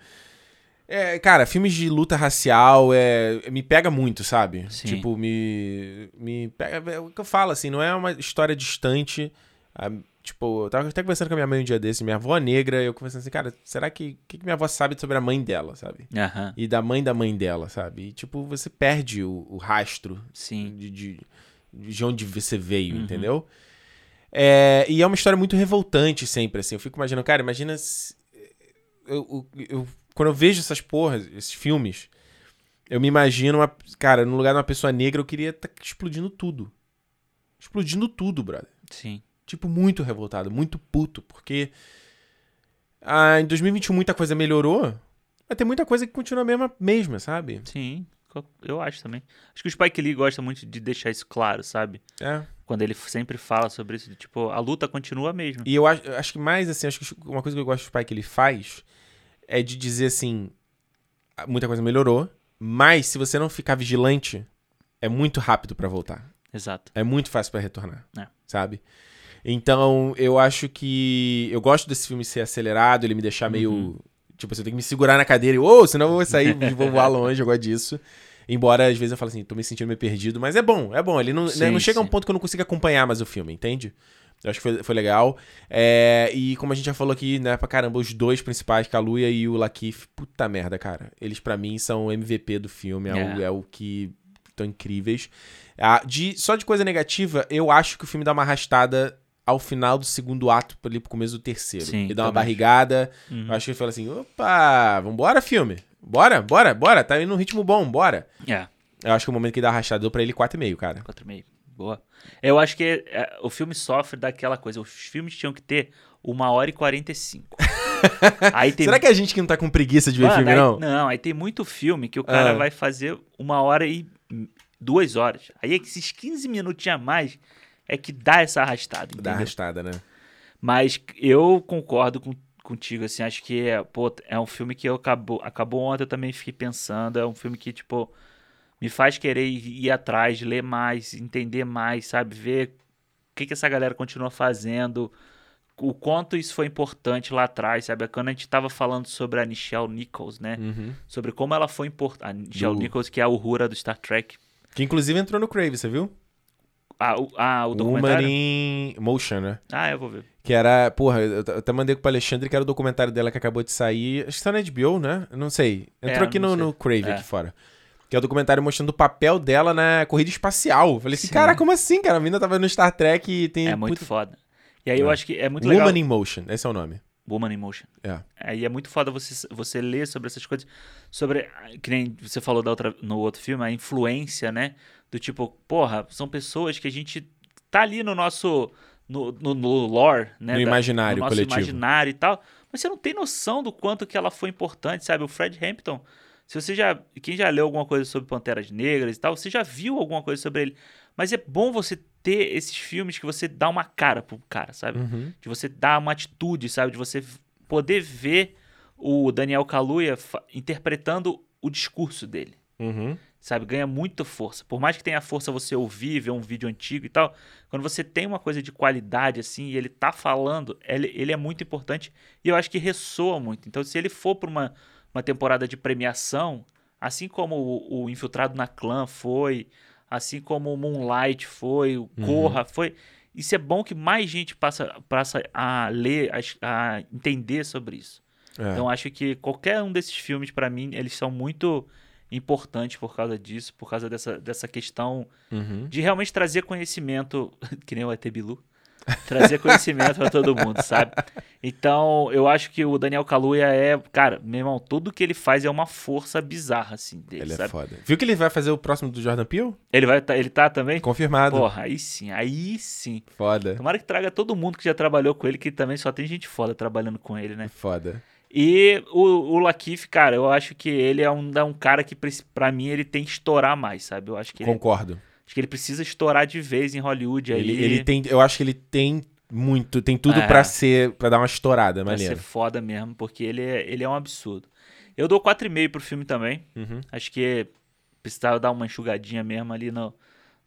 [SPEAKER 1] É, cara, filmes de luta racial é, me pega muito, sabe? Sim. Tipo, me. Me pega. É o que eu falo, assim, não é uma história distante. A, tipo, eu tava até conversando com a minha mãe um dia desse, minha avó negra, eu conversando assim, cara, será que. O que, que minha avó sabe sobre a mãe dela, sabe?
[SPEAKER 2] Uhum.
[SPEAKER 1] E da mãe da mãe dela, sabe? E, tipo, você perde o, o rastro
[SPEAKER 2] Sim.
[SPEAKER 1] De, de, de onde você veio, uhum. entendeu? É, e é uma história muito revoltante sempre, assim. Eu fico imaginando, cara, imagina. Se, eu, eu, eu quando eu vejo essas porras, esses filmes, eu me imagino, uma, cara, no lugar de uma pessoa negra, eu queria estar tá explodindo tudo. Explodindo tudo, brother.
[SPEAKER 2] Sim.
[SPEAKER 1] Tipo, muito revoltado, muito puto, porque ah, em 2021 muita coisa melhorou, mas tem muita coisa que continua a mesma, mesma, sabe?
[SPEAKER 2] Sim, eu acho também. Acho que o Spike Lee gosta muito de deixar isso claro, sabe?
[SPEAKER 1] É.
[SPEAKER 2] Quando ele sempre fala sobre isso, tipo, a luta continua mesmo.
[SPEAKER 1] E eu acho, acho que mais, assim, acho que uma coisa que eu gosto do Spike Lee faz é de dizer assim: muita coisa melhorou, mas se você não ficar vigilante, é muito rápido para voltar.
[SPEAKER 2] Exato.
[SPEAKER 1] É muito fácil para retornar.
[SPEAKER 2] É.
[SPEAKER 1] Sabe? Então, eu acho que. Eu gosto desse filme ser acelerado, ele me deixar uhum. meio. Tipo, você tem que me segurar na cadeira e, ô, oh, senão eu vou sair, vou voar longe, eu gosto disso. Embora às vezes eu falo assim, tô me sentindo meio perdido, mas é bom, é bom. Ele não, sim, né, não chega a um ponto que eu não consiga acompanhar mais o filme, entende? Eu acho que foi, foi legal. É, e como a gente já falou aqui, né, pra caramba, os dois principais, Kaluuya e o Lakif, puta merda, cara. Eles para mim são MVP do filme, é, é. O, é o que estão incríveis. Ah, de, só de coisa negativa, eu acho que o filme dá uma arrastada ao final do segundo ato, ali pro começo do terceiro. Sim, ele dá uma barrigada. Uhum. Eu acho que ele fala assim: opa, vambora, filme. Bora, bora, bora. Tá indo num ritmo bom, bora.
[SPEAKER 2] É.
[SPEAKER 1] Eu acho que o momento que dá arrastada deu pra ele 4,5, cara.
[SPEAKER 2] 4,5. Boa. Eu acho que é, o filme sofre daquela coisa. Os filmes tinham que ter uma hora e 45.
[SPEAKER 1] aí tem... Será que é a gente que não tá com preguiça de ver Mano, filme,
[SPEAKER 2] aí,
[SPEAKER 1] não?
[SPEAKER 2] Não, aí tem muito filme que o cara ah. vai fazer uma hora e duas horas. Aí esses 15 minutinhos a mais é que dá essa arrastada. Entendeu?
[SPEAKER 1] Dá arrastada, né?
[SPEAKER 2] Mas eu concordo com, contigo, assim, acho que é, pô, é um filme que eu acabou, acabou ontem, eu também fiquei pensando, é um filme que, tipo, me faz querer ir atrás, ler mais, entender mais, sabe? Ver o que, que essa galera continua fazendo, o quanto isso foi importante lá atrás, sabe? Quando a gente estava falando sobre a Nichelle Nichols, né?
[SPEAKER 1] Uhum.
[SPEAKER 2] Sobre como ela foi importante. A Nichelle do... Nichols, que é a Uhura do Star Trek.
[SPEAKER 1] Que inclusive entrou no Crave, você viu?
[SPEAKER 2] Ah, o, ah, o documentário?
[SPEAKER 1] Woman in Motion, né?
[SPEAKER 2] Ah, eu vou ver.
[SPEAKER 1] Que era, porra, eu até mandei pro Alexandre que era o documentário dela que acabou de sair. Acho que tá na HBO, né? Não sei. Entrou é, aqui no, no Crave é. aqui fora. Que é o documentário mostrando o papel dela na corrida espacial. Falei assim, Sim. cara, como assim, cara? A menina tava no Star Trek e tem.
[SPEAKER 2] É muito foda. E aí é. eu acho que é muito
[SPEAKER 1] Woman
[SPEAKER 2] legal.
[SPEAKER 1] Woman in Motion, esse é o nome.
[SPEAKER 2] Woman in Motion.
[SPEAKER 1] É.
[SPEAKER 2] Aí é muito foda você, você ler sobre essas coisas. Sobre, que nem você falou da outra, no outro filme, a influência, né? Do tipo, porra, são pessoas que a gente tá ali no nosso. No, no, no lore, né?
[SPEAKER 1] No
[SPEAKER 2] da,
[SPEAKER 1] imaginário
[SPEAKER 2] no nosso
[SPEAKER 1] coletivo.
[SPEAKER 2] imaginário e tal. Mas você não tem noção do quanto que ela foi importante, sabe? O Fred Hampton Se você já. Quem já leu alguma coisa sobre Panteras Negras e tal, você já viu alguma coisa sobre ele. Mas é bom você ter esses filmes que você dá uma cara pro cara, sabe? Uhum. De você dar uma atitude, sabe? De você poder ver o Daniel Kaluuya interpretando o discurso dele. Uhum. Sabe? Ganha muita força. Por mais que tenha força você ouvir, ver um vídeo antigo e tal, quando você tem uma coisa de qualidade assim e ele tá falando, ele, ele é muito importante e eu acho que ressoa muito. Então, se ele for para uma, uma temporada de premiação, assim como o, o Infiltrado na Clã foi, assim como o Moonlight foi, o uhum. Corra foi. Isso é bom que mais gente passa, passa a ler, a, a entender sobre isso. É. Então acho que qualquer um desses filmes, para mim, eles são muito importantes por causa disso, por causa dessa, dessa questão uhum. de realmente trazer conhecimento, que nem o ET Bilu, trazer conhecimento para todo mundo, sabe? Então, eu acho que o Daniel Kaluuya é, cara, meu irmão, tudo que ele faz é uma força bizarra assim dele,
[SPEAKER 1] Ele
[SPEAKER 2] é sabe?
[SPEAKER 1] é foda. Viu que ele vai fazer o próximo do Jordan Peele?
[SPEAKER 2] Ele vai tá, ele tá também?
[SPEAKER 1] Confirmado.
[SPEAKER 2] Porra, aí sim, aí sim.
[SPEAKER 1] Foda.
[SPEAKER 2] Tomara que traga todo mundo que já trabalhou com ele, que também só tem gente foda trabalhando com ele, né?
[SPEAKER 1] Foda.
[SPEAKER 2] E o, o Lakif, cara, eu acho que ele é um, é um cara que, para mim, ele tem que estourar mais, sabe? Eu acho que
[SPEAKER 1] Concordo.
[SPEAKER 2] Ele, acho que ele precisa estourar de vez em Hollywood.
[SPEAKER 1] Ele, aí. ele tem, eu acho que ele tem muito, tem tudo é, para ser, para dar uma estourada,
[SPEAKER 2] pra
[SPEAKER 1] maneiro.
[SPEAKER 2] ser foda mesmo, porque ele é, ele é um absurdo. Eu dou 4,5 pro filme também. Uhum. Acho que precisava dar uma enxugadinha mesmo ali no,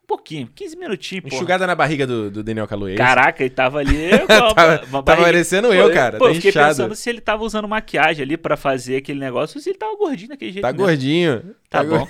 [SPEAKER 2] um pouquinho, 15 minutinhos, pô.
[SPEAKER 1] Enxugada na barriga do, do Daniel Kaluuya. É
[SPEAKER 2] Caraca, ele tava ali.
[SPEAKER 1] tava, tava parecendo eu, cara. Pô, tá eu fiquei inchado.
[SPEAKER 2] pensando se ele tava usando maquiagem ali pra fazer aquele negócio ou se ele tava gordinho daquele jeito.
[SPEAKER 1] Tá
[SPEAKER 2] mesmo.
[SPEAKER 1] gordinho.
[SPEAKER 2] Tá, tá bom.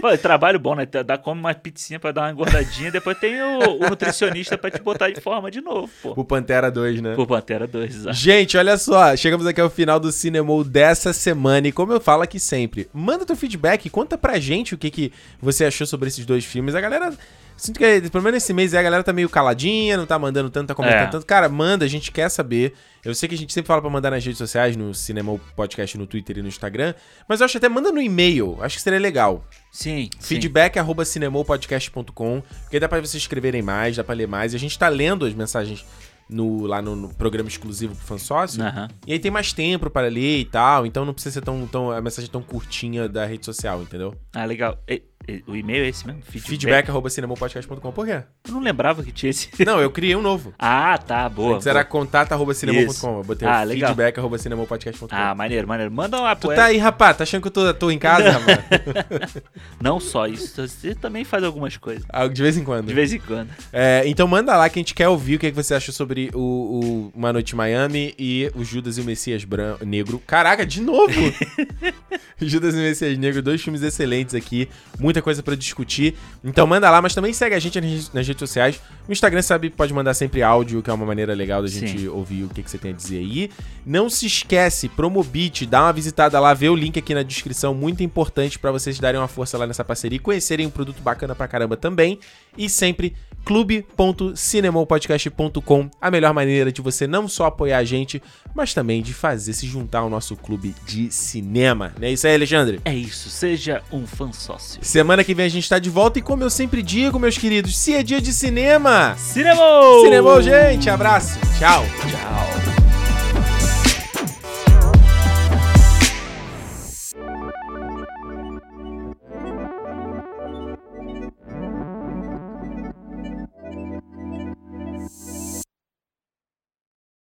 [SPEAKER 2] Pô, trabalho bom, né? Dá come uma pizzinha pra dar uma engordadinha. depois tem o, o, nutricionista pra te botar em forma de novo, pô.
[SPEAKER 1] Pro Pantera 2, né?
[SPEAKER 2] Pro Pantera 2, exato.
[SPEAKER 1] Gente, olha só. Chegamos aqui ao final do Cinema dessa semana. E como eu falo aqui sempre, manda teu feedback, conta pra gente o que, que você achou sobre esses dois filmes. A galera Sinto que, pelo menos esse mês, a galera tá meio caladinha, não tá mandando tanto, tá comentando é. tanto. Cara, manda, a gente quer saber. Eu sei que a gente sempre fala pra mandar nas redes sociais, no Cinema Podcast, no Twitter e no Instagram. Mas eu acho até manda no e-mail. Acho que seria legal.
[SPEAKER 2] Sim.
[SPEAKER 1] Feedback sim. arroba cinemopodcast.com. Porque dá pra vocês escreverem mais, dá pra ler mais. E a gente tá lendo as mensagens no, lá no, no, programa exclusivo pro fansócio. Uhum. E aí tem mais tempo para ler e tal. Então não precisa ser tão, tão a mensagem tão curtinha da rede social, entendeu?
[SPEAKER 2] Ah, legal. E, o e-mail é esse mesmo?
[SPEAKER 1] Feedback.cinemopodcast.com. Por quê?
[SPEAKER 2] Eu não lembrava que tinha esse.
[SPEAKER 1] Não, eu criei um novo.
[SPEAKER 2] ah, tá, boa.
[SPEAKER 1] Antes boa. era contato.cinemopodcast.com. Eu botei ah, feedback.cinemopodcast.com.
[SPEAKER 2] Ah, maneiro, maneiro. Manda uma
[SPEAKER 1] Tu tá aí, rapaz? Tá achando que eu tô, tô em casa, rapaz?
[SPEAKER 2] não só isso. Você também faz algumas coisas.
[SPEAKER 1] Ah, de vez em quando.
[SPEAKER 2] De vez em quando.
[SPEAKER 1] É, então manda lá que a gente quer ouvir o que, é que você acha sobre o, o Uma Noite Miami e o Judas e o Messias Branco, Negro. Caraca, de novo! Judas e o Messias Negro, dois filmes excelentes aqui. Muita coisa para discutir. Então manda lá, mas também segue a gente nas redes sociais. No Instagram, sabe, pode mandar sempre áudio, que é uma maneira legal da gente Sim. ouvir o que, que você tem a dizer aí. Não se esquece, Promobit, dá uma visitada lá, vê o link aqui na descrição, muito importante para vocês darem uma força lá nessa parceria e conhecerem um produto bacana pra caramba também. E sempre clube.cinemopodcast.com, a melhor maneira de você não só apoiar a gente, mas também de fazer se juntar ao nosso clube de cinema. Não é isso aí, Alexandre?
[SPEAKER 2] É isso, seja um fã sócio.
[SPEAKER 1] Semana que vem a gente tá de volta e como eu sempre digo, meus queridos, se é dia de cinema,
[SPEAKER 2] cinema!
[SPEAKER 1] Cinema, gente, abraço, tchau.
[SPEAKER 2] Tchau.